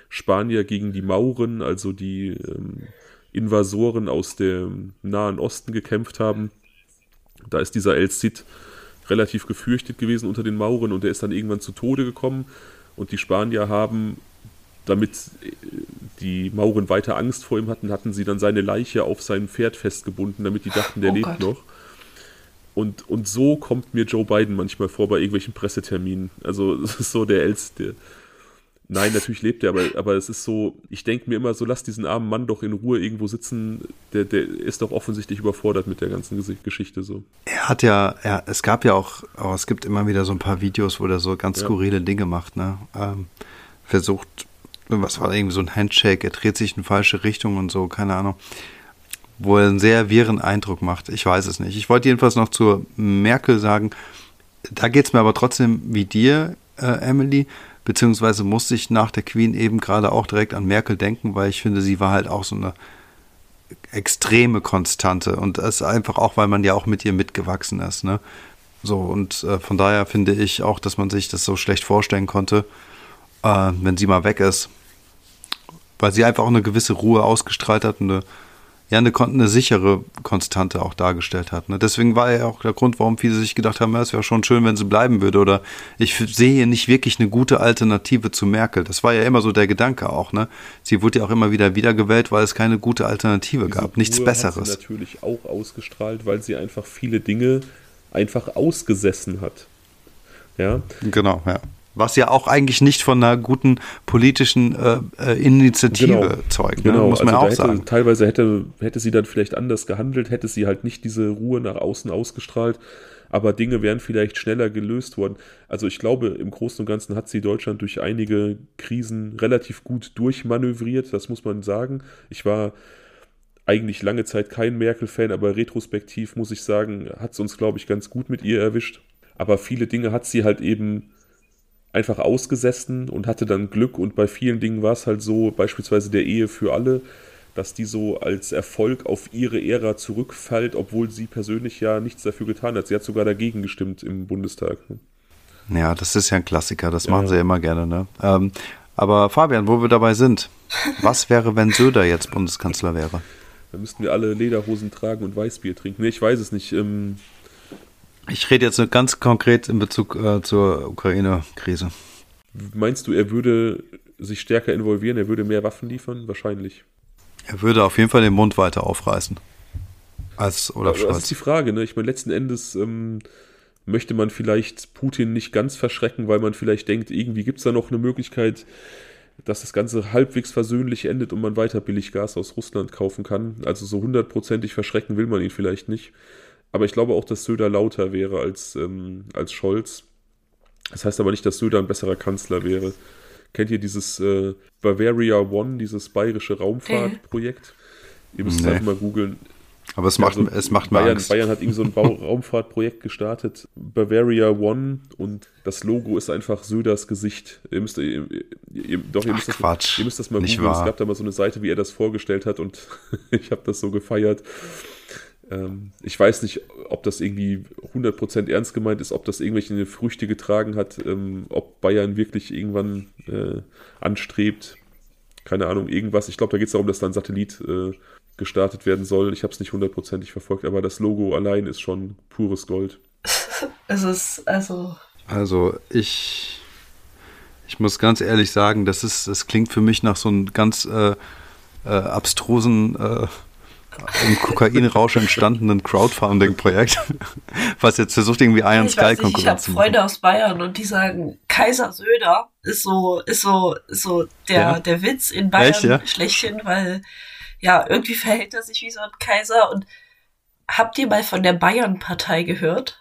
Spanier gegen die Mauren, also die ähm, Invasoren aus dem Nahen Osten gekämpft haben. Da ist dieser El Cid relativ gefürchtet gewesen unter den Mauren und er ist dann irgendwann zu Tode gekommen. Und die Spanier haben, damit die Mauren weiter Angst vor ihm hatten, hatten sie dann seine Leiche auf sein Pferd festgebunden, damit die dachten, der oh lebt Gott. noch. Und, und so kommt mir Joe Biden manchmal vor bei irgendwelchen Presseterminen. Also so der älteste, Nein, natürlich lebt er, aber, aber es ist so, ich denke mir immer so, lass diesen armen Mann doch in Ruhe irgendwo sitzen. Der, der ist doch offensichtlich überfordert mit der ganzen Geschichte so. Er hat ja, er, es gab ja auch, oh, es gibt immer wieder so ein paar Videos, wo er so ganz ja. skurrile Dinge macht, ne? Ähm, versucht, was war irgendwie so ein Handshake, er dreht sich in falsche Richtung und so, keine Ahnung. Wo er einen sehr wirren Eindruck macht. Ich weiß es nicht. Ich wollte jedenfalls noch zur Merkel sagen, da geht es mir aber trotzdem wie dir, äh, Emily beziehungsweise musste ich nach der Queen eben gerade auch direkt an Merkel denken, weil ich finde, sie war halt auch so eine extreme Konstante und das ist einfach auch, weil man ja auch mit ihr mitgewachsen ist, ne? So, und äh, von daher finde ich auch, dass man sich das so schlecht vorstellen konnte, äh, wenn sie mal weg ist. Weil sie einfach auch eine gewisse Ruhe ausgestrahlt hat eine, ja, eine, eine sichere Konstante auch dargestellt hat. Ne? Deswegen war ja auch der Grund, warum viele sich gedacht haben, ja, es wäre schon schön, wenn sie bleiben würde. Oder ich sehe hier nicht wirklich eine gute Alternative zu Merkel. Das war ja immer so der Gedanke auch. Ne? Sie wurde ja auch immer wieder wiedergewählt, weil es keine gute Alternative Diese gab, nichts Ruhe Besseres. Hat sie natürlich auch ausgestrahlt, weil sie einfach viele Dinge einfach ausgesessen hat. Ja. Genau, ja. Was ja auch eigentlich nicht von einer guten politischen äh, äh, Initiative Genau. zeugt, ne? Genau, muss man also auch hätte, sagen. Teilweise hätte, hätte sie dann vielleicht anders gehandelt, hätte sie halt nicht diese Ruhe nach außen ausgestrahlt, aber Dinge wären vielleicht schneller gelöst worden. Also ich glaube, im Großen und Ganzen hat sie Deutschland durch einige Krisen relativ gut durchmanövriert, das muss man sagen. Ich war eigentlich lange Zeit kein Merkel-Fan, aber retrospektiv muss ich sagen, hat es uns, glaube ich, ganz gut mit ihr erwischt. Aber viele Dinge hat sie halt eben einfach ausgesessen und hatte dann Glück und bei vielen Dingen war es halt so, beispielsweise der Ehe für alle, dass die so als Erfolg auf ihre Ära zurückfällt, obwohl sie persönlich ja nichts dafür getan hat. Sie hat sogar dagegen gestimmt im Bundestag. ne? Ja, das ist ja ein Klassiker, das Ja. machen sie ja immer gerne. Ne? Ähm, aber Fabian, wo wir dabei sind, was wäre, wenn Söder jetzt Bundeskanzler wäre? Da müssten wir alle Lederhosen tragen und Weißbier trinken. Nee, ich weiß es nicht. Ähm, Ich rede jetzt nur ganz konkret in Bezug äh, zur Ukraine-Krise. meinst du, er würde sich stärker involvieren, er würde mehr Waffen liefern? Wahrscheinlich. Er würde auf jeden Fall den Mund weiter aufreißen. Als Olaf Aber das ist die Scholz. Frage, ne? Ich meine, letzten Endes ähm, möchte man vielleicht Putin nicht ganz verschrecken, weil man vielleicht denkt, irgendwie gibt es da noch eine Möglichkeit, dass das Ganze halbwegs versöhnlich endet und man weiter billig Gas aus Russland kaufen kann. Also so hundertprozentig verschrecken will man ihn vielleicht nicht. Aber ich glaube auch, dass Söder lauter wäre als, ähm, als Scholz. Das heißt aber nicht, dass Söder ein besserer Kanzler wäre. Kennt ihr dieses äh, Bavaria One, dieses bayerische Raumfahrtprojekt? Ihr müsst es Nee. einfach mal googeln. Aber es macht, also es macht mir Bayern, Angst. Bayern hat irgend so ein Bau Raumfahrtprojekt gestartet, Bavaria One, und das Logo ist einfach Söders Gesicht. Ihr müsst, ihr, ihr, doch, ihr Ach, müsst, das, Quatsch. ihr müsst das mal googeln. Es gab da mal so eine Seite, wie er das vorgestellt hat, und ich habe das so gefeiert. Ähm, ich weiß nicht, ob das irgendwie 100% ernst gemeint ist, ob das irgendwelche Früchte getragen hat, ähm, ob Bayern wirklich irgendwann äh, anstrebt. Keine Ahnung, irgendwas. Ich glaube, da geht es darum, dass da ein Satellit äh, gestartet werden soll. Ich habe es nicht hundertprozentig verfolgt, aber das Logo allein ist schon pures Gold. Es ist, also, Also ich, ich muss ganz ehrlich sagen, das ist, das klingt für mich nach so einem ganz äh, äh, abstrusen, äh, im Kokainrausch entstandenen Crowdfunding-Projekt, was jetzt versucht irgendwie Iron ich Sky ich habe Konkurrenz zu machen. Freunde aus Bayern und die sagen, Kaiser Söder ist so, ist so, ist so der, Ja. der Witz in Bayern Echt, ja? schlechthin, weil, ja, irgendwie verhält er sich wie so ein Kaiser und habt ihr mal von der Bayern-Partei gehört?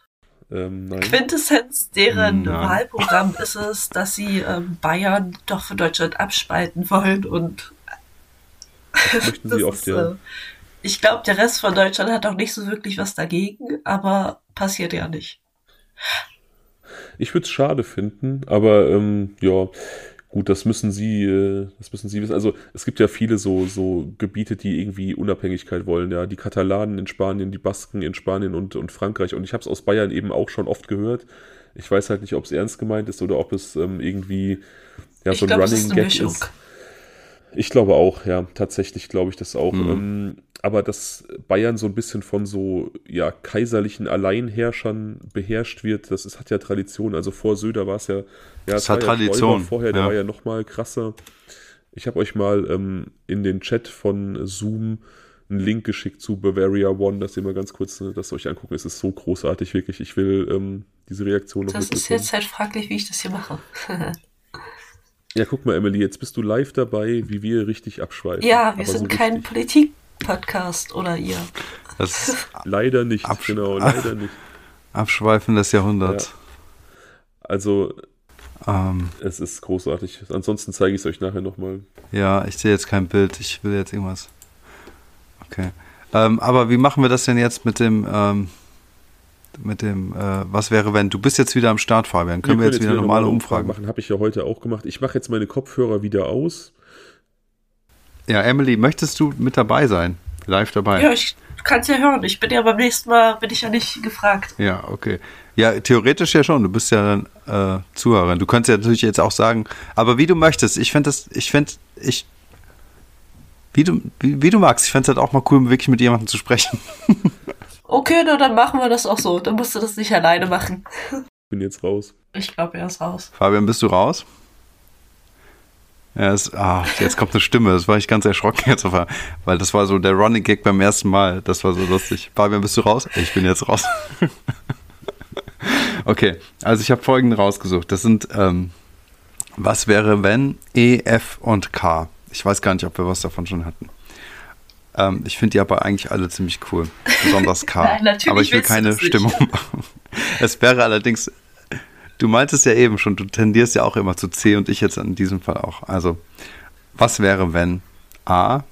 Ähm, nein. Quintessenz deren Nein. Wahlprogramm ist es, dass sie ähm, Bayern doch von Deutschland abspalten wollen und Das möchten sie oft, ja. Ich glaube, der Rest von Deutschland hat auch nicht so wirklich was dagegen, aber passiert ja nicht. Ich würde es schade finden, aber ähm, ja, gut, das müssen Sie, äh, das müssen Sie wissen. Also es gibt ja viele so, so Gebiete, die irgendwie Unabhängigkeit wollen, ja. Die Katalanen in Spanien, die Basken in Spanien und, und Frankreich. Und ich habe es aus Bayern eben auch schon oft gehört. Ich weiß halt nicht, ob es ernst gemeint ist oder ob es ähm, irgendwie ja, ich so ein glaube, es Running Gag ist. Ich glaube auch, ja, tatsächlich glaube ich das auch. Mhm. Ähm, aber dass Bayern so ein bisschen von so ja, kaiserlichen Alleinherrschern beherrscht wird, das ist, hat ja Tradition. Also vor Söder war es ja, ja Das es hat ja Tradition, Stoiber vorher, der ja. war ja noch mal krasser. Ich habe euch mal ähm, in den Chat von Zoom einen Link geschickt zu Bavaria One, dass ihr mal ganz kurz äh, das euch angucken. Es ist so großartig, wirklich. Ich will ähm, diese Reaktion noch Das ist jetzt halt fraglich, wie ich das hier mache. Ja, guck mal, Emily, jetzt bist du live dabei, wie wir richtig abschweifen. ja, wir Aber sind so kein. Politik-Podcast oder ihr. Das ist Leider nicht, Absch- genau, leider nicht. Abschweifen des Jahrhunderts. Also, Ähm, es ist großartig. Ansonsten zeige ich es euch nachher nochmal. ja, ich sehe jetzt kein Bild. Ich will jetzt irgendwas. Okay. Ähm, aber wie machen wir das denn jetzt mit dem, ähm, mit dem, äh, was wäre, wenn? Du bist jetzt wieder am Start, Fabian. Können wir, jetzt wieder normale Umfragen machen? machen? Habe ich ja heute auch gemacht. Ich mache jetzt meine Kopfhörer wieder aus. Ja, Emily, möchtest du mit dabei sein? live dabei. Ja, ich kann es ja hören. Ich bin ja beim nächsten Mal, bin ich ja nicht gefragt. Ja, okay. Ja, theoretisch ja schon. Du bist ja dann äh, Zuhörerin. Du könntest ja natürlich jetzt auch sagen, aber wie du möchtest. Ich finde das, ich finde, ich, wie du, wie, wie du magst. Ich fände es halt auch mal cool, wirklich mit jemandem zu sprechen. Okay, na, dann machen wir das auch so. Dann musst du das nicht alleine machen. Bin jetzt raus. Ich glaube, er ist raus. Fabian, bist du raus? Ja, es, ah, jetzt kommt eine Stimme. Das war ich ganz erschrocken jetzt, auf einmal, weil das war so der Running Gag beim ersten Mal. Das war so lustig. Fabian, bist du raus? Ich bin jetzt raus. okay, also ich habe folgende rausgesucht. Das sind ähm, Was wäre wenn E, F und K. Ich weiß gar nicht, ob wir was davon schon hatten. Ähm, ich finde die aber eigentlich alle ziemlich cool. Besonders K. Nein, natürlich aber ich will keine. Stimmung machen. Es wäre allerdings, du meintest ja eben schon, du tendierst ja auch immer zu C und ich jetzt in diesem Fall auch. Also, was wäre, wenn A,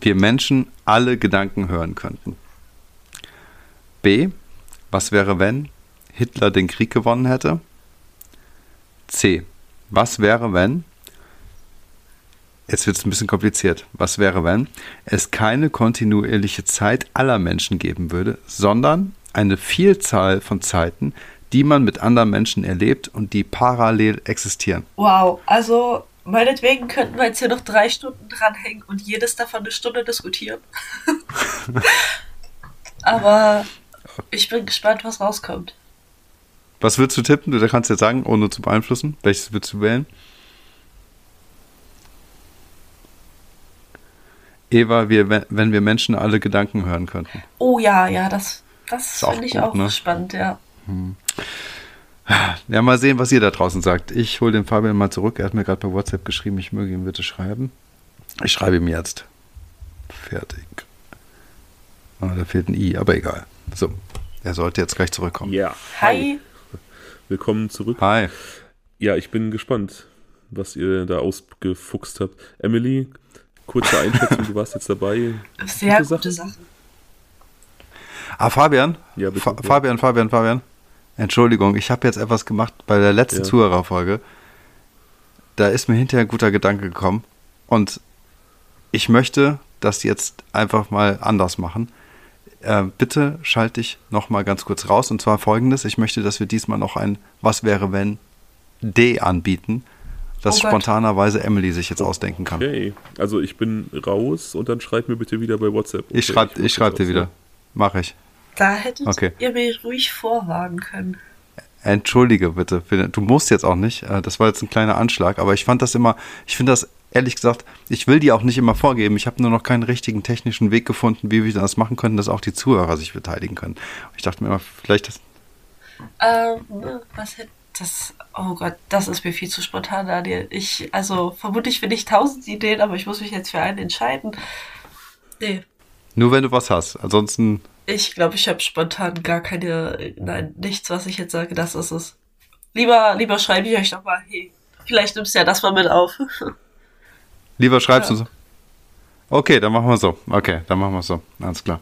wir Menschen alle Gedanken hören könnten? B, was wäre, wenn Hitler den Krieg gewonnen hätte? C, was wäre, wenn Jetzt wird es ein bisschen kompliziert. Was wäre, wenn es keine kontinuierliche Zeit aller Menschen geben würde, sondern eine Vielzahl von Zeiten, die man mit anderen Menschen erlebt und die parallel existieren? Wow, also meinetwegen könnten wir jetzt hier noch drei Stunden dranhängen und jedes davon eine Stunde diskutieren. Aber ich bin gespannt, was rauskommt. Was würdest du tippen? Du kannst jetzt sagen, ohne zu beeinflussen. Welches würdest du wählen? Eva, wir, wenn wir Menschen alle Gedanken hören könnten. Oh ja, ja, das, das Ist auch finde ich gut, auch ne? spannend, ja. Ja, mal sehen, was ihr da draußen sagt. Ich hole den Fabian mal zurück. Er hat mir gerade bei WhatsApp geschrieben, ich möge ihm bitte schreiben. Ich schreibe ihm jetzt. Fertig. Ah, da fehlt ein I, aber egal. So, er sollte jetzt gleich zurückkommen. Ja. Hi. Willkommen zurück. Hi. Ja, ich bin gespannt, was ihr da ausgefuchst habt. Emily, kurze Einschätzung, du warst jetzt dabei. Sehr Gute gute Sachen. Ah, Fabian? Ja, bitte. Fa Fabian, Fabian, Fabian. Entschuldigung, ich habe jetzt etwas gemacht bei der letzten Ja. Zuhörerfolge. Da ist mir hinterher ein guter Gedanke gekommen. Und ich möchte das jetzt einfach mal anders machen. Äh, bitte schalte dich noch mal ganz kurz raus. Und zwar folgendes. Ich möchte, dass wir diesmal noch ein Was wäre wenn D anbieten, das Oh spontanerweise Emily sich jetzt ausdenken kann. Okay, also ich bin raus und dann schreibt mir bitte wieder bei WhatsApp. Ich Okay, schreibe mach ich schreib dir wieder. Mache ich. Da hättet Okay. ihr mir ruhig vorwarnen können. Entschuldige bitte. Du musst jetzt auch nicht. Äh, Das war jetzt ein kleiner Anschlag, aber ich fand das immer, ich finde das ehrlich gesagt, ich will die auch nicht immer vorgeben. Ich habe nur noch keinen richtigen technischen Weg gefunden, wie wir das machen können, dass auch die Zuhörer sich beteiligen können. Ich dachte mir immer, vielleicht das. Ähm, was hätte das? Oh Gott, das ist mir viel zu spontan, Daniel. Ich, also vermutlich finde ich tausend Ideen, aber ich muss mich jetzt für einen entscheiden. Nee, Nur wenn du was hast. Ansonsten, ich glaube, ich habe spontan gar keine, nein, nichts, was ich jetzt sage, das ist es. Lieber, lieber schreibe ich euch doch mal, hey, vielleicht nimmst du ja das mal mit auf. lieber schreibst Ja. du so. Okay, dann machen wir so. Okay, dann machen wir so. Alles klar.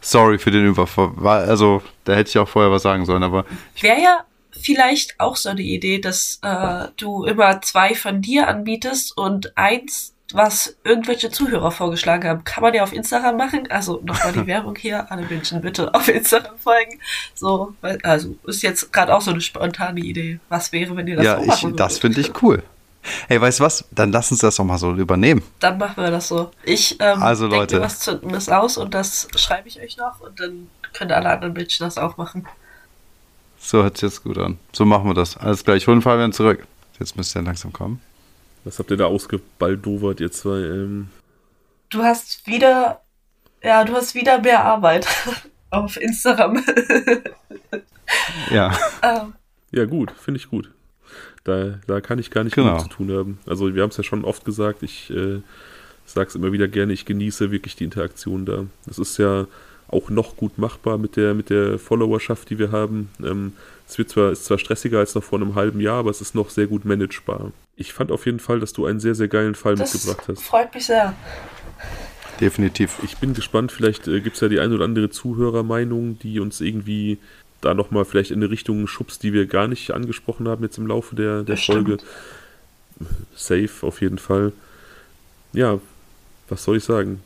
Sorry für den Überfall. Also, da hätte ich auch vorher was sagen sollen, aber Wäre ja vielleicht auch so eine Idee, dass äh, du immer zwei von dir anbietest und eins, was irgendwelche Zuhörer vorgeschlagen haben. Kann man ja auf Instagram machen. Also nochmal die Werbung hier. Alle Menschen bitte auf Instagram folgen. So, also ist jetzt gerade auch so eine spontane Idee. Was wäre, wenn ihr das ja, so ich, machen das würdet? finde ich cool. Hey, weißt du was? Dann lass uns das doch mal so übernehmen. Dann machen wir das so. Ich ähm, Also, Leute. was Zündendes aus und das schreibe ich euch noch und dann können alle anderen Menschen das auch machen. So hört sich jetzt gut an. So machen wir das. Alles klar, ich hole den Fabian zurück. Jetzt müsste er langsam kommen. Was habt ihr da ausgebaldowert, ihr zwei? Ähm, Du hast wieder, ja, du hast wieder mehr Arbeit auf Instagram. Ja. ähm, ja, gut, finde ich gut. Da, da kann ich gar nicht Genau. zu tun haben. Also wir haben es ja schon oft gesagt, ich äh, sage es immer wieder gerne, ich genieße wirklich die Interaktion da. Es ist ja auch noch gut machbar mit der, mit der Followerschaft, die wir haben. Ähm, es wird zwar, ist zwar stressiger als noch vor einem halben Jahr, aber es ist noch sehr gut managebar. Ich fand auf jeden Fall, dass du einen sehr, sehr geilen Fall das mitgebracht hast. freut mich sehr. Definitiv. Ich bin gespannt, vielleicht äh, gibt es ja die ein oder andere Zuhörermeinung, die uns irgendwie da nochmal vielleicht in eine Richtung schubst, die wir gar nicht angesprochen haben jetzt im Laufe der, der. Folge. Safe auf jeden Fall. Ja, was soll ich sagen?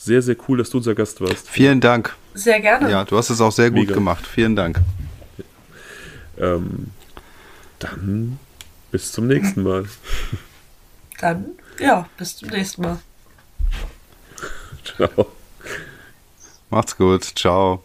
Sehr, sehr cool, dass du unser Gast warst. Vielen Dank. Sehr gerne. Ja, du hast es auch sehr gut Mega. gemacht. Vielen Dank. Ähm, dann bis zum nächsten Mal. Dann, ja, bis zum nächsten Mal. Ciao. Macht's gut. Ciao.